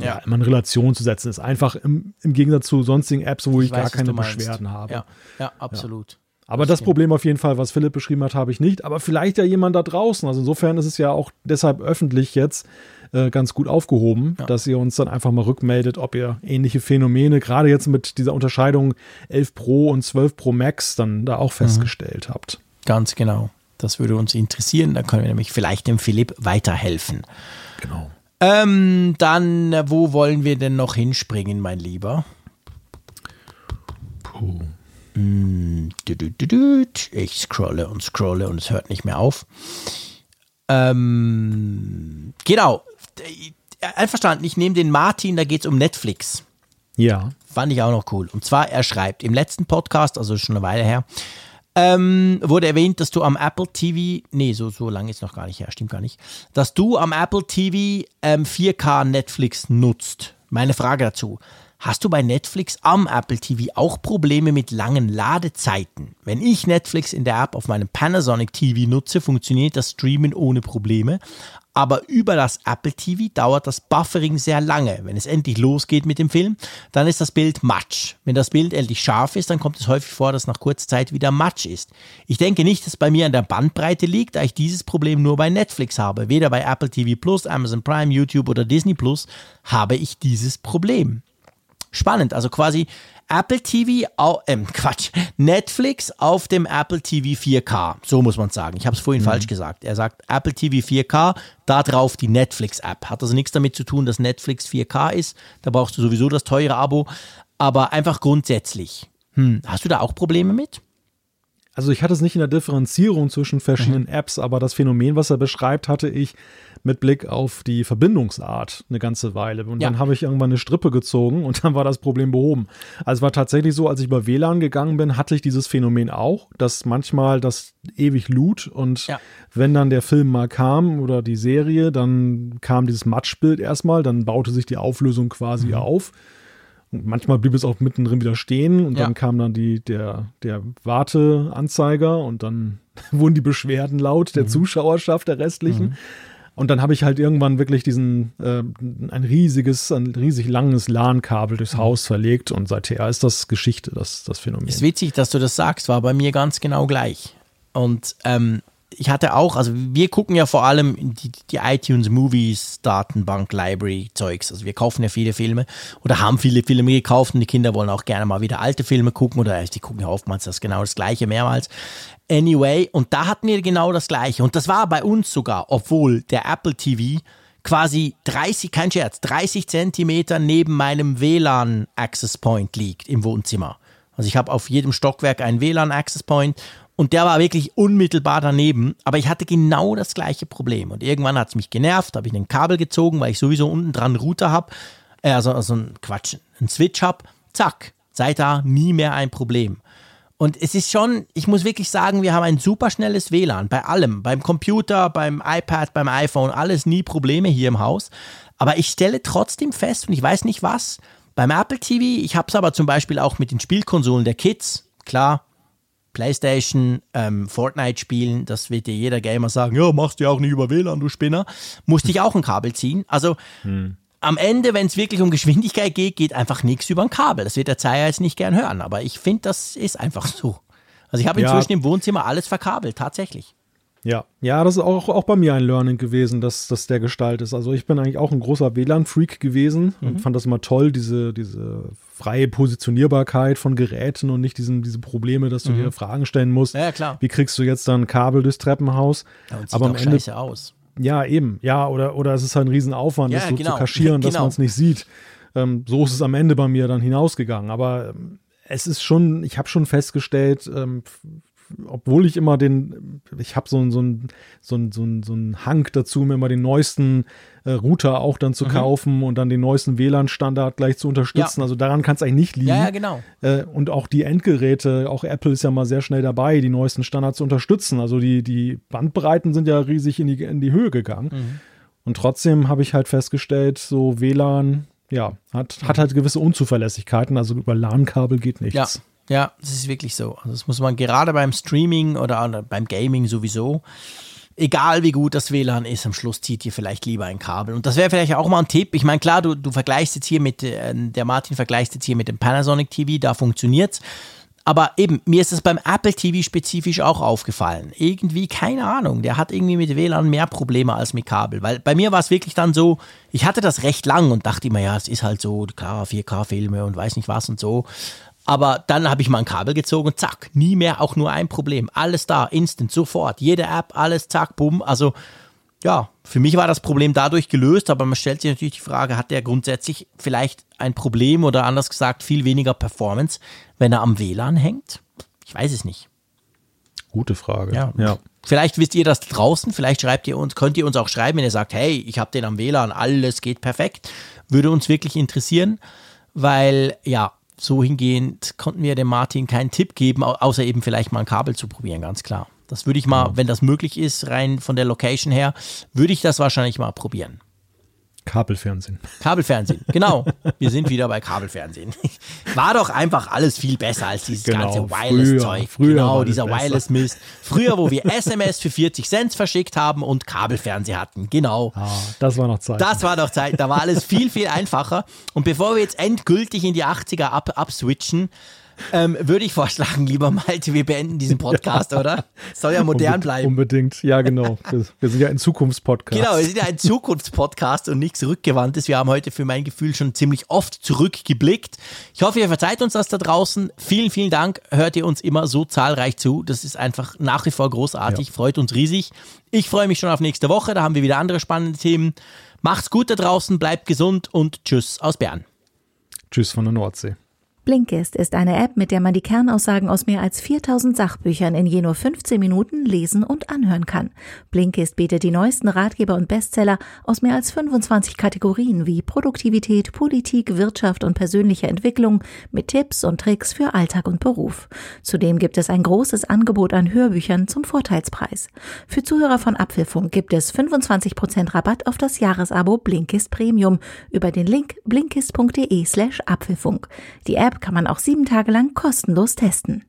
ja. immer in Relation zu setzen ist. Einfach im, im Gegensatz zu sonstigen Apps, wo ich, ich weiß, gar keine Beschwerden habe. Ja, ja absolut. Aber das Problem auf jeden Fall, was Philipp beschrieben hat, habe ich nicht. Aber vielleicht ja jemand da draußen. Also insofern ist es ja auch deshalb öffentlich jetzt äh, ganz gut aufgehoben, ja. dass ihr uns dann einfach mal rückmeldet, ob ihr ähnliche Phänomene, gerade jetzt mit dieser Unterscheidung 11 Pro und 12 Pro Max, dann da auch mhm. festgestellt mhm. habt. Ganz genau. Das würde uns interessieren. Da können wir nämlich vielleicht dem Philipp weiterhelfen. Genau. Ähm, dann, äh, wo wollen wir denn noch hinspringen, mein Lieber? Puh. Mm, ich scrolle und scrolle und es hört nicht mehr auf. Ähm, genau. Einverstanden, ich nehme den Martin, da geht es um Netflix. Ja. Fand ich auch noch cool. Und zwar, er schreibt im letzten Podcast, also schon eine Weile her, ähm, wurde erwähnt, dass du am Apple TV, nee, so, so lange ist noch gar nicht her, stimmt gar nicht, dass du am Apple TV ähm, 4K Netflix nutzt. Meine Frage dazu. Hast du bei Netflix am Apple TV auch Probleme mit langen Ladezeiten? Wenn ich Netflix in der App auf meinem Panasonic TV nutze, funktioniert das Streamen ohne Probleme aber über das Apple TV dauert das Buffering sehr lange. Wenn es endlich losgeht mit dem Film, dann ist das Bild matsch. Wenn das Bild endlich scharf ist, dann kommt es häufig vor, dass nach kurzer Zeit wieder matsch ist. Ich denke nicht, dass es bei mir an der Bandbreite liegt, da ich dieses Problem nur bei Netflix habe. Weder bei Apple TV Plus, Amazon Prime, YouTube oder Disney Plus habe ich dieses Problem. Spannend, also quasi Apple TV, äh, (laughs) Quatsch, Netflix auf dem Apple TV 4K. So muss man sagen. Ich habe es vorhin mhm. falsch gesagt. Er sagt Apple TV 4K, da drauf die Netflix-App. Hat also nichts damit zu tun, dass Netflix 4K ist. Da brauchst du sowieso das teure Abo. Aber einfach grundsätzlich. Hm. Hast du da auch Probleme mit? Also ich hatte es nicht in der Differenzierung zwischen verschiedenen mhm. Apps, aber das Phänomen, was er beschreibt, hatte ich mit Blick auf die Verbindungsart eine ganze Weile. Und ja. dann habe ich irgendwann eine Strippe gezogen und (laughs) dann war das Problem behoben. Also es war tatsächlich so, als ich über WLAN gegangen bin, hatte ich dieses Phänomen auch, dass manchmal das ewig lud und ja. wenn dann der Film mal kam oder die Serie, dann kam dieses Matschbild erstmal, dann baute sich die Auflösung quasi mhm. auf. Und manchmal blieb es auch mittendrin wieder stehen und ja. dann kam dann die, der, der Warteanzeiger und dann (laughs) wurden die Beschwerden laut der mhm. Zuschauerschaft, der restlichen. Mhm. Und dann habe ich halt irgendwann wirklich diesen, äh, ein riesiges, ein riesig langes LAN-Kabel durchs mhm. Haus verlegt und seither ist das Geschichte, das, das Phänomen. Ist witzig, dass du das sagst, war bei mir ganz genau gleich. Und ähm, ich hatte auch, also wir gucken ja vor allem die, die iTunes Movies, Datenbank, Library Zeugs. Also wir kaufen ja viele Filme oder haben viele Filme gekauft und die Kinder wollen auch gerne mal wieder alte Filme gucken oder die gucken ja oftmals das genau das gleiche mehrmals. Anyway, und da hatten wir genau das gleiche. Und das war bei uns sogar, obwohl der Apple TV quasi 30, kein Scherz, 30 Zentimeter neben meinem WLAN Access Point liegt im Wohnzimmer. Also ich habe auf jedem Stockwerk einen WLAN-Access Point und der war wirklich unmittelbar daneben, aber ich hatte genau das gleiche Problem. Und irgendwann hat es mich genervt, habe ich ein Kabel gezogen, weil ich sowieso unten dran einen Router habe, äh, also, also ein Quatsch, einen Switch habe. Zack, seit da nie mehr ein Problem. Und es ist schon, ich muss wirklich sagen, wir haben ein super schnelles WLAN bei allem, beim Computer, beim iPad, beim iPhone, alles nie Probleme hier im Haus. Aber ich stelle trotzdem fest, und ich weiß nicht was, beim Apple TV, ich habe es aber zum Beispiel auch mit den Spielkonsolen der Kids, klar, PlayStation, ähm, Fortnite spielen, das wird dir jeder Gamer sagen, ja, machst du ja auch nicht über WLAN, du Spinner. Musste ich auch ein Kabel ziehen. Also hm. Am Ende, wenn es wirklich um Geschwindigkeit geht, geht einfach nichts über ein Kabel. Das wird der Zeiger jetzt nicht gern hören, aber ich finde, das ist einfach so. Also ich habe inzwischen ja. im Wohnzimmer alles verkabelt, tatsächlich. Ja, ja, das ist auch, auch bei mir ein Learning gewesen, dass das der Gestalt ist. Also ich bin eigentlich auch ein großer WLAN-Freak gewesen mhm. und fand das immer toll, diese, diese freie Positionierbarkeit von Geräten und nicht diesen, diese Probleme, dass du mhm. dir Fragen stellen musst. Ja, klar. Wie kriegst du jetzt dann Kabel durchs Treppenhaus? Ja, Aber am Ende scheiße aus. Ja, eben. Ja, oder, oder es ist halt ein Riesenaufwand, ja, das so genau. zu kaschieren, dass genau. man es nicht sieht. Ähm, so ist es am Ende bei mir dann hinausgegangen. Aber ähm, es ist schon, ich habe schon festgestellt, ähm, obwohl ich immer den, ich habe so, so, ein, so, ein, so, ein, so einen Hang dazu, mir immer den neuesten äh, Router auch dann zu mhm. kaufen und dann den neuesten WLAN-Standard gleich zu unterstützen. Ja. Also daran kann es eigentlich nicht liegen. Ja, ja genau. Äh, und auch die Endgeräte, auch Apple ist ja mal sehr schnell dabei, die neuesten Standards zu unterstützen. Also die, die Bandbreiten sind ja riesig in die, in die Höhe gegangen. Mhm. Und trotzdem habe ich halt festgestellt, so WLAN, ja, hat, hat halt gewisse Unzuverlässigkeiten. Also über LAN-Kabel geht nichts. Ja. Ja, das ist wirklich so. Also das muss man gerade beim Streaming oder beim Gaming sowieso, egal wie gut das WLAN ist, am Schluss zieht ihr vielleicht lieber ein Kabel. Und das wäre vielleicht auch mal ein Tipp. Ich meine, klar, du, du vergleichst jetzt hier mit, äh, der Martin vergleicht jetzt hier mit dem Panasonic TV, da funktioniert's. Aber eben, mir ist es beim Apple TV spezifisch auch aufgefallen. Irgendwie, keine Ahnung, der hat irgendwie mit WLAN mehr Probleme als mit Kabel. Weil bei mir war es wirklich dann so, ich hatte das recht lang und dachte immer, ja, es ist halt so, klar, 4K-Filme und weiß nicht was und so. Aber dann habe ich mal ein Kabel gezogen und zack, nie mehr auch nur ein Problem. Alles da, instant, sofort. Jede App, alles, zack, bumm. Also ja, für mich war das Problem dadurch gelöst, aber man stellt sich natürlich die Frage, hat der grundsätzlich vielleicht ein Problem oder anders gesagt viel weniger Performance, wenn er am WLAN hängt? Ich weiß es nicht. Gute Frage. Ja. ja. Vielleicht wisst ihr das draußen, vielleicht schreibt ihr uns, könnt ihr uns auch schreiben, wenn ihr sagt, hey, ich habe den am WLAN, alles geht perfekt. Würde uns wirklich interessieren, weil ja, so hingehend konnten wir dem Martin keinen Tipp geben, außer eben vielleicht mal ein Kabel zu probieren, ganz klar. Das würde ich mal, ja. wenn das möglich ist, rein von der Location her, würde ich das wahrscheinlich mal probieren. Kabelfernsehen. Kabelfernsehen, genau. Wir sind wieder bei Kabelfernsehen. (laughs) War doch einfach alles viel besser als dieses genau, ganze Wireless-Zeug. Früher, genau, dieser Wireless-Mist. Früher, wo wir SMS für 40 Cent verschickt haben und Kabelfernsehen hatten. Genau. Ah, das war noch Zeit. Das war noch Zeit. Da war alles viel, viel einfacher. Und bevor wir jetzt endgültig in die 80er ab, abswitchen, ähm, würde ich vorschlagen, lieber Malte, wir beenden diesen (laughs) Podcast, oder? Soll ja modern Unbe bleiben. Unbedingt, ja genau. (laughs) Wir, wir sind ja ein Zukunftspodcast. Genau, wir sind ja ein Zukunftspodcast und nichts Rückgewandtes. Wir haben heute für mein Gefühl schon ziemlich oft zurückgeblickt. Ich hoffe, ihr verzeiht uns das da draußen. Vielen, vielen Dank. Hört ihr uns immer so zahlreich zu. Das ist einfach nach wie vor großartig. Ja. Freut uns riesig. Ich freue mich schon auf nächste Woche. Da haben wir wieder andere spannende Themen. Macht's gut da draußen, bleibt gesund und tschüss aus Bern. Tschüss von der Nordsee. Blinkist ist eine App, mit der man die Kernaussagen aus mehr als 4000 Sachbüchern in je nur 15 Minuten lesen und anhören kann. Blinkist bietet die neuesten Ratgeber und Bestseller aus mehr als 25 Kategorien wie Produktivität, Politik, Wirtschaft und persönliche Entwicklung mit Tipps und Tricks für Alltag und Beruf. Zudem gibt es ein großes Angebot an Hörbüchern zum Vorteilspreis. Für Zuhörer von Apfelfunk gibt es 25% Rabatt auf das Jahresabo Blinkist Premium über den Link blinkist.de slash Apfelfunk. Die App App kann man auch sieben Tage lang kostenlos testen.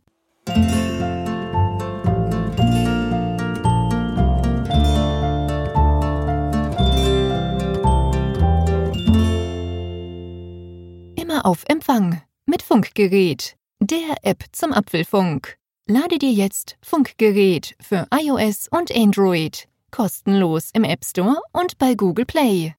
Immer auf Empfang mit Funkgerät, der App zum Apfelfunk. Lade dir jetzt Funkgerät für iOS und Android kostenlos im App Store und bei Google Play.